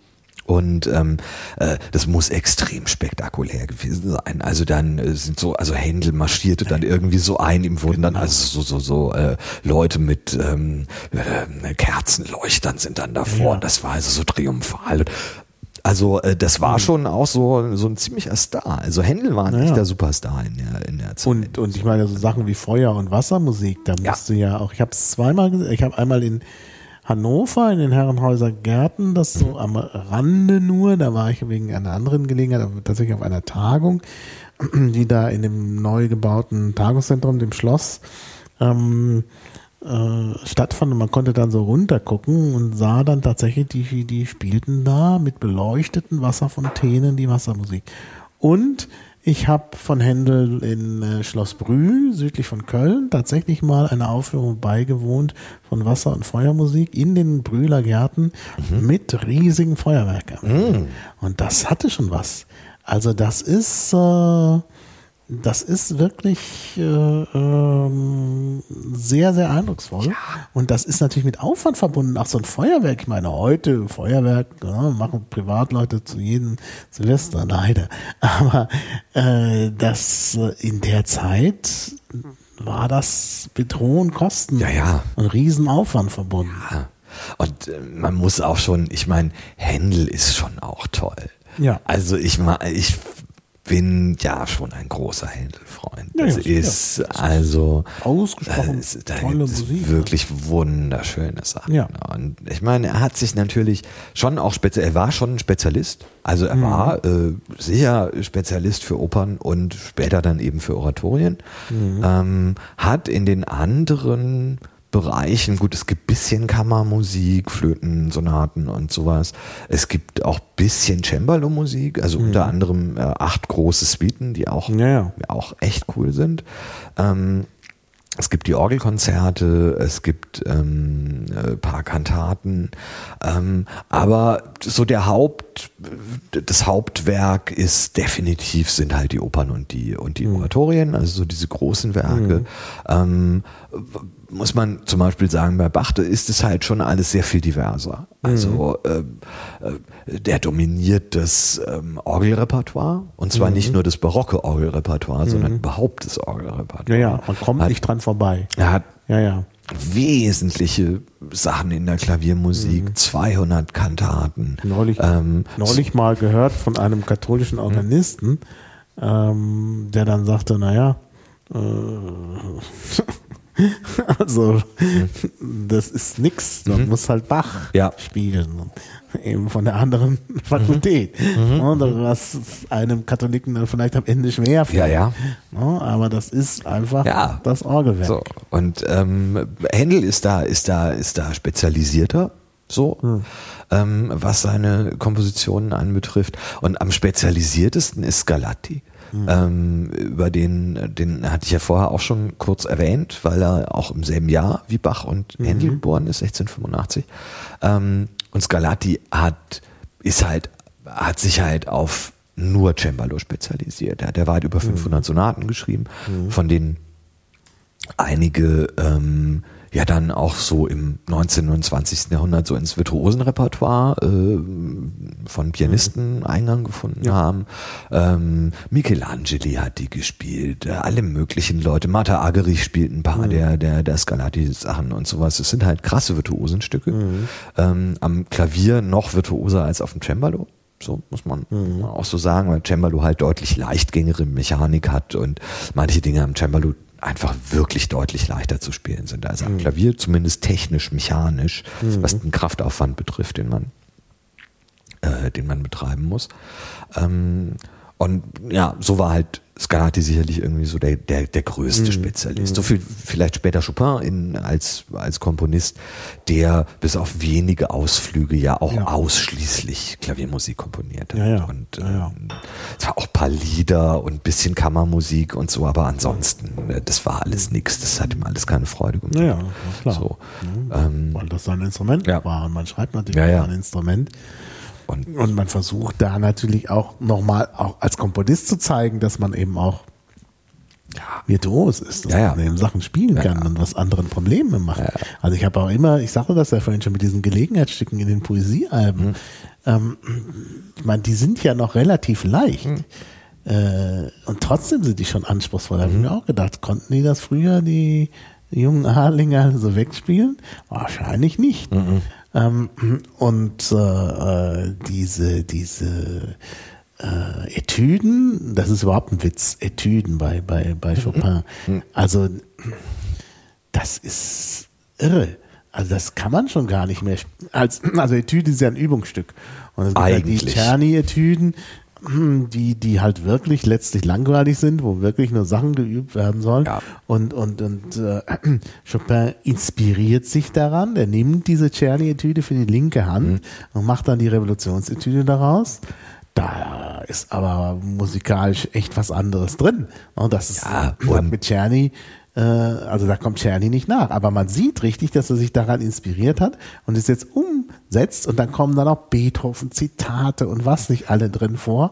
Und ähm, äh, das muss extrem spektakulär gewesen sein. Also dann äh, sind so, also Händel marschierte dann irgendwie so ein, ihm wurden dann also so so so äh, Leute mit ähm, äh, Kerzenleuchtern sind dann davor. Ja. Das war also so triumphal. Also äh, das war mhm. schon auch so so ein ziemlicher Star. Also Händel war ein naja. echter Superstar in der in der Zeit. Und und ich meine so Sachen wie Feuer und Wassermusik, da musst ja. du ja auch. Ich habe es zweimal, gesehen. ich habe einmal in Hannover in den Herrenhäuser Gärten, das so am Rande nur, da war ich wegen einer anderen Gelegenheit, tatsächlich auf einer Tagung, die da in dem neu gebauten Tagungszentrum, dem Schloss, ähm, äh, stattfand und man konnte dann so runtergucken und sah dann tatsächlich, die, die spielten da mit beleuchteten Wasserfontänen die Wassermusik. Und ich habe von Händel in äh, Schloss Brühl, südlich von Köln, tatsächlich mal eine Aufführung beigewohnt von Wasser- und Feuermusik in den Brühler Gärten mhm. mit riesigen Feuerwerken. Mhm. Und das hatte schon was. Also das ist, äh, das ist wirklich äh, ähm, sehr, sehr eindrucksvoll. Ja. Und das ist natürlich mit Aufwand verbunden. Auch so ein Feuerwerk, ich meine, heute Feuerwerk ja, machen Privatleute zu jedem Silvester, leider. Aber äh, das äh, in der Zeit war das mit hohen Kosten ja, ja. und Riesenaufwand verbunden. Ja. Und äh, man muss auch schon, ich meine, Händel ist schon auch toll. Ja. Also ich ich bin ja schon ein großer Händelfreund. Das ja, ist ja. also ausgesprochen das, da tolle Musik. Wirklich wunderschöne Sachen. Ja. Und ich meine, er hat sich natürlich schon auch speziell, er war schon ein Spezialist. Also er mhm. war äh, sicher Spezialist für Opern und später dann eben für Oratorien. Mhm. Ähm, hat in den anderen Bereichen. Gut, es gibt bisschen Kammermusik, Flötensonaten und sowas. Es gibt auch bisschen Cembalo-Musik, also mhm. unter anderem äh, acht große Suiten, die auch, ja, ja. auch echt cool sind. Ähm, es gibt die Orgelkonzerte, es gibt ähm, äh, paar Kantaten, ähm, aber so der Haupt, das Hauptwerk ist definitiv sind halt die Opern und die und die mhm. Oratorien, also so diese großen Werke. Mhm. Ähm, muss man zum Beispiel sagen, bei Bachte ist es halt schon alles sehr viel diverser. Also mhm. äh, der dominiert das ähm, Orgelrepertoire und zwar mhm. nicht nur das barocke Orgelrepertoire, mhm. sondern überhaupt das Orgelrepertoire. Ja, ja, man kommt hat, nicht dran vorbei. Er hat ja, ja. wesentliche Sachen in der Klaviermusik, 200 mhm. Kantaten. Neulich, ähm, neulich mal gehört von einem katholischen Organisten, ähm, der dann sagte, naja, äh, also, das ist nix. Man mhm. muss halt Bach ja. spielen. Eben von der anderen Fakultät. Mhm. Und was einem Katholiken dann vielleicht am Ende schwer fällt. Ja, ja. Aber das ist einfach ja. das Orgelwerk. So. Und ähm, Händel ist da, ist da, ist da spezialisierter. So, mhm. ähm, was seine Kompositionen anbetrifft. Und am spezialisiertesten ist Scarlatti. Mhm. Ähm, über den, den hatte ich ja vorher auch schon kurz erwähnt, weil er auch im selben Jahr wie Bach und mhm. Händel geboren ist, 1685. Ähm, und Scarlatti hat, ist halt, hat sich halt auf nur Cembalo spezialisiert. Der, der war halt über 500 mhm. Sonaten geschrieben, mhm. von denen einige ähm, ja dann auch so im 19. und 20. Jahrhundert so ins Virtuosenrepertoire äh, von Pianisten Eingang gefunden Ja. haben. Ähm, Michelangeli hat die gespielt, äh, alle möglichen Leute. Martha Argerich spielt ein paar der, der, der Scarlatti-Sachen und sowas. Es sind halt krasse Virtuosenstücke. Ähm, am Klavier noch virtuoser als auf dem Cembalo. So muss man auch so sagen, weil Cembalo halt deutlich leichtgängigere Mechanik hat und manche Dinge am Cembalo einfach wirklich deutlich leichter zu spielen sind. Also am Klavier zumindest technisch, mechanisch, was den Kraftaufwand betrifft, den man, äh, den man betreiben muss. Ähm, und ja, so war halt Scarlatti sicherlich irgendwie so der, der, der größte Spezialist. So viel vielleicht später Chopin in, als, als Komponist, der bis auf wenige Ausflüge ja auch Ja. ausschließlich Klaviermusik komponiert hat. Ja, ja. Und Ja, ja. ähm, zwar auch ein paar Lieder und ein bisschen Kammermusik und so, aber ansonsten, äh, das war alles nix. Das hat ihm alles keine Freude gemacht. Ja, ja, klar. So, Mhm. ähm, Weil das sein Instrument Ja. war und man schreibt natürlich ja. ein Instrument. Und Und man versucht da natürlich auch nochmal auch als Komponist zu zeigen, dass man eben auch virtuos ist, dass Ja, ja. man eben Sachen spielen Ja, kann ja. und was anderen Probleme macht. Also ich habe auch immer, ich sagte das ja vorhin schon mit diesen Gelegenheitsstücken in den Poesiealben, Mhm. ähm, ich meine, die sind ja noch relativ leicht. Mhm. Äh, und trotzdem sind die schon anspruchsvoll. Da habe ich mir auch gedacht, konnten die das früher, die jungen Adlinger, so wegspielen? Wahrscheinlich nicht. Ähm, und äh, äh, diese, diese äh, Etüden, das ist überhaupt ein Witz, Etüden bei, bei, bei Chopin. Also, das ist irre. Also das kann man schon gar nicht mehr. Als, also Etüde ist ja ein Übungsstück. Und es gibt halt die Eigentlich. Czerny-Etüden, die, die halt wirklich letztlich langweilig sind, wo wirklich nur Sachen geübt werden sollen. Ja. Und, und, und äh, Chopin inspiriert sich daran, er nimmt diese Czerny-Etüde für die linke Hand Mhm. und macht dann die Revolutionsetüde daraus. Da ist aber musikalisch echt was anderes drin. Und das ist Ja, und- mit Czerny, äh, also da kommt Czerny nicht nach. Aber man sieht richtig, dass er sich daran inspiriert hat und es jetzt umsetzt und dann kommen dann auch Beethoven-Zitate und was nicht alle drin vor.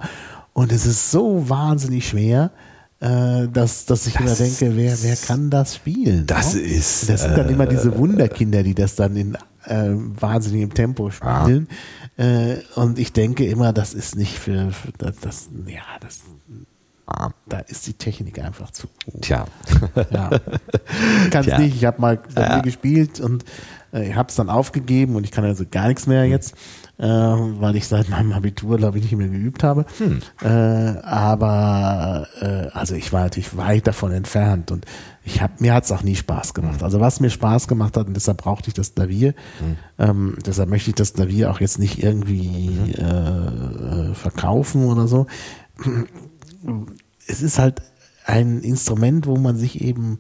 Und es ist so wahnsinnig schwer, äh, dass, dass ich Das immer denke, wer, wer kann das spielen? Das ne? ist, Das sind dann äh, immer diese Wunderkinder, die das dann in äh, wahnsinnigem Tempo spielen. Äh, und ich denke immer, das ist nicht für, für das, das, ja, das, ah, da ist die Technik einfach zu. tja. Ja. Kann es nicht. Ich habe mal Ja. gespielt und äh, habe es dann aufgegeben und ich kann also gar nichts mehr jetzt, äh, weil ich seit meinem Abitur, glaube ich, nicht mehr geübt habe. Hm. Äh, aber äh, also ich war natürlich weit davon entfernt und ich habe mir hat es auch nie Spaß gemacht. Also was mir Spaß gemacht hat und deshalb brauchte ich das Klavier. Ähm, deshalb möchte ich das Klavier auch jetzt nicht irgendwie äh, äh, verkaufen oder so es ist halt ein Instrument, wo man sich eben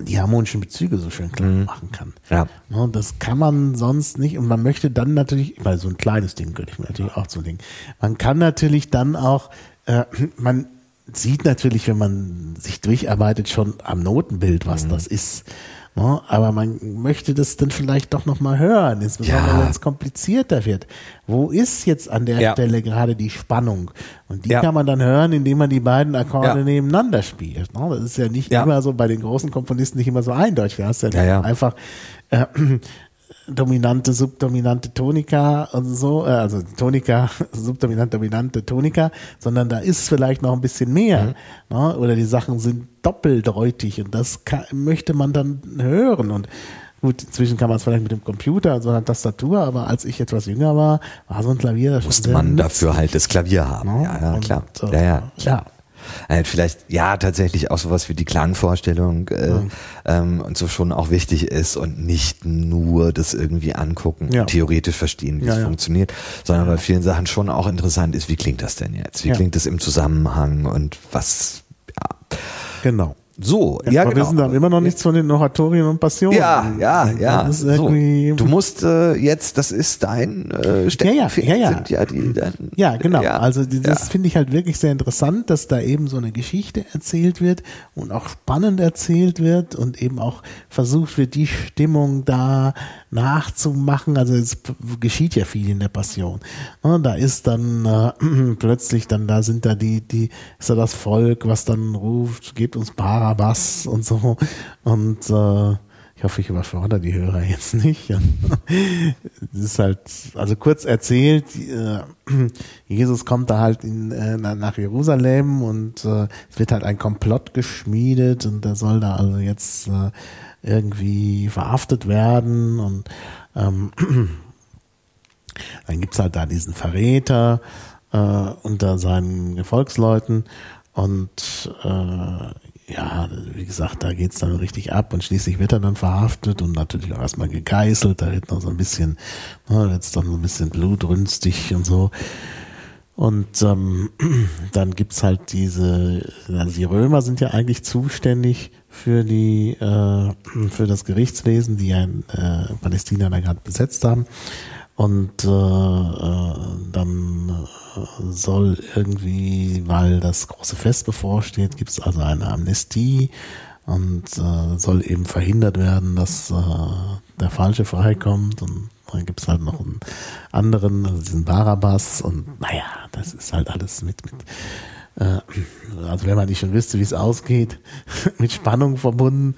die harmonischen Bezüge so schön klar machen kann. Ja. Ne, das kann man sonst nicht und man möchte dann natürlich, weil so ein kleines Ding könnte ich mir natürlich auch zulegen. Man kann natürlich dann auch, äh, man sieht natürlich, wenn man sich durcharbeitet, schon am Notenbild, was das ist. Ne, aber man möchte das dann vielleicht doch nochmal hören, insbesondere Ja. wenn es komplizierter wird. Wo ist jetzt an der Ja. Stelle gerade die Spannung? Und die Ja. kann man dann hören, indem man die beiden Akkorde nebeneinander spielt. Ne? Das ist ja nicht immer so bei den großen Komponisten nicht immer so eindeutig. Hast du ja, Ja, ja. einfach äh, dominante, subdominante Tonika und so, äh, also Tonika, subdominant, dominante Tonika, sondern da ist vielleicht noch ein bisschen mehr. Mhm. Ne? Oder die Sachen sind doppeldeutig und das kann, möchte man dann hören. Und gut, inzwischen kann man es vielleicht mit dem Computer, also einer Tastatur, aber als ich etwas jünger war, war so ein Klavier Musste man nützlich. dafür halt das Klavier haben. Ne? Ja, ja, Und, klar. äh, Ja, ja, ja. Halt vielleicht, ja, tatsächlich auch sowas wie die Klangvorstellung äh, ähm, und so schon auch wichtig ist und nicht nur das irgendwie angucken, Ja. theoretisch verstehen, wie Ja, es ja. funktioniert, sondern bei vielen Sachen schon auch interessant ist, wie klingt das denn jetzt? Wie klingt das im Zusammenhang und was, ja. Genau. So, ja, Ja, aber genau. wir wissen dann immer noch nichts von den Oratorien und Passionen. Ja, ja, ja. So. Du musst äh, jetzt, das ist dein äh, Steckenpferd, Ja, ja, ja, ja. ja die dein, Ja, genau. also die- das ja. finde ich halt wirklich sehr interessant, dass da eben so eine Geschichte erzählt wird und auch spannend erzählt wird und eben auch versucht wird, die Stimmung da nachzumachen. Also es geschieht ja viel in der Passion. Ne, Da ist dann äh, plötzlich dann da sind da die die ist da das Volk, was dann ruft, gebt uns Barabbas und so und äh, ich hoffe, ich überfordere die Hörer jetzt nicht. Es ist halt, also kurz erzählt, äh, Jesus kommt da halt in, äh, nach Jerusalem und äh, es wird halt ein Komplott geschmiedet und er soll da also jetzt irgendwie verhaftet werden und ähm, dann gibt's halt da diesen Verräter äh, unter seinen Gefolgsleuten und ja, wie gesagt, da geht's dann richtig ab und schließlich wird er dann verhaftet und natürlich auch erstmal gegeißelt, da wird noch so ein bisschen, ne, wird's dann so ein bisschen blutrünstig und so. Und ähm, dann gibt's halt diese, also die Römer sind ja eigentlich zuständig für die äh, für das Gerichtswesen, die ja in äh, Palästina da gerade besetzt haben. Und äh, äh, dann äh, soll irgendwie, weil das große Fest bevorsteht, gibt es also eine Amnestie und äh, soll eben verhindert werden, dass äh, der Falsche freikommt. Und dann gibt es halt noch einen anderen, also diesen Barabbas. Und naja, das ist halt alles mit, mit äh, also wenn man nicht schon wüsste, wie es ausgeht, mit Spannung verbunden.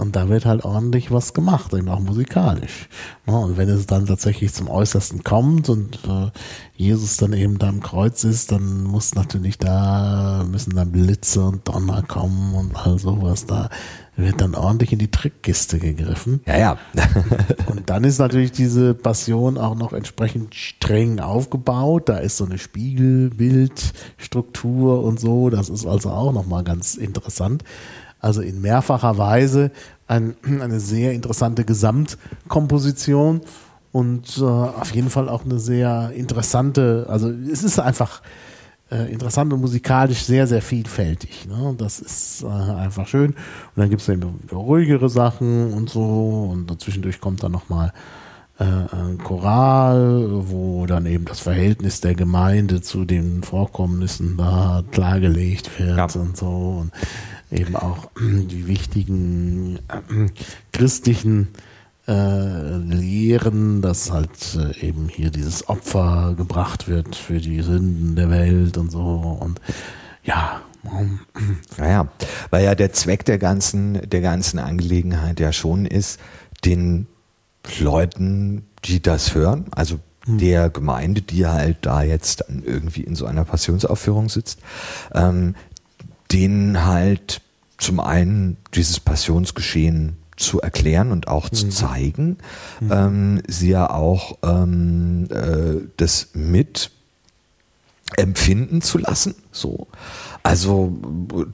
Und da wird halt ordentlich was gemacht, eben auch musikalisch. und wenn es dann tatsächlich zum Äußersten kommt und äh, Jesus dann eben da am Kreuz ist, dann muss natürlich da, müssen dann Blitze und Donner kommen und all sowas. Da wird dann ordentlich in die Trickkiste gegriffen. Ja, ja. und dann ist natürlich diese Passion auch noch entsprechend streng aufgebaut. Da ist so eine Spiegelbildstruktur und so. Das ist also auch nochmal ganz interessant also in mehrfacher Weise ein, eine sehr interessante Gesamtkomposition und äh, auf jeden Fall auch eine sehr interessante, also es ist einfach äh, interessant und musikalisch sehr, sehr vielfältig. Ne? Das ist äh, einfach schön. Und dann gibt es eben ruhigere Sachen und so und dazwischendurch kommt dann nochmal äh, ein Choral, wo dann eben das Verhältnis der Gemeinde zu den Vorkommnissen da klargelegt wird ja. und so. Und eben auch die wichtigen äh, christlichen äh, Lehren, dass halt äh, eben hier dieses Opfer gebracht wird für die Sünden der Welt und so und ja. Naja, weil ja der Zweck der ganzen, der ganzen Angelegenheit ja schon ist, den Leuten, die das hören, also hm. der Gemeinde, die halt da jetzt dann irgendwie in so einer Passionsaufführung sitzt, ähm, denen halt zum einen dieses Passionsgeschehen zu erklären und auch mhm. zu zeigen, mhm. ähm, sie ja auch ähm, äh, das mit empfinden zu lassen, so. Also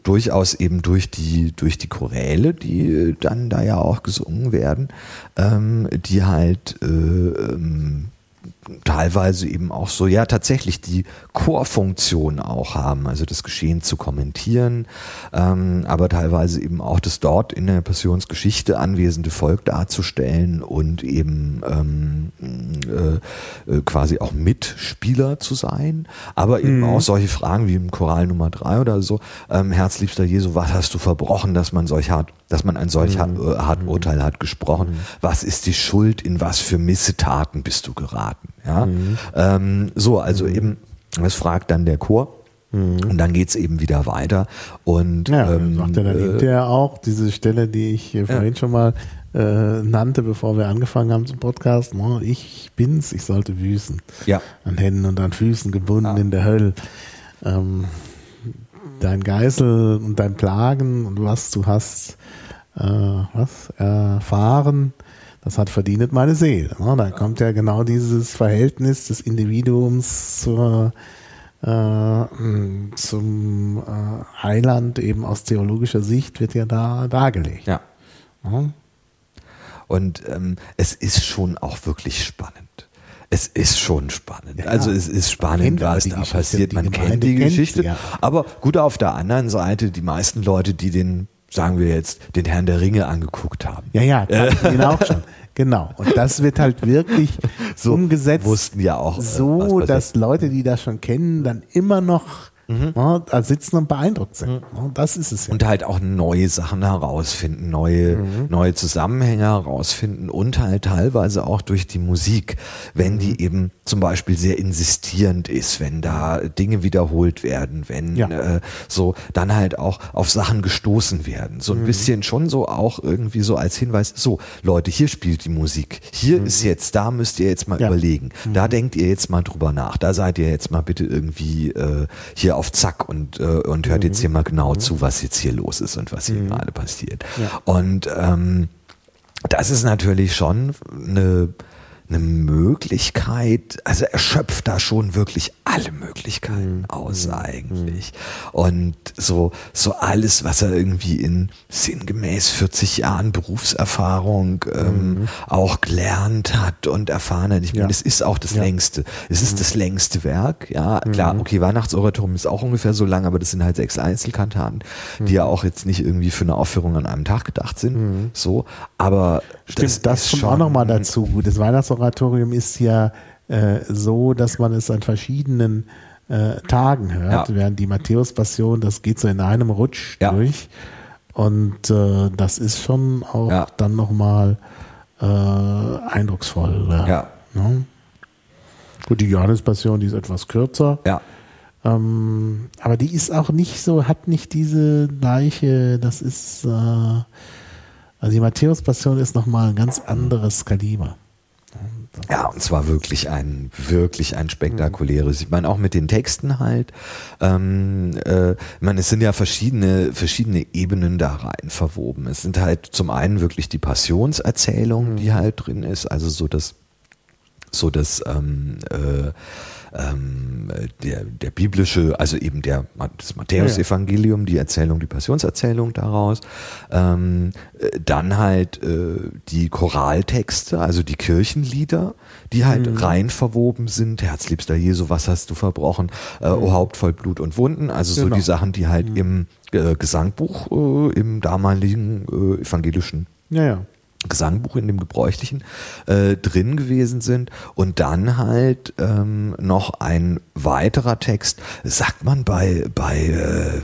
durchaus eben durch die durch die Choräle, die dann da ja auch gesungen werden, ähm, die halt äh, ähm, teilweise eben auch so, ja, tatsächlich die Chorfunktion auch haben, also das Geschehen zu kommentieren, ähm, aber teilweise eben auch das dort in der Passionsgeschichte anwesende Volk darzustellen und eben ähm, äh, äh, quasi auch Mitspieler zu sein, aber eben mhm. auch solche Fragen wie im Choral Nummer drei oder so, ähm, Herzliebster Jesu, was hast du verbrochen, dass man solch hart, dass man ein solch mhm. Äh, harten Urteil hat gesprochen, mhm. was ist die Schuld, in was für Missetaten bist du geraten? Ja? Mhm. Ähm, so, also mhm. eben, das fragt dann der Chor. Mhm. Und dann geht's eben wieder weiter. Und ja, ähm, sagt er dann äh, hinterher auch diese Stelle, die ich äh, vorhin ja. schon mal äh, nannte, bevor wir angefangen haben zum Podcast. No, ich bin's, ich sollte büßen. Ja. An Händen und an Füßen gebunden ja. in der Hölle. Ähm, dein Geißel und dein Plagen und was du hast, äh, was erfahren, das hat verdient meine Seele. Ne? Da kommt ja genau dieses Verhältnis des Individuums zur, äh, zum äh, Heiland eben aus theologischer Sicht wird ja da dargelegt. Ja. Mhm. Und ähm, es ist schon auch wirklich spannend. Es ist schon spannend. Ja, also es ist spannend, was da passiert. Man kennt die Geschichte. Ja. Aber gut, auf der anderen Seite, die meisten Leute, die den sagen wir jetzt, den Herrn der Ringe angeguckt haben. Ja, ja, den auch schon. Genau. Und das wird halt wirklich so umgesetzt. Wussten ja auch. So, dass Leute, die das schon kennen, dann immer noch mhm. ja, da sitzen und beeindruckt sind. Mhm. Das ist es ja. Und halt auch neue Sachen herausfinden, neue, mhm. neue Zusammenhänge herausfinden und halt teilweise auch durch die Musik, wenn die mhm. eben zum Beispiel sehr insistierend ist, wenn da Dinge wiederholt werden, wenn ja. äh, so dann halt auch auf Sachen gestoßen werden. So ein mhm. bisschen schon so auch irgendwie so als Hinweis, so Leute, hier spielt die Musik, hier mhm. ist jetzt, da müsst ihr jetzt mal ja. überlegen, da denkt ihr jetzt mal drüber nach, da seid ihr jetzt mal bitte irgendwie äh, hier auf Zack und, äh, und hört jetzt hier mal genau zu, was jetzt hier los ist und was hier gerade passiert. Ja. Und ähm, das ist natürlich schon eine eine Möglichkeit, also er schöpft da schon wirklich alle Möglichkeiten mhm. aus mhm. eigentlich. Und so, so alles, was er irgendwie in sinngemäß 40 Jahren Berufserfahrung ähm, mhm. auch gelernt hat und erfahren hat. Ich meine, ja. es ist auch das ja. längste. Es ist mhm. das längste Werk. Ja, klar, mhm. okay, Weihnachtsoratorium ist auch ungefähr so lang, aber das sind halt sechs Einzelkantaten, die ja auch jetzt nicht irgendwie für eine Aufführung an einem Tag gedacht sind. So, aber Stimmt, das, das kommt auch nochmal dazu. Das Weihnachtsoratorium Oratorium ist ja äh, so, dass man es an verschiedenen äh, Tagen hört, ja. während die Matthäus-Passion, das geht so in einem Rutsch ja. durch. Und äh, das ist schon auch ja. dann nochmal äh, eindrucksvoll. Ja. Ne? Gut, die Johannes-Passion, die ist etwas kürzer. Ja. Ähm, aber die ist auch nicht so, hat nicht diese gleiche, das ist, äh, also die Matthäus-Passion ist nochmal ein ganz anderes Kaliber. Ja, und zwar wirklich ein, wirklich ein spektakuläres. Ich meine, auch mit den Texten halt. Ähm, äh, ich meine, es sind ja verschiedene, verschiedene Ebenen da rein verwoben. Es sind halt zum einen wirklich die Passionserzählung, die halt drin ist, also so das, so das, ähm, äh, ähm, der, der biblische, also eben der, das Matthäus-Evangelium, die Erzählung, die Passionserzählung daraus. Ähm, äh, dann halt äh, die Choraltexte, also die Kirchenlieder, die halt mhm. rein verwoben sind. Herzliebster Jesu, was hast du verbrochen? Äh, mhm. O Haupt voll Blut und Wunden. Also genau. so die Sachen, die halt mhm. im äh, Gesangbuch, äh, im damaligen äh, evangelischen ja, ja. Gesangbuch in dem gebräuchlichen äh, drin gewesen sind. Und dann halt ähm, noch ein weiterer Text. Sagt man bei bei äh,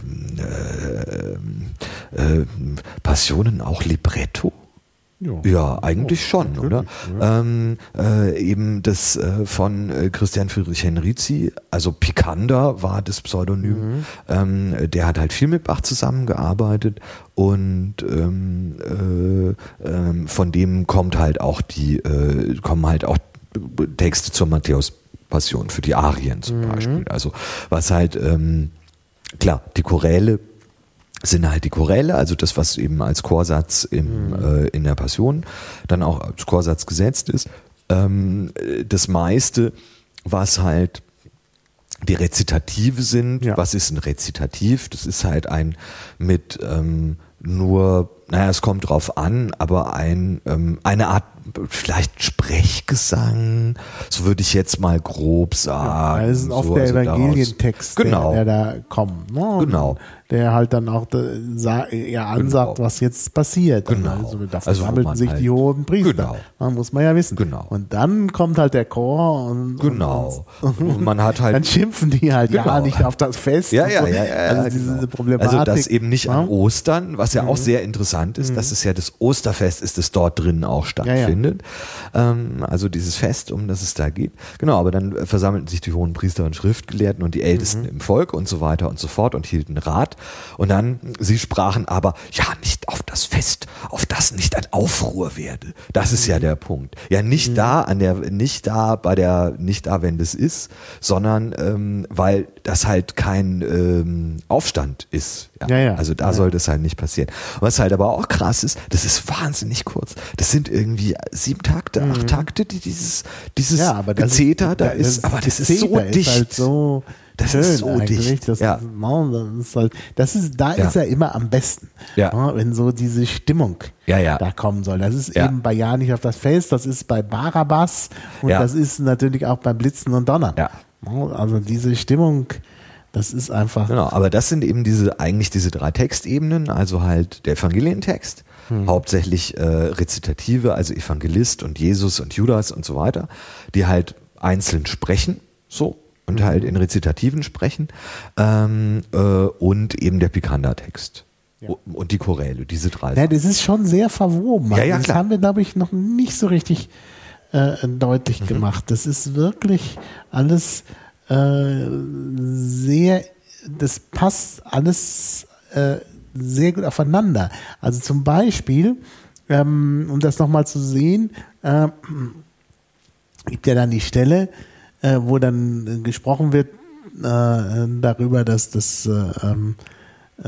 äh, äh Passionen auch Libretto ja, ja eigentlich oh, schon, oder? Ja. Ähm, äh, eben das äh, von äh, Christian Friedrich Henrizi, also Picander war das Pseudonym. Mhm. Ähm, der hat halt viel mit Bach zusammengearbeitet und ähm, äh, ähm, von dem kommt halt auch die, äh, kommen halt auch Texte zur Matthäus Passion für die Arien zum mhm. Beispiel. Also was halt ähm, klar, die Choräle sind halt die Choräle, also das, was eben als Chorsatz im, mhm. äh, in der Passion dann auch als Chorsatz gesetzt ist. Ähm, das meiste, was halt die Rezitative sind. Ja. Was ist ein Rezitativ? Das ist halt ein mit ähm, nur, naja, es kommt drauf an, aber ein, ähm, eine Art vielleicht Sprechgesang, so würde ich jetzt mal grob sagen. Ja, das ist so, oft der also Evangelientext, genau. der, der, da kommt. Ne? Genau der halt dann auch ja ansagt, genau. was jetzt passiert. Genau. Also dafür also sammelten sich halt die hohen Priester. Genau. Man muss man ja wissen. Genau. Und dann kommt halt der Chor und, genau. und, und man hat halt dann schimpfen die halt genau. ja nicht auf das Fest. Ja, ja, so. ja, ja, Also diese genau. Problematik. Also das eben nicht an Ostern, was ja mhm. auch sehr interessant ist, mhm. dass es ja das Osterfest ist, das dort drinnen auch stattfindet. Ja, ja. Ähm, also dieses Fest, um das es da geht. Genau, aber dann versammelten sich die hohen Priester und Schriftgelehrten und die Ältesten mhm. im Volk und so weiter und so fort und hielten Rat. Und dann, sie sprachen aber, ja, nicht auf das Fest, auf das nicht ein Aufruhr werde. Das ist ja mhm. der Punkt. Ja, nicht mhm. da an der, nicht da bei der, nicht da, wenn das ist, sondern ähm, weil das halt kein ähm, Aufstand ist. Ja. ja, ja. Also da ja, sollte es halt nicht passieren. Was halt aber auch krass ist, das ist wahnsinnig kurz. Das sind irgendwie sieben Takte, mhm. acht Takte, die dieses, dieses ja, aber Gezeter da ist, aber das ist so dicht. Ist halt so das Schön ist so dicht. Das, ja. ist halt, das ist, da ja. ist er immer am besten. Ja. Wenn so diese Stimmung da kommen soll. Das ist eben bei Ja nicht auf das Fest, das ist bei Barabbas und das ist natürlich auch beim Blitzen und Donnern. Ja. Also diese Stimmung, das ist einfach. Genau, aber das sind eben diese, eigentlich diese drei Textebenen, also halt der Evangelientext, hm. hauptsächlich äh, Rezitative, also Evangelist und Jesus und Judas und so weiter, die halt einzeln sprechen, so, und halt in Rezitativen sprechen ähm, äh, und eben der Picander-Text. Ja. Und die Choräle, diese drei. Ja, das ist schon sehr verwoben. Ja, ja, das klar. haben wir, glaube ich, noch nicht so richtig äh, deutlich Mhm. gemacht. Das ist wirklich alles äh, sehr, das passt alles äh, sehr gut aufeinander. Also zum Beispiel, ähm, um das nochmal zu sehen, äh, gibt ja dann die Stelle, äh, wo dann äh, gesprochen wird äh, darüber, dass das äh, ähm, äh,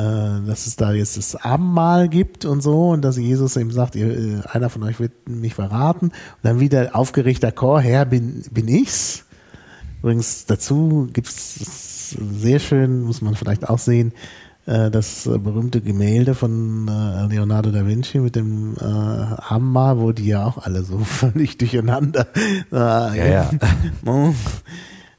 dass es da jetzt das Abendmahl gibt und so und dass Jesus ihm sagt, ihr, einer von euch wird mich verraten und dann wieder aufgeregter Chor, Herr, bin, bin ich's. Übrigens dazu gibt es sehr schön, muss man vielleicht auch sehen, das äh, berühmte Gemälde von äh, Leonardo da Vinci mit dem äh, Abendmahl, wo die ja auch alle so völlig durcheinander. Äh, Ja, ja.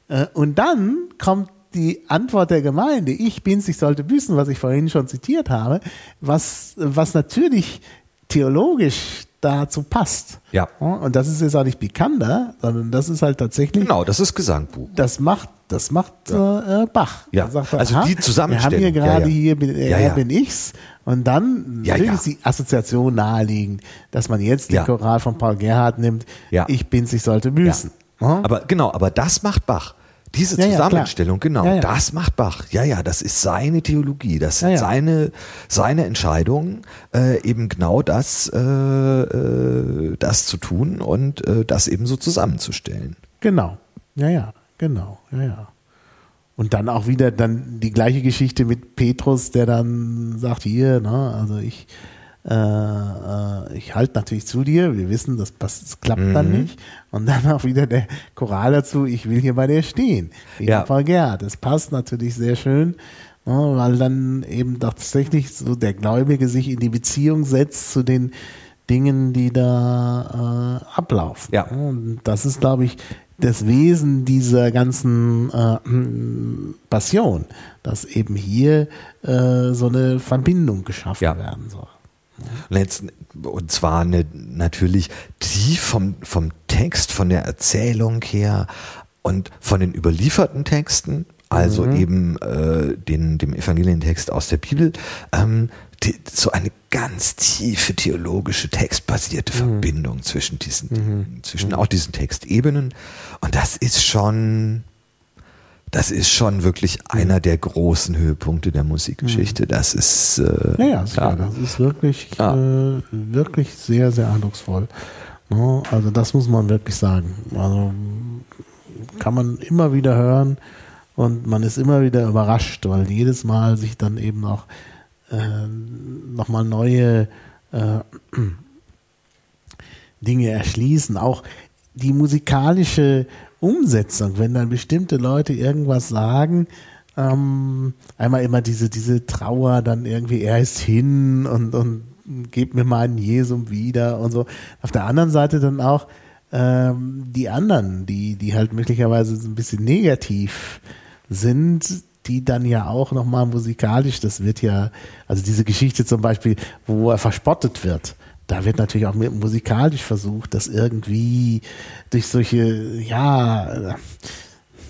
Äh, Und dann kommt die Antwort der Gemeinde, ich bin's, ich sollte büßen, was ich vorhin schon zitiert habe, was, was natürlich theologisch dazu passt. Ja. Und das ist jetzt auch nicht Pikander, sondern das ist halt tatsächlich, Genau, das ist Gesangbuch. das macht, das macht äh, äh, Bach. Ja. Sagt er, Also die Zusammenstellung. Wir haben hier Ja, gerade ja. hier, bin, äh, Ja, ja. bin ich's. Und dann Ja, natürlich ja. ist die Assoziation naheliegend, dass man jetzt Ja. den Choral von Paul Gerhardt nimmt, Ja. ich bin's, ich sollte büßen. Ja. Aber genau, aber das macht Bach. Diese Ja, ja. Zusammenstellung, genau, Ja, ja. das macht Bach. Ja, ja, das ist seine Theologie, das sind Ja, ja. seine seine Entscheidungen, äh, eben genau das äh, äh, das zu tun und äh, das eben so zusammenzustellen. Genau. Ja, ja, genau. Ja, ja. Und dann auch wieder dann die gleiche Geschichte mit Petrus, der dann sagt, hier, ne, also ich, äh, äh, ich halte natürlich zu dir, wir wissen, das, das klappt dann Mhm. nicht. Und dann auch wieder der Choral dazu, ich will hier bei dir stehen. Wie Ja. Gerhardt. Das passt natürlich sehr schön, ne, weil dann eben tatsächlich so der Gläubige sich in die Beziehung setzt zu den Dingen, die da äh, ablaufen. Ja. Und das ist, glaube ich, das Wesen dieser ganzen äh, Passion, dass eben hier äh, so eine Verbindung geschaffen Ja. werden soll. Und, jetzt, und zwar eine, natürlich tief vom, vom Text, von der Erzählung her und von den überlieferten Texten, also Mhm. eben äh, den, dem Evangelientext aus der Bibel, ähm, die, so eine ganz tiefe theologische, textbasierte Mhm. Verbindung zwischen diesen, zwischen auch diesen Textebenen. Und das ist schon, das ist schon wirklich Mhm. einer der großen Höhepunkte der Musikgeschichte. Das ist, äh, Ja, ja, klar. das ist wirklich, Ja. äh, wirklich sehr, sehr eindrucksvoll. Ne? Also das muss man wirklich sagen. Also kann man immer wieder hören und man ist immer wieder überrascht, weil jedes Mal sich dann eben auch äh, nochmal neue äh, Dinge erschließen. Auch die musikalische Umsetzung, wenn dann bestimmte Leute irgendwas sagen, ähm, einmal immer diese, diese Trauer, dann irgendwie, er ist hin und, und gebt mir meinen Jesum wieder und so. Auf der anderen Seite dann auch ähm, die anderen, die, die halt möglicherweise ein bisschen negativ sind, die dann ja auch nochmal musikalisch, das wird ja, also diese Geschichte zum Beispiel, wo er verspottet wird, da wird natürlich auch musikalisch versucht, das irgendwie durch solche, ja,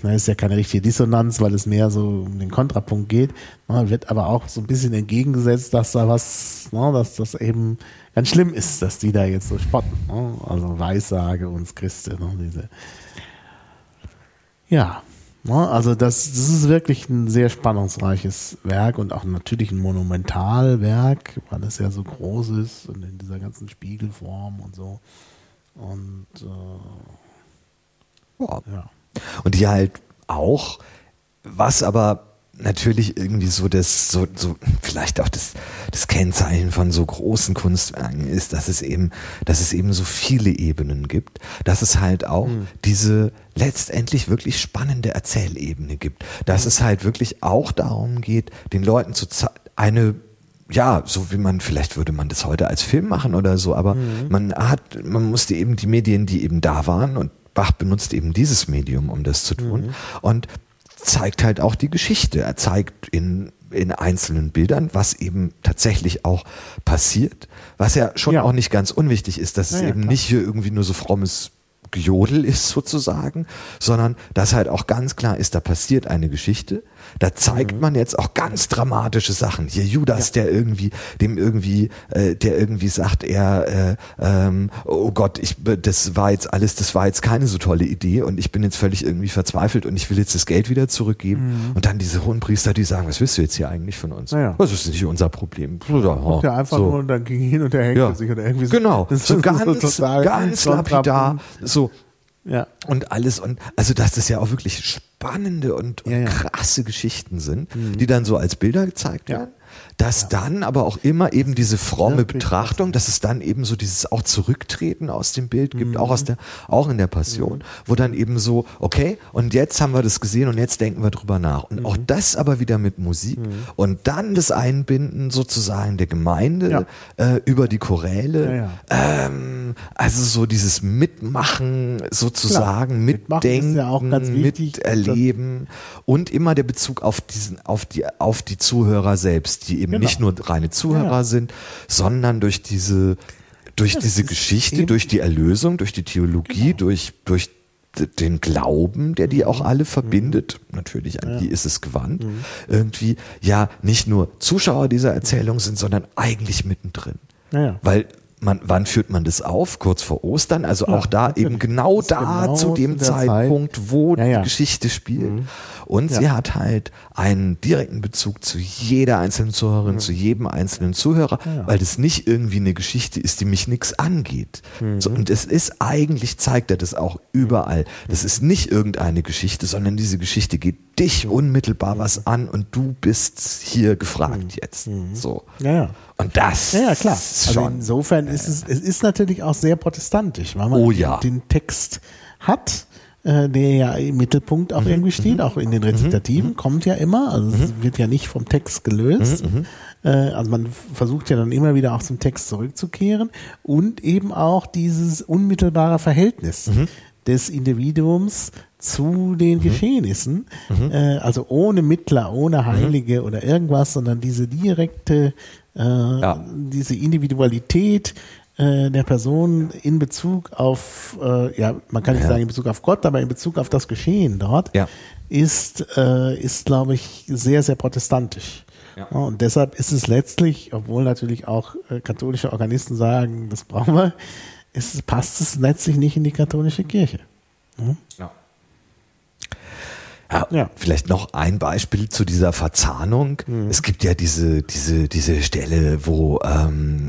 na, ist ja keine richtige Dissonanz, weil es mehr so um den Kontrapunkt geht, na, wird aber auch so ein bisschen entgegengesetzt, dass da was, na, dass das eben ganz schlimm ist, dass die da jetzt so spotten. Ne? Also Weissage uns Christi, ne? diese. Ja? Also das, das ist wirklich ein sehr spannungsreiches Werk und auch natürlich ein Monumentalwerk, weil es ja so groß ist und in dieser ganzen Spiegelform und so. Und äh, Ja. ja. Und die halt auch, was aber natürlich irgendwie so das, so, so vielleicht auch das, das Kennzeichen von so großen Kunstwerken ist, dass es eben, dass es eben so viele Ebenen gibt, dass es halt auch diese letztendlich wirklich spannende Erzählebene gibt, dass es halt wirklich auch darum geht, den Leuten zu zeigen, eine ja, so wie man, vielleicht würde man das heute als Film machen oder so, aber man hat, man musste eben die Medien, die eben da waren und Bach benutzt eben dieses Medium, um das zu tun. Und zeigt halt auch die Geschichte. Er zeigt in, in einzelnen Bildern, was eben tatsächlich auch passiert, was ja schon Ja. auch nicht ganz unwichtig ist, dass es Ja, ja, eben klar. nicht hier irgendwie nur so frommes Gejodel ist sozusagen, sondern dass halt auch ganz klar ist, da passiert eine Geschichte. Da zeigt mhm. man jetzt auch ganz dramatische Sachen. Hier Judas, ja. der irgendwie, dem irgendwie, äh, der irgendwie sagt, er, äh, ähm, oh Gott, ich, das war jetzt alles, das war jetzt keine so tolle Idee und ich bin jetzt völlig irgendwie verzweifelt und ich will jetzt das Geld wieder zurückgeben. Mhm. Und dann diese hohen Priester, die sagen, was willst du jetzt hier eigentlich von uns? Naja. Das ist nicht unser Problem. Ja, der einfach so. nur und dann ging hin und der hängt ja. sich oder irgendwie so. Genau, so ganz, so ganz lapidar. So, ja. Und alles und also das ja auch wirklich spannende und, und ja, ja. krasse Geschichten sind, mhm. die dann so als Bilder gezeigt werden dass ja. dann aber auch immer eben diese fromme Betrachtung, dass es dann eben so dieses auch Zurücktreten aus dem Bild gibt, mhm. auch aus der, auch in der Passion, mhm. wo dann eben so, okay, und jetzt haben wir das gesehen und jetzt denken wir drüber nach. Und mhm. auch das aber wieder mit Musik mhm. und dann das Einbinden sozusagen der Gemeinde ja. äh, über die Choräle, ja, ähm, also so dieses Mitmachen sozusagen, Klar. Mitdenken, miterleben und immer der Bezug auf diesen, auf die, auf die Zuhörer selbst die eben genau. nicht nur reine Zuhörer ja. sind, sondern durch diese, durch ja, diese Geschichte, durch die Erlösung, durch die Theologie, genau. durch, durch den Glauben, der die auch mhm. alle verbindet, mhm. natürlich an ja. die ist es gewandt, mhm. irgendwie ja nicht nur Zuschauer dieser Erzählung sind, sondern eigentlich mittendrin. Ja. Weil man, wann führt man das auf? Kurz vor Ostern, also ja, auch da eben genau da genau zu dem Zeitpunkt, Zeit. wo die Geschichte spielt. Mhm. Und ja. sie hat halt einen direkten Bezug zu jeder einzelnen Zuhörerin, mhm. zu jedem einzelnen Zuhörer, ja. weil das nicht irgendwie eine Geschichte ist, die mich nichts angeht. Mhm. So, und es ist eigentlich, zeigt er das auch überall. Das ist nicht irgendeine Geschichte, sondern diese Geschichte geht dich mhm. unmittelbar was an und du bist hier gefragt mhm. jetzt. Mhm. So. Ja. Und das. Ja, ja klar. Also insofern ist es, es ist natürlich auch sehr protestantisch, weil man oh, ja. den Text hat äh, der ja im Mittelpunkt auch mhm. irgendwie steht, mhm. auch in den Rezitativen, mhm. kommt ja immer, also es mhm. wird ja nicht vom Text gelöst. Mhm. Äh, also man versucht ja dann immer wieder auch zum Text zurückzukehren und eben auch dieses unmittelbare Verhältnis des Individuums zu den mhm. Geschehnissen, mhm. Äh, also ohne Mittler, ohne Heilige mhm. oder irgendwas, sondern diese direkte, äh, ja. diese Individualität, äh, der Person in Bezug auf, äh, ja, man kann nicht ja. sagen in Bezug auf Gott, aber in Bezug auf das Geschehen dort, ja. ist, äh, ist, glaube ich, sehr, sehr protestantisch. Ja. Und deshalb ist es letztlich, obwohl natürlich auch äh, katholische Organisten sagen, das brauchen wir, ist, passt es letztlich nicht in die katholische Kirche. Hm? Ja. Ja, ja, Vielleicht noch ein Beispiel zu dieser Verzahnung. Mhm. Es gibt ja diese, diese, diese Stelle, wo ähm,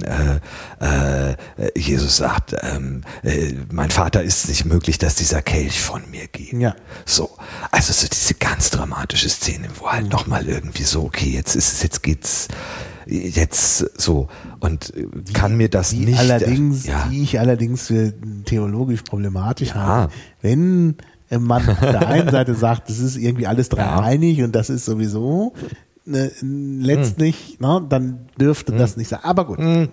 äh, äh, Jesus sagt, ähm, äh, mein Vater ist nicht möglich, dass dieser Kelch von mir geht. Ja. So. Also so diese ganz dramatische Szene, wo halt mhm. nochmal irgendwie so, okay, jetzt ist es, jetzt geht's jetzt so und kann mir das die nicht allerdings ja. die ich allerdings für theologisch problematisch ja. habe wenn man auf der einen Seite sagt, das ist irgendwie alles dreieinig ja. und das ist sowieso ne, letztlich, hm. ne, dann dürfte hm. das nicht sein. Aber gut. Hm.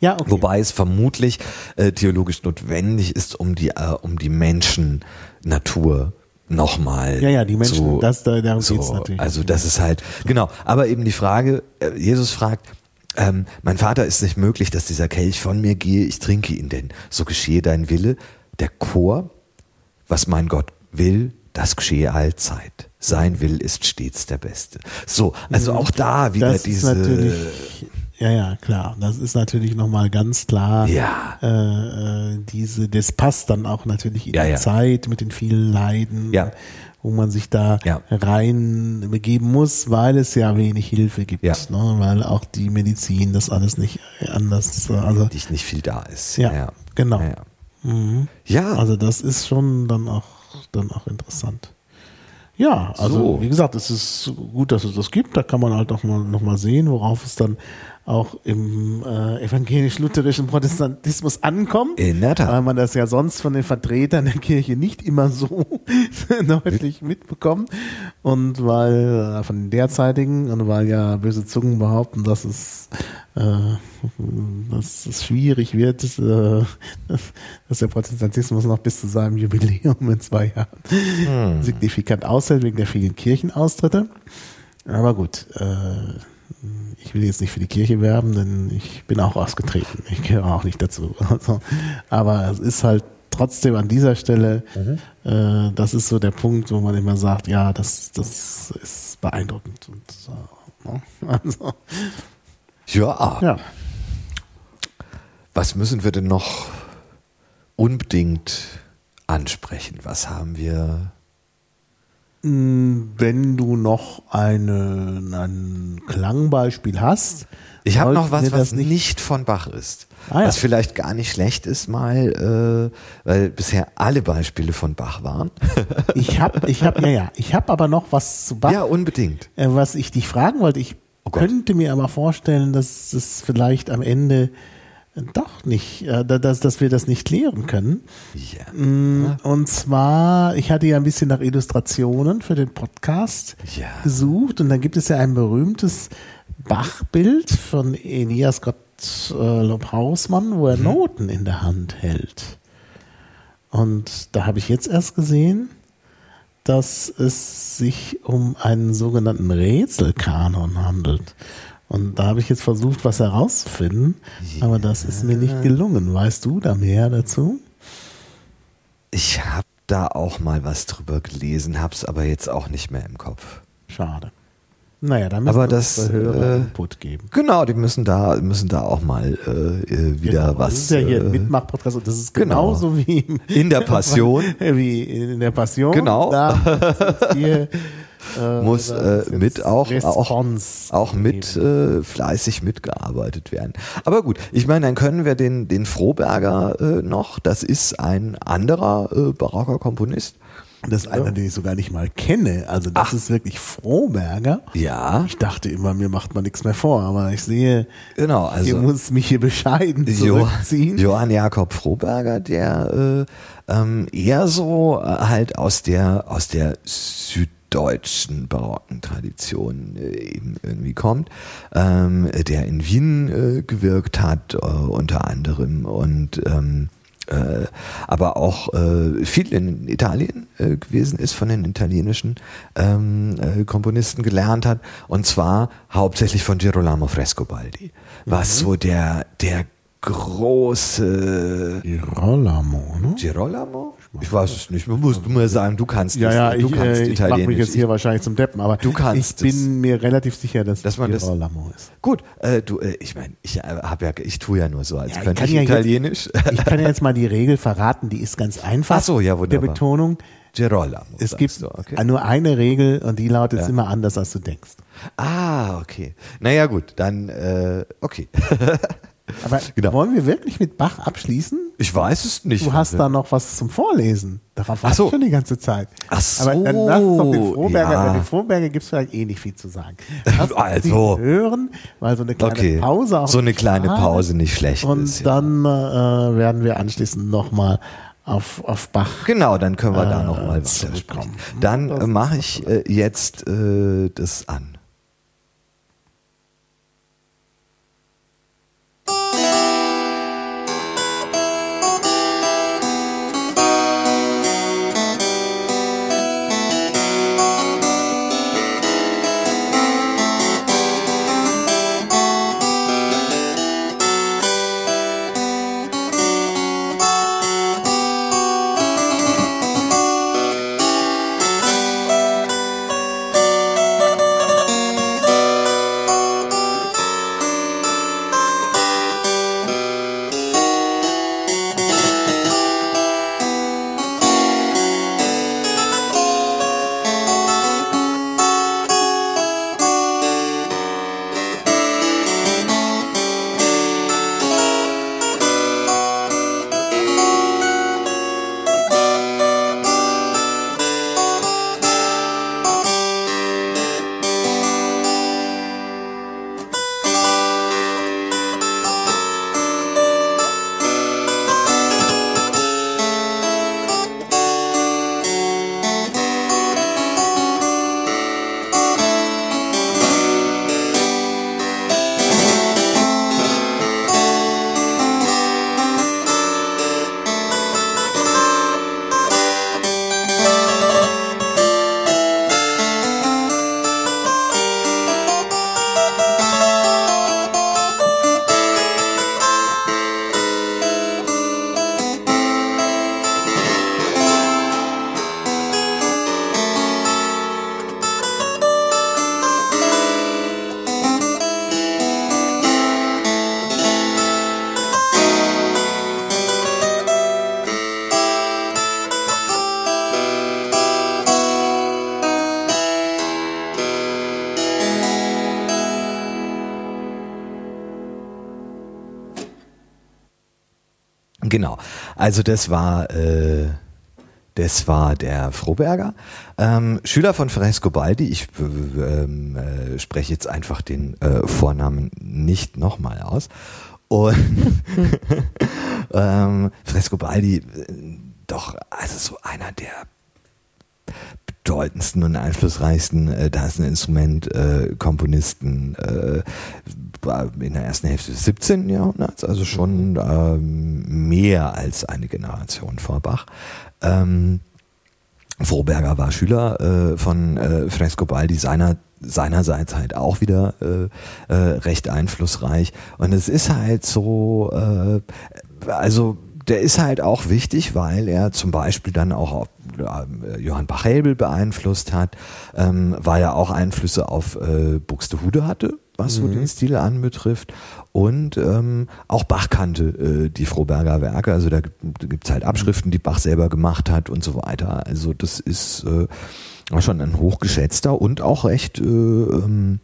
Ja, okay. Wobei es vermutlich äh, theologisch notwendig ist, um die, äh, um die Menschen Natur nochmal. Ja, ja, die Menschen, so, das, darum so, geht's natürlich. Also das ist halt, genau. Aber eben die Frage, äh, Jesus fragt, ähm, mein Vater ist nicht möglich, dass dieser Kelch von mir gehe, ich trinke ihn denn. So geschehe dein Wille. Der Chor was mein Gott will, das geschehe allzeit. Sein Will ist stets der Beste. So, also auch da wieder das diese. ja, ja, klar. Das ist natürlich nochmal ganz klar. Ja. Äh, äh, diese, das passt dann auch natürlich in ja, die ja. Zeit mit den vielen Leiden. Ja wo man sich da ja. rein begeben muss, weil es ja wenig Hilfe gibt, ja. ne? weil auch die Medizin das alles nicht anders, also nicht, nicht viel da ist. Ja, ja. genau. Ja, Mhm. Ja. Also das ist schon dann auch, dann auch interessant. Ja, also so. wie gesagt, es ist gut, dass es das gibt. Da kann man halt auch mal, noch mal sehen, worauf es dann auch im äh, evangelisch-lutherischen Protestantismus ankommt. In der Tat. Weil man das ja sonst von den Vertretern der Kirche nicht immer so deutlich mitbekommt. Und weil äh, von den derzeitigen und weil ja böse Zungen behaupten, dass es, äh, dass es schwierig wird, äh, dass der Protestantismus noch bis zu seinem Jubiläum in zwei Jahren hm. signifikant aushält wegen der vielen Kirchenaustritte. Aber gut, äh, ich will jetzt nicht für die Kirche werben, denn ich bin auch ausgetreten. Ich gehöre auch nicht dazu. Also, aber es ist halt trotzdem an dieser Stelle, äh, das ist so der Punkt, wo man immer sagt, ja, das, das ist beeindruckend. Und, ne? also, Ja. ja. Was müssen wir denn noch unbedingt ansprechen? Was haben wir? Wenn du noch eine, ein Klangbeispiel hast. Ich habe noch was, was das nicht, von Bach ist. Ah, ja. Was vielleicht gar nicht schlecht ist, mal, äh, weil bisher alle Beispiele von Bach waren. Ich habe, ich habe, ja, ja, ich habe aber noch was zu Bach, ja, unbedingt. äh, was ich dich fragen wollte. Ich Oh könnte mir aber vorstellen, dass es vielleicht am Ende doch nicht, äh, dass, dass wir das nicht klären können. Ja. Mm, Und zwar, ich hatte ja ein bisschen nach Illustrationen für den Podcast Ja. gesucht und da gibt es ja ein berühmtes Bachbild von Elias Gottlob Hausmann, wo er Mhm. Noten in der Hand hält. Und da habe ich jetzt erst gesehen, dass es sich um einen sogenannten Rätselkanon handelt. Und da habe ich jetzt versucht, was herauszufinden, aber das ist mir nicht gelungen. Weißt du da mehr dazu? Ich habe da auch mal was drüber gelesen, hab's aber jetzt auch nicht mehr im Kopf. Schade. Naja, da müssen Aber wir das, äh, Input geben. Genau, die müssen da müssen da auch mal äh, äh, wieder Genau, was. Das ist ja hier ein äh, Mitmach-Podcast und das ist genau. genauso wie im, In der Passion. wie in der Passion. Genau. Da ist hier, äh, Muss, da äh, mit auch- Response auch mit äh, fleißig mitgearbeitet werden. Aber gut, ich meine, dann können wir den, den Froberger äh, noch, das ist ein anderer äh, barocker Komponist. Das ist einer, den ich sogar nicht mal kenne. Also das Ach. ist wirklich Froberger. Ja, Ich dachte immer, mir macht man nichts mehr vor, aber ich sehe, genau. Also muss mich hier bescheiden Jo- zurückziehen. Johann Jakob Froberger, der äh, ähm, eher so äh, halt aus der aus der süddeutschen barocken Tradition äh, eben irgendwie kommt, ähm, der in Wien äh, gewirkt hat äh, unter anderem und ähm, äh, aber auch äh, viel in Italien äh, gewesen ist, von den italienischen ähm, äh, Komponisten gelernt hat und zwar hauptsächlich von Girolamo Frescobaldi, was so der der große Girolamo, ne? Girolamo? Ich weiß es nicht. Musst du mir sagen, du kannst Ja, es. ja, du ich, kannst äh, ich mache mich jetzt hier wahrscheinlich zum Deppen, aber Du kannst ich bin mir relativ sicher, dass, Dass man das- Girolamo ist. Gut, äh, du, äh, ich meine, ich äh, habe ja, ich tue ja nur so, als Ja, ich könnte kann ich ja jetzt- Italienisch. Ich kann ja jetzt mal die Regel verraten, die ist ganz einfach. Ach so, ja, wunderbar. Der Betonung. Girolamo. Es gibt okay. nur eine Regel und die lautet Ja. immer anders, als du denkst. Ah, okay. Naja, gut, dann, äh, okay. Aber Genau. wollen wir wirklich mit Bach abschließen? Ich weiß es nicht. Du hast da noch was zum Vorlesen. Darauf warte so. ich schon die ganze Zeit. Ach so, Aber dann lass uns doch den Froberger, ja. bei den Froberger gibt es vielleicht eh nicht viel zu sagen. Lass Also. hören, weil so eine kleine Okay. Pause auch So eine kleine schade. Pause nicht schlecht Und ist. Ja. dann äh, werden wir anschließend nochmal auf, auf Bach Genau, dann können wir da äh, noch mal zurückkommen. weitersprechen. Dann äh, mache ich äh, jetzt äh, das an. Also das war, äh, das war der Froberger. Ähm, Schüler von Frescobaldi. Ich äh, ähm, äh, spreche jetzt einfach den äh, Vornamen nicht nochmal aus. Und ähm, Frescobaldi, äh, doch, also so einer der bedeutendsten und einflussreichsten äh, Instrument äh, Komponisten äh, in der ersten Hälfte des 17. Jahrhunderts, also schon ähm, mehr als eine Generation vor Bach. Ähm, Vorberger war Schüler äh, von äh, Frescobaldi seiner seinerseits halt auch wieder äh, äh, recht einflussreich und es ist halt so äh, also der ist halt auch wichtig, weil er zum Beispiel dann auch äh, Johann Bach-Helbel beeinflusst hat, ähm, weil er auch Einflüsse auf äh, Buxtehude hatte, was mhm. so den Stil anbetrifft. Und ähm, auch Bach kannte äh, die Froberger Werke, also da gibt es halt Abschriften, die Bach selber gemacht hat und so weiter. Also das ist äh, schon ein hochgeschätzter und auch recht äh, ähm,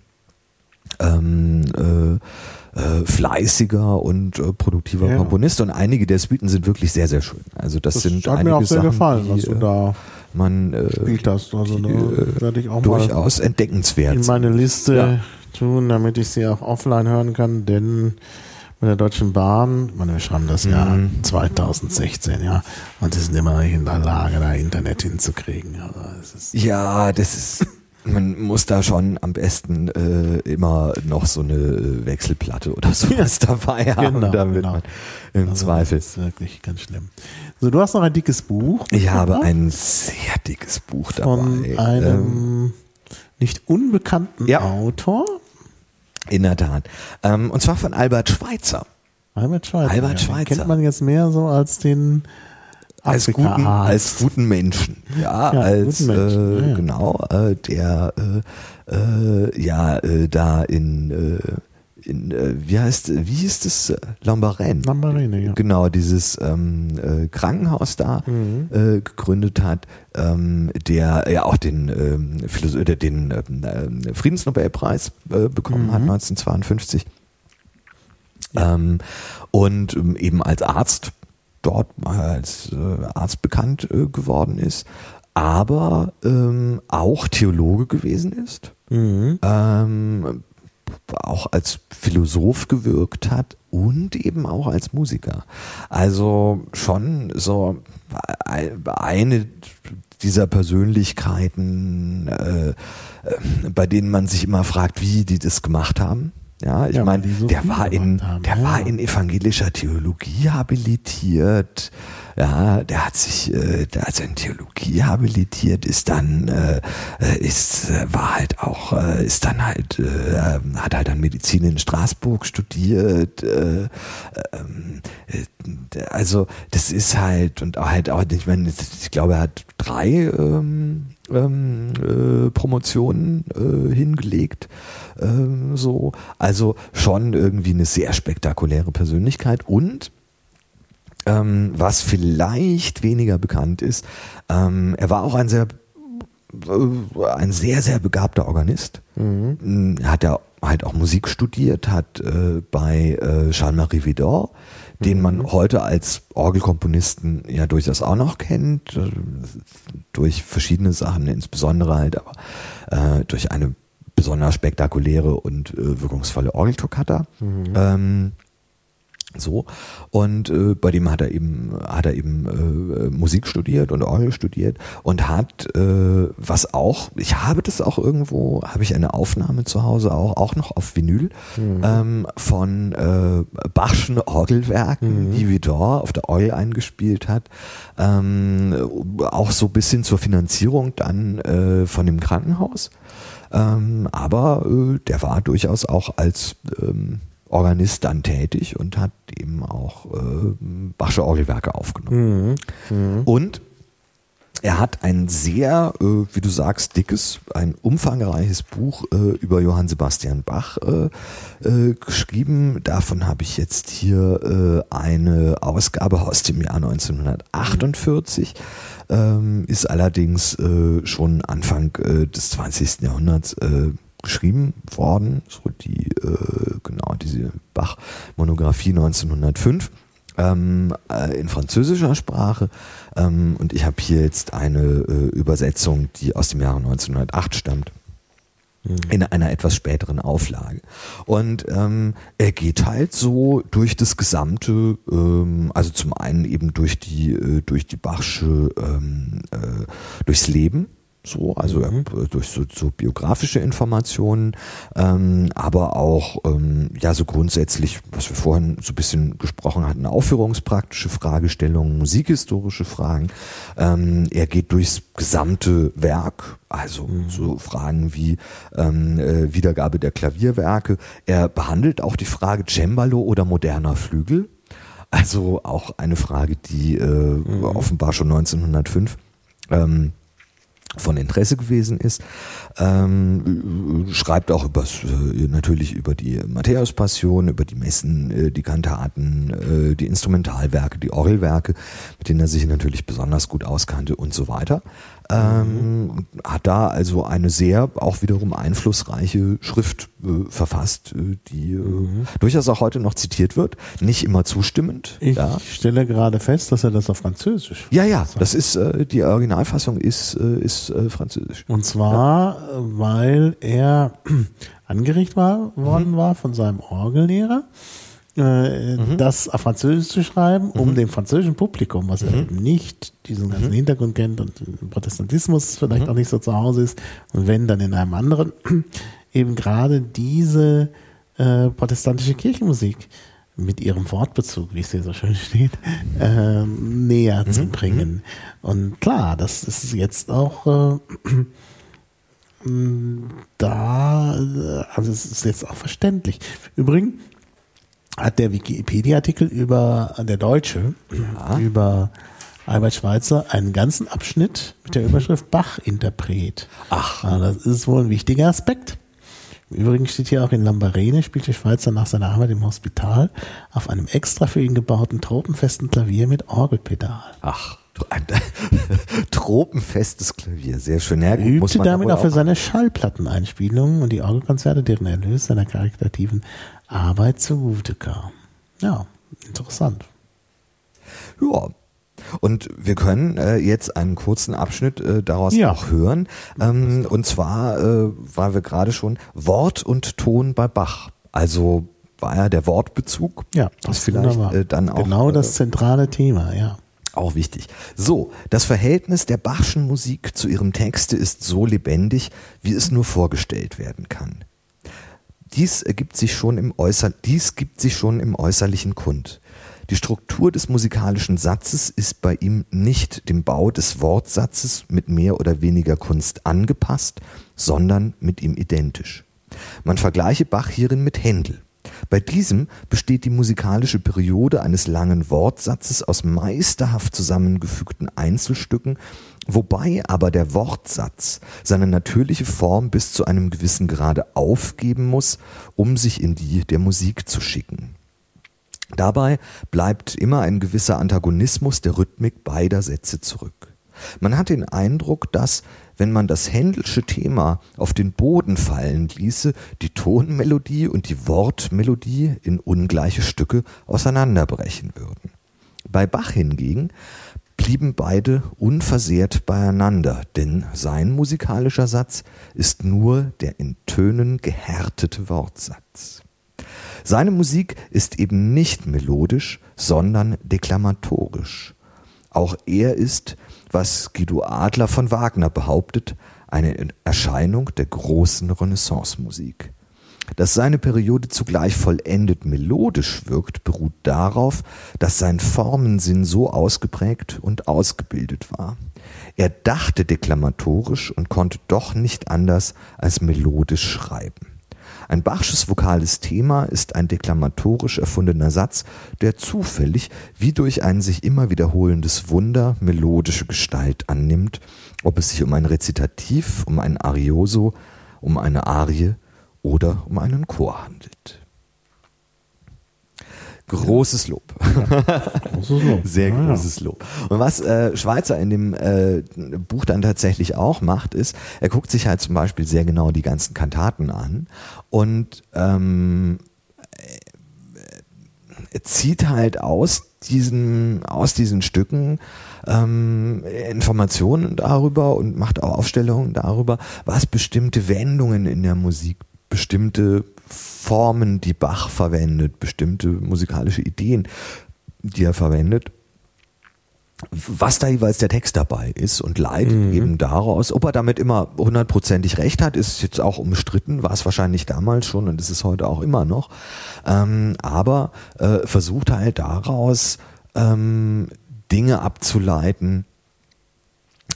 ähm äh, äh, fleißiger und äh, produktiver ja. Komponist und einige der Suiten sind wirklich sehr, sehr schön. Also das, das sind hat einige mir auch sehr Sachen, gefallen, die, was du da man äh, gespielt hast. Also die, äh, werde ich auch durchaus entdeckenswert. In meine Liste ja. tun, damit ich sie auch offline hören kann, denn mit der Deutschen Bahn, meine, wir schreiben das Jahr mhm. 2016, ja, und sie sind immer nicht in der Lage, da Internet hinzukriegen. Also, ja, das ist man muss da schon am besten äh, immer noch so eine Wechselplatte oder sowas dabei haben, genau, damit genau. man im also Zweifel. Das ist wirklich ganz schlimm. So, du hast noch ein dickes Buch. Ich habe ein sehr dickes Buch dabei. Von einem ähm, nicht unbekannten ja, Autor. In der Tat. Ähm, und zwar von Albert Schweitzer. Albert Schweitzer. Albert ja, Schweitzer. Kennt man jetzt mehr so als den als guten, als guten Menschen. Ja, ja als Menschen. Äh, ja. genau, äh, der äh, äh, ja äh, da in äh, in, äh, wie heißt, wie hieß das? Lambarene. Lambarene, ja. Genau, dieses ähm, äh, Krankenhaus da mhm. äh, gegründet hat, ähm, der ja auch den, ähm, Philosoph den äh, Friedensnobelpreis äh, bekommen mhm. hat 1952. Ja. Ähm, und ähm, eben als Arzt dort als äh, Arzt bekannt äh, geworden ist, aber ähm, auch Theologe gewesen ist, mhm. ähm, auch als Philosoph gewirkt hat und eben auch als Musiker. Also schon so eine dieser Persönlichkeiten, äh, äh bei denen man sich immer fragt, wie die das gemacht haben. Ja, ich ja, meine, so der war in, haben, der ja. war in evangelischer Theologie habilitiert. Ja, der hat sich, äh, also in Theologie habilitiert, ist dann, äh, äh ist, äh, war halt auch, äh, ist dann halt, äh, hat halt dann Medizin in Straßburg studiert. Äh, ähm, äh, also das ist halt und auch halt auch, ich meine, ich glaube, er hat drei ähm, ähm, äh, Promotionen äh, hingelegt. Ähm, so. Also schon irgendwie eine sehr spektakuläre Persönlichkeit und ähm, was vielleicht weniger bekannt ist, ähm, er war auch ein sehr äh, ein sehr, sehr begabter Organist. Mhm. Hat ja halt auch Musik studiert, hat äh, bei äh, Jean-Marie Vidor den man mhm. heute als Orgelkomponisten ja durchaus auch noch kennt, äh, durch verschiedene Sachen, insbesondere halt aber äh, durch eine besonders spektakuläre und äh, wirkungsvolle Orgeltoccata. Mhm. Ähm, so. Und äh, bei dem hat er eben, hat er eben äh, Musik studiert und Orgel studiert und hat, äh, was auch, ich habe das auch irgendwo, habe ich eine Aufnahme zu Hause auch, auch noch auf Vinyl mhm. ähm, von äh, Bachschen Orgelwerken, mhm. die Vidor auf der Orgel eingespielt hat. Ähm, auch so bis hin zur Finanzierung dann äh, von dem Krankenhaus. Ähm, aber äh, der war durchaus auch als ähm, Organist dann tätig und hat eben auch äh, Bachsche Orgelwerke aufgenommen. Mhm. Mhm. Und er hat ein sehr, äh, wie du sagst, dickes, ein umfangreiches Buch äh, über Johann Sebastian Bach äh, äh geschrieben. Davon habe ich jetzt hier äh, eine Ausgabe aus dem Jahr 1948. Ähm, ist allerdings äh, schon Anfang des 20. Jahrhunderts geschrieben worden, so die, äh, genau, diese Bach-Monographie 1905. ähm, äh, in französischer Sprache. Ähm, und ich habe hier jetzt eine äh, Übersetzung, die aus dem Jahre 1908 stammt in einer etwas späteren Auflage. Und ähm, er geht halt so durch das gesamte, ähm, also zum einen eben durch die äh, durch die Bachsche ähm, äh, durchs Leben so, also mhm. durch so, so biografische Informationen, ähm, aber auch ähm, ja so grundsätzlich, was wir vorhin so ein bisschen gesprochen hatten, aufführungspraktische Fragestellungen, musikhistorische Fragen. Ähm, er geht durchs gesamte Werk, also mhm. so Fragen wie ähm, äh, Wiedergabe der Klavierwerke. Er behandelt auch die Frage Cembalo oder moderner Flügel. Also auch eine Frage, die äh, mhm. offenbar schon 1905 ähm, von Interesse gewesen ist. Ähm, schreibt auch über äh, natürlich über die Matthäus-Passion, über die Messen, äh, die Kantaten, äh, die Instrumentalwerke, die Orgelwerke, mit denen er sich natürlich besonders gut auskannte und so weiter. Ähm, hat da also eine sehr auch wiederum einflussreiche Schrift äh, verfasst, äh, die äh, mhm. durchaus auch heute noch zitiert wird. Nicht immer zustimmend. Ich ja. stelle gerade fest, dass er das auf Französisch. Ja, ja, das ist äh, die Originalfassung ist äh, ist äh, Französisch. Und zwar, ja. weil er angeregt war worden mhm. war von seinem Orgellehrer äh, mhm. das auf Französisch zu schreiben, um mhm. dem französischen Publikum, was mhm. ja eben nicht diesen ganzen mhm. Hintergrund kennt und Protestantismus vielleicht mhm. auch nicht so zu Hause ist, und wenn dann in einem anderen, eben gerade diese äh, protestantische Kirchenmusik mit ihrem Wortbezug, wie es hier so schön steht, äh, näher mhm. zu bringen. Und klar, das ist jetzt auch äh, da, also es ist jetzt auch verständlich. Übrigens, hat der Wikipedia-Artikel über der Deutsche ja. über Albert Schweitzer einen ganzen Abschnitt mit der Überschrift Bach-Interpret. Ach. Ja, das ist wohl ein wichtiger Aspekt. Übrigens steht hier auch in Lambarene spielte Schweitzer nach seiner Arbeit im Hospital auf einem extra für ihn gebauten tropenfesten Klavier mit Orgelpedal. Ach, ein tropenfestes Klavier, sehr schön. Er übte damit auch für seine Schallplatteneinspielungen und die Orgelkonzerte, deren Erlös seiner karitativen Arbeit zugute kam. Ja, interessant. Ja. Und wir können äh, jetzt einen kurzen Abschnitt äh, daraus ja. auch hören. Ähm, und zwar, äh, weil wir gerade schon Wort und Ton bei Bach. Also war ja der Wortbezug. Ja, das ist vielleicht äh, dann auch. Genau das äh, zentrale Thema, ja. Auch wichtig. So, das Verhältnis der Bachschen Musik zu ihrem Texte ist so lebendig, wie es nur vorgestellt werden kann. Dies ergibt sich schon im Äußer dies gibt sich schon im Äußerlichen kund. Die Struktur des musikalischen Satzes ist bei ihm nicht dem Bau des Wortsatzes mit mehr oder weniger Kunst angepasst, sondern mit ihm identisch. Man vergleiche Bach hierin mit Händel. Bei diesem besteht die musikalische Periode eines langen Wortsatzes aus meisterhaft zusammengefügten Einzelstücken, wobei aber der Wortsatz seine natürliche Form bis zu einem gewissen Grade aufgeben muss, um sich in die der Musik zu schicken. Dabei bleibt immer ein gewisser Antagonismus der Rhythmik beider Sätze zurück. Man hat den Eindruck, dass, wenn man das Händelsche Thema auf den Boden fallen ließe, die Tonmelodie und die Wortmelodie in ungleiche Stücke auseinanderbrechen würden. Bei Bach hingegen blieben beide unversehrt beieinander, denn sein musikalischer Satz ist nur der in Tönen gehärtete Wortsatz. Seine Musik ist eben nicht melodisch, sondern deklamatorisch. Auch er ist, was Guido Adler von Wagner behauptet, eine Erscheinung der großen Renaissance-Musik. Dass seine Periode zugleich vollendet melodisch wirkt, beruht darauf, dass sein Formensinn so ausgeprägt und ausgebildet war. Er dachte deklamatorisch und konnte doch nicht anders als melodisch schreiben. Ein Bachsches vokales Thema ist ein deklamatorisch erfundener Satz, der zufällig wie durch ein sich immer wiederholendes Wunder melodische Gestalt annimmt, ob es sich um ein Rezitativ, um ein Arioso, um eine Arie oder um einen Chor handelt. Großes Lob. Ja, großes Lob. Sehr ja, großes Lob. Und was äh, Schweizer in dem äh, Buch dann tatsächlich auch macht, ist, er guckt sich halt zum Beispiel sehr genau die ganzen Kantaten an und ähm, er zieht halt aus diesen, aus diesen Stücken ähm, Informationen darüber und macht auch Aufstellungen darüber, was bestimmte Wendungen in der Musik, bestimmte Formen, die Bach verwendet, bestimmte musikalische Ideen, die er verwendet, was da jeweils der Text dabei ist und leitet mhm. eben daraus. Ob er damit immer hundertprozentig recht hat, ist jetzt auch umstritten, war es wahrscheinlich damals schon und ist es heute auch immer noch. Ähm, aber äh, versucht halt daraus ähm, Dinge abzuleiten,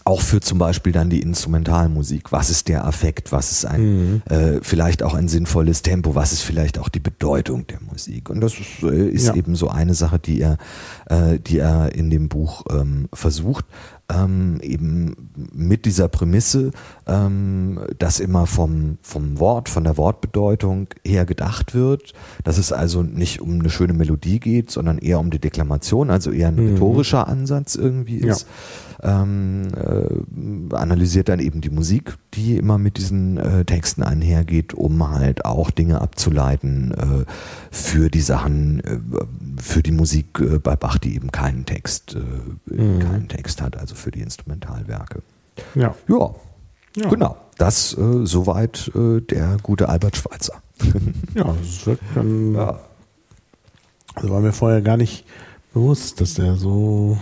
auch für zum Beispiel dann die Instrumentalmusik. Was ist der Affekt? Was ist ein mhm. äh, vielleicht auch ein sinnvolles Tempo? Was ist vielleicht auch die Bedeutung der Musik? Und das ist, äh, ist ja. eben so eine Sache, die er, äh, die er in dem Buch ähm, versucht, ähm, eben mit dieser Prämisse, ähm, dass immer vom, vom Wort, von der Wortbedeutung her gedacht wird, dass es also nicht um eine schöne Melodie geht, sondern eher um die Deklamation, also eher ein mhm. rhetorischer Ansatz irgendwie ist. Ja ähm, äh, analysiert dann eben die Musik, die immer mit diesen äh, Texten einhergeht, um halt auch Dinge abzuleiten äh, für die Sachen, äh, für die Musik äh, bei Bach, die eben keinen Text, äh, mhm. keinen Text hat, also für die Instrumentalwerke. Ja. Ja. ja. Genau. Das äh, soweit der gute Albert Schweitzer. ja, das ist wirklich ein, ja. Also war mir vorher gar nicht bewusst, dass der so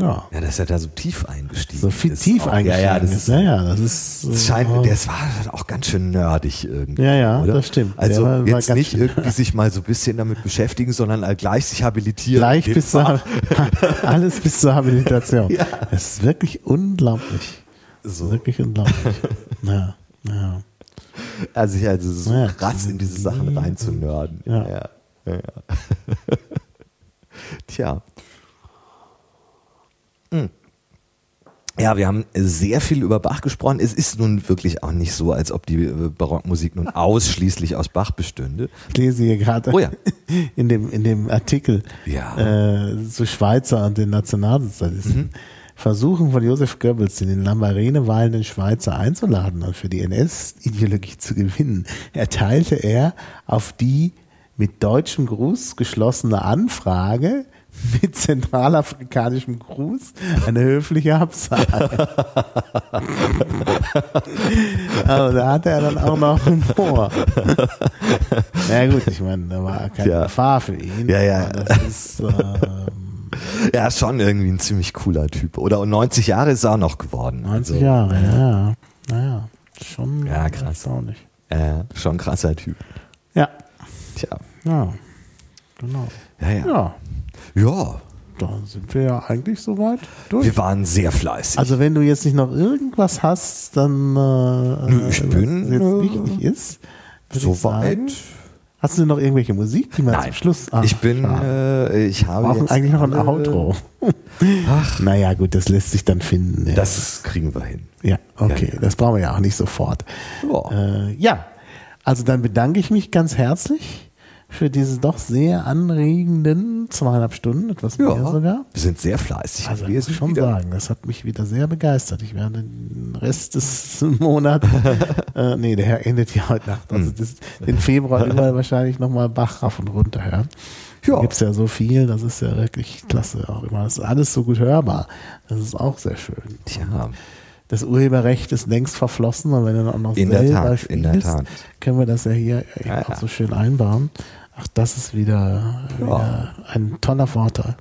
ja. Ja, dass er da so tief eingestiegen so viel ist. tief auch, eingestiegen ja, ja, das ist. Ja, ja, das ist. Das scheint, oh. das war auch ganz schön nerdig irgendwie. Ja, ja, oder? das stimmt. Also war, jetzt war nicht irgendwie sich mal so ein bisschen damit beschäftigen, sondern gleich sich habilitieren. Gleich bis zur, alles bis zur Habilitation. ja. Das ist wirklich unglaublich. So. Wirklich unglaublich. ja, ja. Also also so ja, krass in diese Sachen reinzunörden. Ja. ja. ja. Tja. Hm. Ja, wir haben sehr viel über Bach gesprochen. Es ist nun wirklich auch nicht so, als ob die äh, Barockmusik nun ausschließlich aus Bach bestünde. Ich lese hier gerade oh ja. in, dem, in dem Artikel ja. äh, zu Schweizer und den Nationalsozialisten. Mhm. Versuchen von Josef Goebbels, den in Lambarene wahlenden Schweizer einzuladen und für die NS-Ideologie zu gewinnen, erteilte er auf die mit deutschem Gruß geschlossene Anfrage mit zentralafrikanischem Gruß eine höfliche Absage. Aber da hatte er dann auch noch Humor. ja gut, ich meine, da war keine ja. Gefahr für ihn. Ja, ja. Das ist, ähm, ja, schon irgendwie ein ziemlich cooler Typ. Oder 90 Jahre ist er auch noch geworden. 90 also, Jahre, ja. Naja, schon ja, krass. erstaunlich. Ja, schon krasser Typ. Ja. Tja. Ja, genau. Ja, ja. ja. Ja. Da sind wir ja eigentlich soweit durch. Wir waren sehr fleißig. Also wenn du jetzt nicht noch irgendwas hast, dann äh, Nö, ich bin jetzt äh, wichtig ist. Soweit. Hast du noch irgendwelche Musik, die man Nein, zum Schluss? Ach, ich bin, äh, ich habe Wir brauchen eigentlich noch ein Outro. Ach, naja, gut, das lässt sich dann finden. Ja. Das kriegen wir hin. Ja, okay, Ja, ja. das brauchen wir ja auch nicht sofort. Ja. Äh, ja, also dann bedanke ich mich ganz herzlich für diese doch sehr anregenden zweieinhalb Stunden, etwas Ja. mehr sogar. Wir sind sehr fleißig. Also wir muss ich schon sagen, das hat mich wieder sehr begeistert. Ich werde den Rest des Monats, äh, nee, der Herr endet ja heute Nacht, also Hm. das, den Februar über wahrscheinlich nochmal Bach rauf und runter hören. Da Ja. gibt's ja so viel, das ist ja wirklich klasse auch immer. Das ist alles so gut hörbar. Das ist auch sehr schön. Tja, Das Urheberrecht ist längst verflossen, und wenn du dann auch noch In selber Tat, in der spielst, können wir das ja hier Ja, auch ja. so schön einbauen. Ach, das ist wieder, wieder ein toller Vorteil.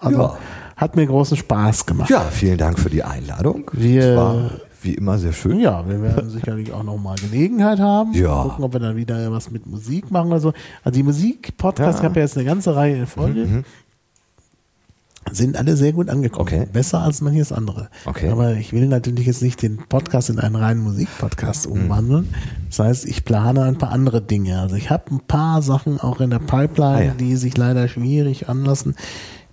Also Ja. hat mir großen Spaß gemacht. ja, vielen Dank für die Einladung. Wir- wie immer sehr schön. Ja, wir werden sicherlich auch noch mal Gelegenheit haben. Ja. Gucken, ob wir dann wieder was mit Musik machen oder so. Also die Musik-Podcasts, ich habe ja jetzt eine ganze Reihe in Folge, Mhm. Sind alle sehr gut angekommen. Okay. Besser als manches andere. Okay. Aber ich will natürlich jetzt nicht den Podcast in einen reinen Musikpodcast Mhm. umwandeln. Das heißt, ich plane ein paar andere Dinge. Also ich habe ein paar Sachen auch in der Pipeline, Ah, ja. die sich leider schwierig anlassen.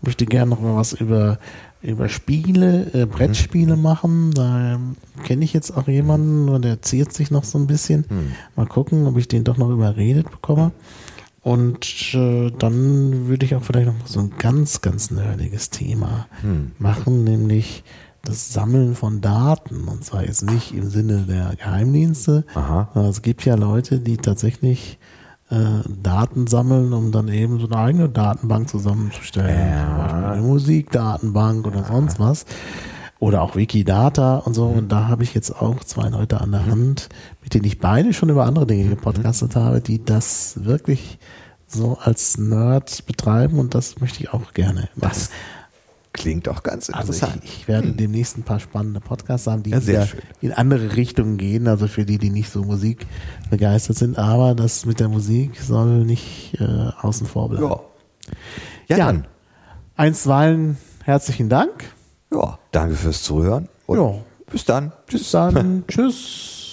Ich möchte gerne noch mal was über über Spiele, äh, Brettspiele Mhm. machen. Da ähm, kenne ich jetzt auch jemanden, der ziert sich noch so ein bisschen. Mhm. Mal gucken, ob ich den doch noch überredet bekomme. Und äh, dann würde ich auch vielleicht noch so ein ganz, ganz nerdiges Thema Hm. machen, nämlich das Sammeln von Daten. Und zwar jetzt nicht im Sinne der Geheimdienste. Es gibt ja Leute, die tatsächlich äh, Daten sammeln, um dann eben so eine eigene Datenbank zusammenzustellen. Ja. Zum Beispiel eine Musikdatenbank oder sonst was. Oder auch Wikidata und so. Und da habe ich jetzt auch zwei Leute an der Hand, mit denen ich beide schon über andere Dinge gepodcastet habe, die das wirklich so als Nerd betreiben und das möchte ich auch gerne machen. Das klingt auch ganz Also interessant. ich, ich werde demnächst ein paar spannende Podcasts haben, die Ja, in andere Richtungen gehen, also für die, die nicht so Musik begeistert sind, aber das mit der Musik soll nicht äh, außen vor bleiben. ja. Ja, Ja. dann. Einstweilen herzlichen Dank. Ja, danke fürs Zuhören. Und Ja. bis dann. Bis dann. Tschüss.